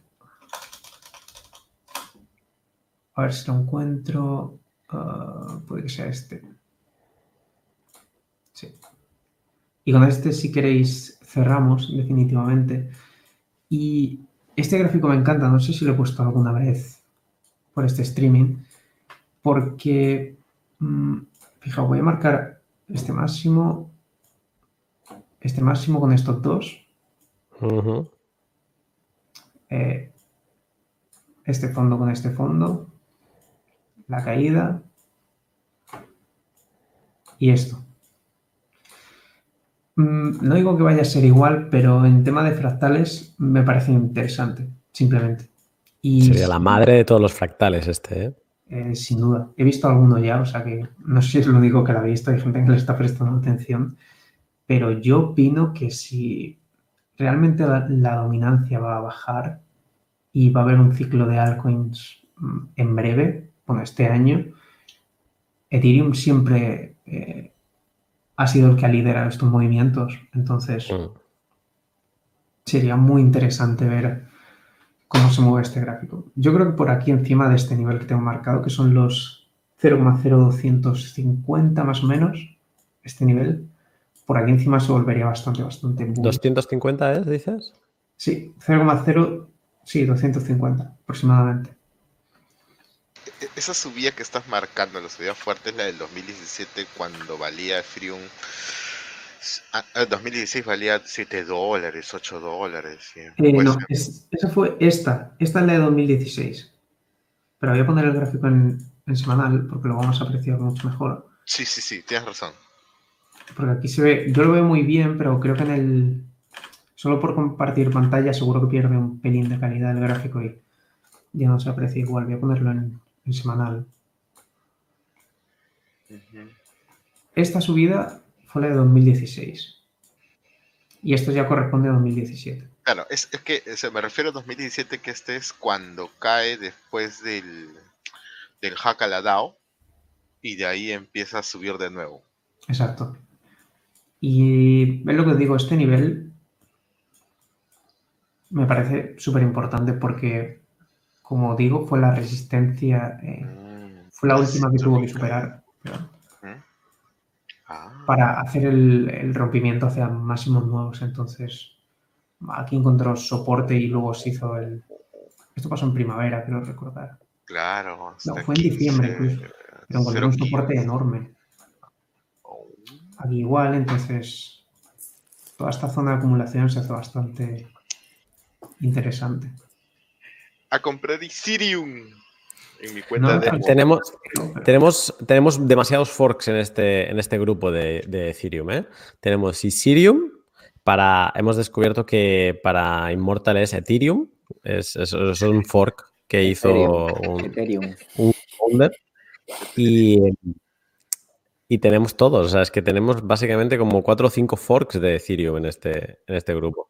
A ver si lo encuentro. Ah, puede que sea este. Sí. Y con este, si queréis, cerramos definitivamente. Y este gráfico me encanta, no sé si lo he puesto alguna vez por este streaming, porque, mm, fijaos, voy a marcar este máximo este máximo con estos dos. Eh, este fondo con este fondo. La caída. Y esto. Mm, no digo que vaya a ser igual, pero en tema de fractales me parece interesante, simplemente. Y Sería la madre de todos los fractales este, ¿eh? ¿Eh? sin duda. He visto alguno ya, o sea que no sé si es lo único que la he visto, hay gente que le está prestando atención. Pero yo opino que si realmente la, dominancia va a bajar y va a haber un ciclo de altcoins mm, en breve, bueno, este año, Ethereum siempre eh, ha sido el que ha liderado estos movimientos. Entonces, mm. sería muy interesante ver cómo se mueve este gráfico. Yo creo que por aquí encima de este nivel que tengo marcado, que son los 0,0250 más o menos, este nivel, por aquí encima se volvería bastante, bastante. ¿250 es, dices? Sí, 0,0, sí, 250 aproximadamente. E-, esa subida que estás marcando, la subida fuerte es la del 2017 cuando valía Ethereum. En 2016 valía 7 dólares, 8 dólares. Eh, no, esa fue esta. Esta es la de 2016. Pero voy a poner el gráfico en, en semanal porque lo vamos a apreciar mucho mejor. Sí, sí, sí, tienes razón. Porque aquí se ve, yo lo veo muy bien, pero creo que en el, solo por compartir pantalla seguro que pierde un pelín de calidad el gráfico y ya no se aprecia igual. Voy a ponerlo en, semanal. Esta subida fue la de 2016. Y esto ya corresponde a 2017. Claro, es, que me refiero a 2017 que este es cuando cae después del, del hack a la DAO y de ahí empieza a subir de nuevo. Exacto. Y es lo que digo, este nivel me parece súper importante porque, como digo, fue la resistencia, eh, mm, fue la última que tuvo que superar. Ah. para hacer el, rompimiento hacia máximos nuevos. Entonces, aquí encontró soporte y luego se hizo el... Esto pasó en primavera, creo recordar. Claro. No, fue en diciembre incluso. Pero encontró un soporte enorme. Aquí igual, entonces toda esta zona de acumulación se hace bastante interesante. A comprar Ethereum en mi cuenta de... Tenemos, tenemos, tenemos demasiados forks en este, en este grupo de, Ethereum. ¿eh? Tenemos Ethereum, para, hemos descubierto que para Immortal es Ethereum, es, un fork que hizo un, un founder. Y, y tenemos todos, o sea, es que tenemos básicamente como cuatro o cinco forks de Ethereum en este, en este grupo.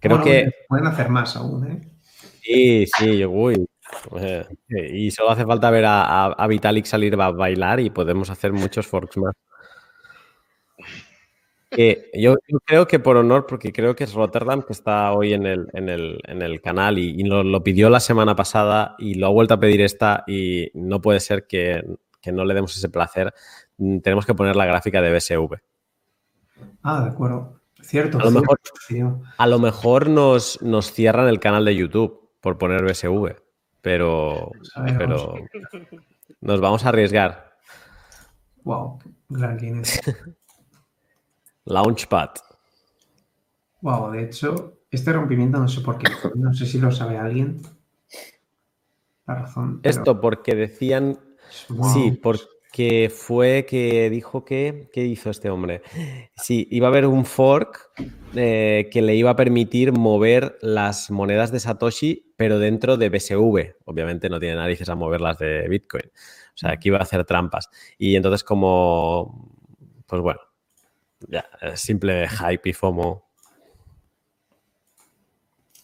Creo que. Pueden hacer más aún, ¿eh? Sí, sí, uy. Eh, y solo hace falta ver a, Vitalik salir a bailar y podemos hacer muchos forks más. yo, creo que por honor, porque creo que es Rotterdam que está hoy en el, en el, canal y, lo, pidió la semana pasada y lo ha vuelto a pedir esta y no puede ser que, que no le demos ese placer. Mm, tenemos que poner la gráfica de BSV. Ah, de acuerdo. Cierto. A lo mejor, a lo mejor nos, nos, cierran el canal de YouTube por poner BSV, pero, pero nos vamos a arriesgar. Wow, gran. Launchpad. Wow, de hecho, este rompimiento no sé por qué. No sé si lo sabe alguien. La razón. Esto porque decían. Sí, porque que fue que dijo que, ¿qué hizo este hombre? Sí, iba a haber un fork eh, que le iba a permitir mover las monedas de Satoshi, pero dentro de BSV. Obviamente no tiene narices a moverlas de Bitcoin. O sea, aquí iba a hacer trampas. Y entonces como, pues bueno, ya, simple hype y FOMO.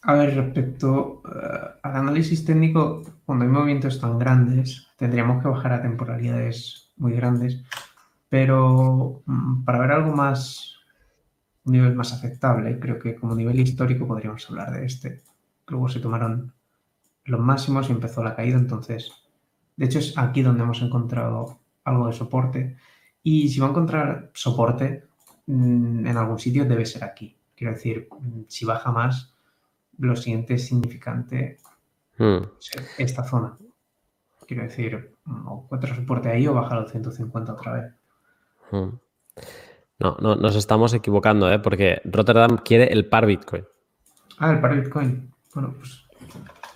A ver, respecto eh, al análisis técnico, cuando hay movimientos tan grandes, tendríamos que bajar a temporalidades muy grandes, pero mm, para ver algo más, un nivel más aceptable, creo que como nivel histórico podríamos hablar de este. Luego se tomaron los máximos y empezó la caída, entonces, de hecho es aquí donde hemos encontrado algo de soporte. Y si va a encontrar soporte mm, en algún sitio, debe ser aquí. Quiero decir, mm, si baja más, lo siguiente es significante hmm. esta zona. Quiero decir, o encuentra soporte ahí o baja los 150 otra vez. Hmm. No, no, nos estamos equivocando, ¿eh? porque Rotterdam quiere el par Bitcoin. Ah, el par Bitcoin. Bueno, pues.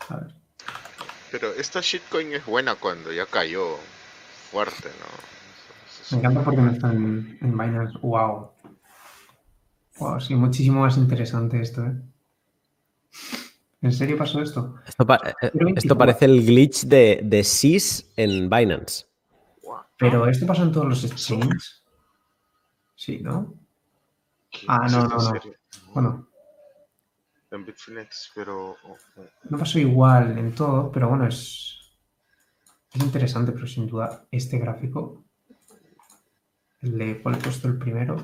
A ver. Pero esta shitcoin es buena cuando ya cayó fuerte, ¿no? Me encanta porque no está en, en Binance. ¡Wow! Wow, sí, muchísimo más interesante esto, ¿eh? ¿En serio pasó esto? Esto, eh, parece el glitch de, de SIS en Binance. Pero esto pasa en todos los exchanges. Sí, ¿no? Ah, no, no, no. Bueno. En Bitfinex, pero. Oh, oh. No pasó igual en todo, pero bueno, es. Es interesante, pero sin duda, este gráfico. El de cuál he puesto el primero.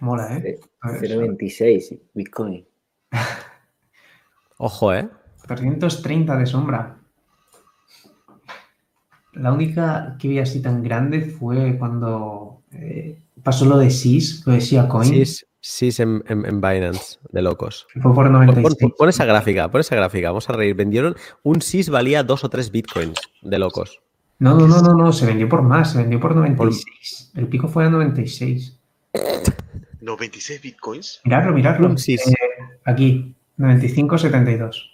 Mola, ¿eh? 0.26 Bitcoin. Ojo, ¿eh? 330 de sombra. La única que vi así tan grande fue cuando eh, pasó lo de SIS, lo de SIA Coin. SIS, SIS en, Binance, de locos. Fue por 96. Pon, esa gráfica, pon esa gráfica, vamos a reír. Vendieron, un SIS valía dos o tres Bitcoins, de locos. No, no, no, no, no, se vendió por más, se vendió por 96. El pico fue a 96. 96 bitcoins. Miradlo, miradlo. Sí, eh, aquí, 95,72.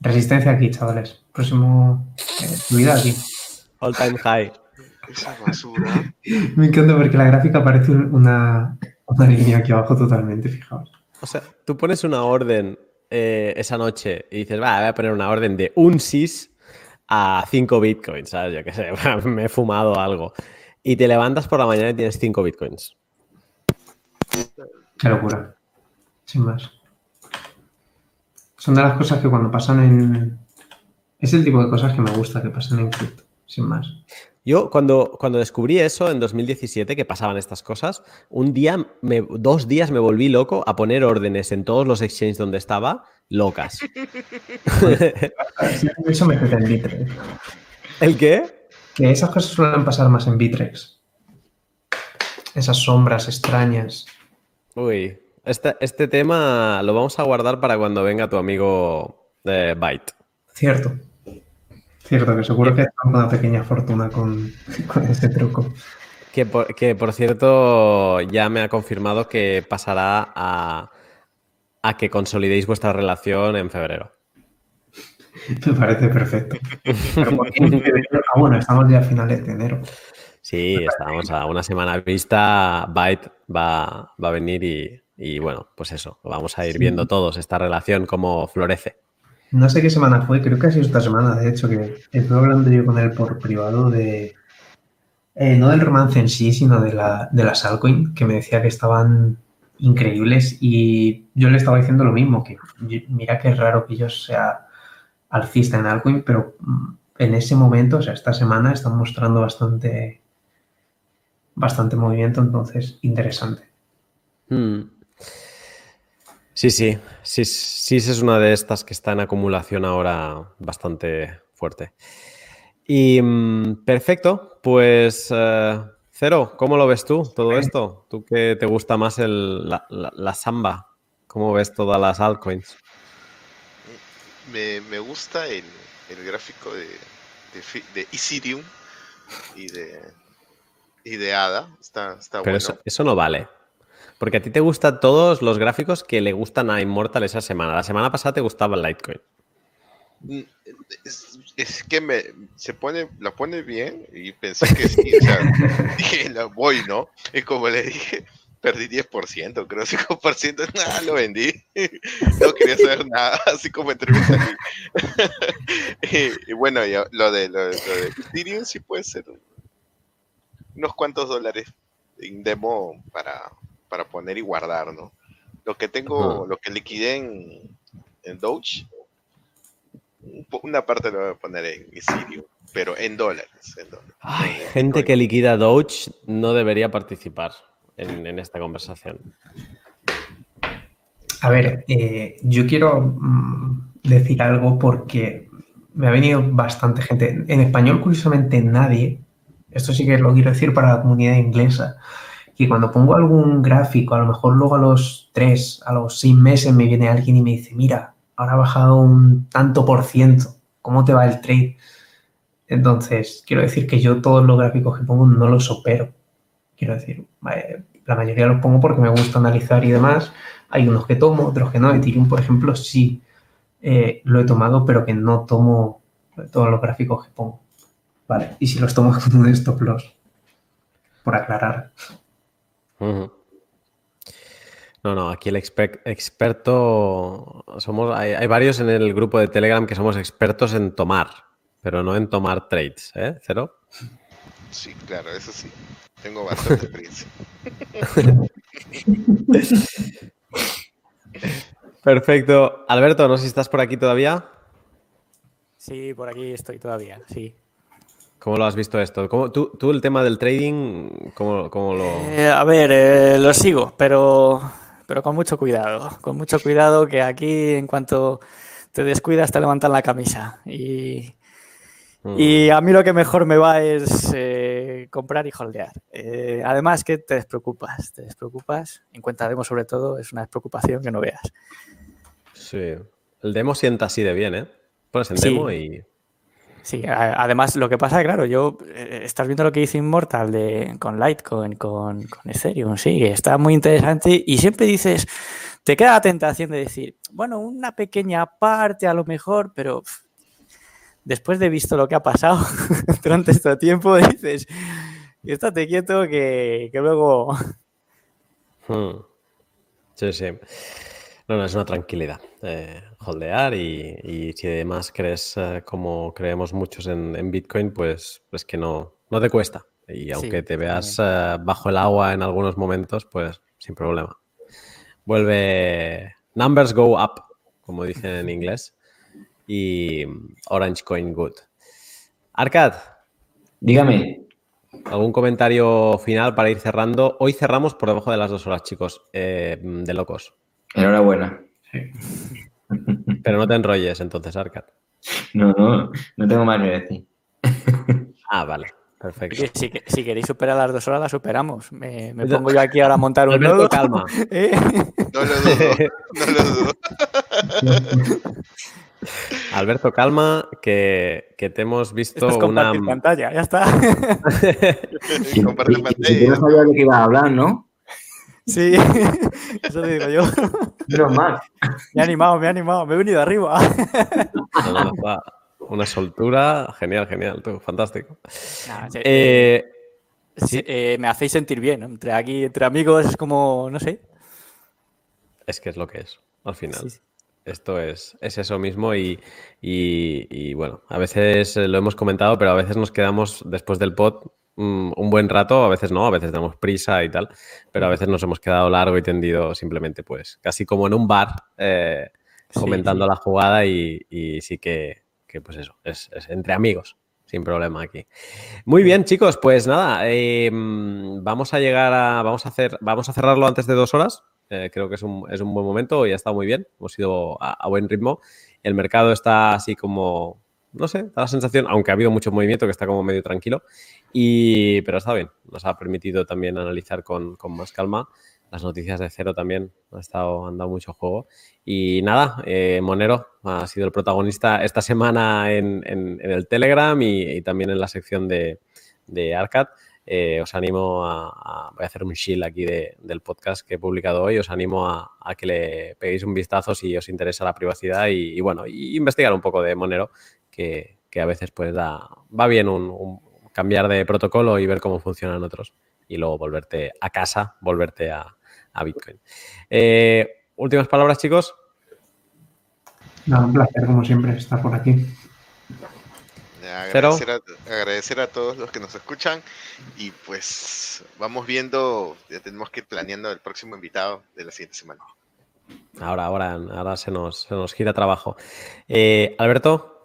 Resistencia aquí, chavales. Próximo eh, subida aquí. All time high. Esa basura. Me encanta porque la gráfica parece una, una línea aquí abajo totalmente, fijaos. O sea, tú pones una orden eh, esa noche y dices, va, voy a poner una orden de un SIS a 5 bitcoins, ¿sabes? Yo qué sé, me he fumado algo. Y te levantas por la mañana y tienes 5 bitcoins. Qué locura. Sin más. Son de las cosas que cuando pasan en... Es el tipo de cosas que me gusta que pasen en cripto, sin más. Yo cuando, cuando descubrí eso en 2017, que pasaban estas cosas, un día, dos días me volví loco a poner órdenes en todos los exchanges donde estaba, locas. eso me en Bitrex. ¿El qué? Que esas cosas suelen pasar más en Bitrex. Esas sombras extrañas. Uy, este, este tema lo vamos a guardar para cuando venga tu amigo de Byte. Cierto. Cierto, que seguro que está una pequeña fortuna con, este truco. Que por, cierto, ya me ha confirmado que pasará a, que consolidéis vuestra relación en febrero. Me parece perfecto. ah, bueno, estamos ya a finales de enero. Sí, estamos a una semana vista. Byte va, a venir y, y, bueno, pues eso, vamos a ir viendo todos esta relación, cómo florece. No sé qué semana fue, creo que ha sido esta semana, de hecho, que estuve hablando yo con él por privado de. Eh, no del romance en sí, sino de, la, de las altcoin, que me decía que estaban increíbles y yo le estaba diciendo lo mismo, que mira que es raro que yo sea alcista en altcoin, pero mm, en ese momento, o sea, esta semana están mostrando bastante, bastante movimiento, entonces interesante. Hmm. Sí, sí, sí, sí, es una de estas que está en acumulación ahora bastante fuerte. Y mm, perfecto, pues eh, Cero, ¿cómo lo ves tú todo esto? ¿Tú que te gusta más la, samba? ¿Cómo ves todas las altcoins? Me, gusta el, gráfico de, de, Ethereum y de, y de ADA. Está, está Pero eso, eso no vale. Porque a ti te gustan todos los gráficos que le gustan a Immortal esa semana. La semana pasada te gustaba el Litecoin. Mm, es, que me se pone, la pone bien y pensé que sí, o sea, dije, voy, ¿no? Y como le dije, perdí 10%, creo 5%, nada, lo vendí. No quería saber nada, así como entré y, y, bueno, lo de, lo, de, Ethereum sí puede ser unos cuantos dólares en demo para, para poner y guardar, ¿no? Lo que tengo, lo que liquidé en, en Doge, una parte lo voy a poner en Ethereum, pero en dólares. Ay, gente que liquida Doge no debería participar en, esta conversación. A ver, eh, yo quiero mm, decir algo porque me ha venido bastante gente. En español, curiosamente, nadie. Esto sí que lo quiero decir para la comunidad inglesa que cuando pongo algún gráfico, a lo mejor luego a los tres, a los seis meses me viene alguien y me dice, mira, ahora ha bajado un tanto por ciento, ¿cómo te va el trade? Entonces, quiero decir que yo todos los gráficos que pongo no los opero. Quiero decir, la mayoría los pongo porque me gusta analizar y demás. Hay unos que tomo, otros que no. Ethereum, por ejemplo, sí eh, lo he tomado, pero que no tomo todos los gráficos que pongo. Vale, y si los tomo con un stop loss, por aclarar. No, no, aquí el experto somos, hay, varios en el grupo de Telegram que somos expertos en tomar, pero no en tomar trades, ¿eh? ¿Cero? Sí, claro, eso sí. Tengo bastante experiencia. Perfecto. Alberto, no sé si estás por aquí todavía. Sí, por aquí estoy todavía, sí. ¿Cómo lo has visto esto? tú, el tema del trading, cómo, lo...? Eh, a ver, eh, lo sigo, pero, pero con mucho cuidado. Con mucho cuidado que aquí en cuanto te descuidas te levantan la camisa. Y, mm. a mí lo que mejor me va es eh, comprar y holdear. además que te despreocupas, te despreocupas. En cuenta demo sobre todo es una despreocupación que no veas. Sí, el demo sienta así de bien, ¿eh? Pones el demo y Sí, además lo que pasa, claro, yo eh, estás viendo lo que dice Immortal de, con Litecoin, con, con Ethereum, sí, está muy interesante y siempre dices, te queda la tentación de decir, bueno, una pequeña parte a lo mejor, pero después de visto lo que ha pasado durante este tiempo, dices, estate quieto que, que luego... Hmm. Sí, sí. No, no, es una tranquilidad. Eh, holdear y, si además crees, eh, como creemos muchos en, Bitcoin, pues, pues que no, no te cuesta. Y aunque te veas eh, bajo el agua en algunos momentos, pues sin problema. Vuelve. Numbers go up, como dicen en inglés, y Orange Coin Good. Arcad. Dígame. ¿Algún comentario final para ir cerrando? Hoy cerramos por debajo de las dos horas, chicos, eh, de locos. Enhorabuena. Pero no te enrolles entonces, Arcad. No, no, no tengo más que decir. Ah, vale. Perfecto. si, queréis superar las dos horas, las superamos. Me, pongo yo aquí ahora a montar un nodo. calma. ¿Eh? No lo dudo, no lo dudo. Alberto, calma, que, que te hemos visto Esto es una. pantalla, ya está. y, comparte pantalla. no sabía de qué iba a hablar, ¿no? Sí, eso te digo yo. Pero más. Me he animado, me he animado, me he venido arriba. una soltura, genial, genial, tú, fantástico. Eh, eh, me hacéis sentir bien, entre aquí, entre amigos, es como, no sé. Es que es lo que es, al final. Esto es, es eso mismo y, y, bueno, a veces lo hemos comentado, pero a veces nos quedamos después del pod un buen rato, a veces no, a veces tenemos prisa y tal, pero a veces nos hemos quedado largo y tendido simplemente pues casi como en un bar eh, comentando la jugada y, sí que, pues eso, es, entre amigos sin problema aquí. Muy bien, chicos, pues nada, em, vamos a llegar a, vamos a hacer, vamos a cerrarlo antes de dos horas. Eh, creo que es un, es un, buen momento y ha estado muy bien. Hemos ido a, buen ritmo. El mercado está así como, no sé, da la sensación, aunque ha habido mucho movimiento, que está como medio tranquilo. Y, pero está bien. Nos ha permitido también analizar con, con más calma. Las noticias de cero también ha estado, han dado mucho juego. Y nada, eh, Monero ha sido el protagonista esta semana en, en, el Telegram y, también en la sección de, de Arcad. Eh, os animo a, Voy a hacer un shield aquí del podcast que he publicado hoy. Os animo a, que le peguéis un vistazo si os interesa la privacidad y, bueno, y investigar un poco de Monero, que, a veces pues da, va bien un, cambiar de protocolo y ver cómo funcionan otros y luego volverte a casa, volverte a, Bitcoin. Eh, últimas palabras, chicos. un placer, como siempre, estar por aquí. Agradecer a, todos los que nos escuchan y pues vamos viendo, ya tenemos que ir planeando el próximo invitado de la siguiente semana. Ahora, ahora, ahora se nos, nos gira trabajo. Eh, Alberto.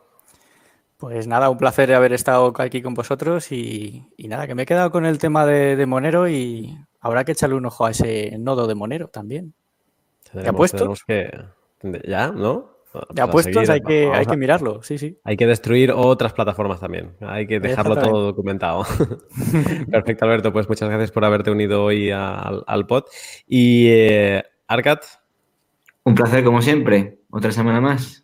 Pues nada, un placer haber estado aquí con vosotros y, nada, que me he quedado con el tema de, Monero y habrá que echarle un ojo a ese nodo de Monero también. ¿Te? Que, ya, ¿no? Ya puestos, hay, que, hay que mirarlo, sí, sí. Hay que destruir otras plataformas también. Hay que dejarlo todo documentado. Perfecto, Alberto. Pues muchas gracias por haberte unido hoy al, pod. Y eh, Arcat. Un placer, como siempre. Otra semana más.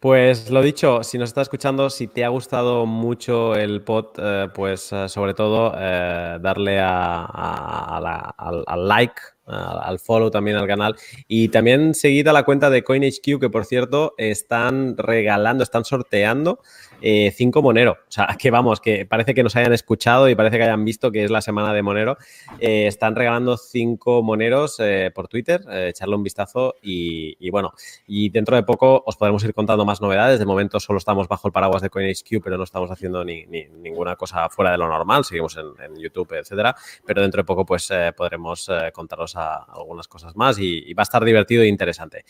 Pues lo dicho, si nos está escuchando, si te ha gustado mucho el pod, eh, pues eh, sobre todo darle al like al follow también al canal. Y también seguid a la cuenta de CoinHQ, que por cierto están regalando, están sorteando eh, cinco Monero. O sea, que vamos, que parece que nos hayan escuchado y parece que hayan visto que es la semana de Monero. Eh, están regalando cinco Moneros eh, por Twitter, echarle un vistazo y, bueno, y dentro de poco os podremos ir contando más novedades. De momento solo estamos bajo el paraguas de CoinHQ, pero no estamos haciendo ni, ninguna cosa fuera de lo normal. Seguimos en, en YouTube, etcétera. Pero dentro de poco, pues podremos contaros algunas cosas más y, va a estar divertido e interesante.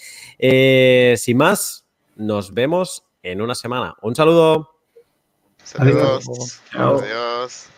sin más, nos vemos en una semana. Un saludo. Saludos. Adiós.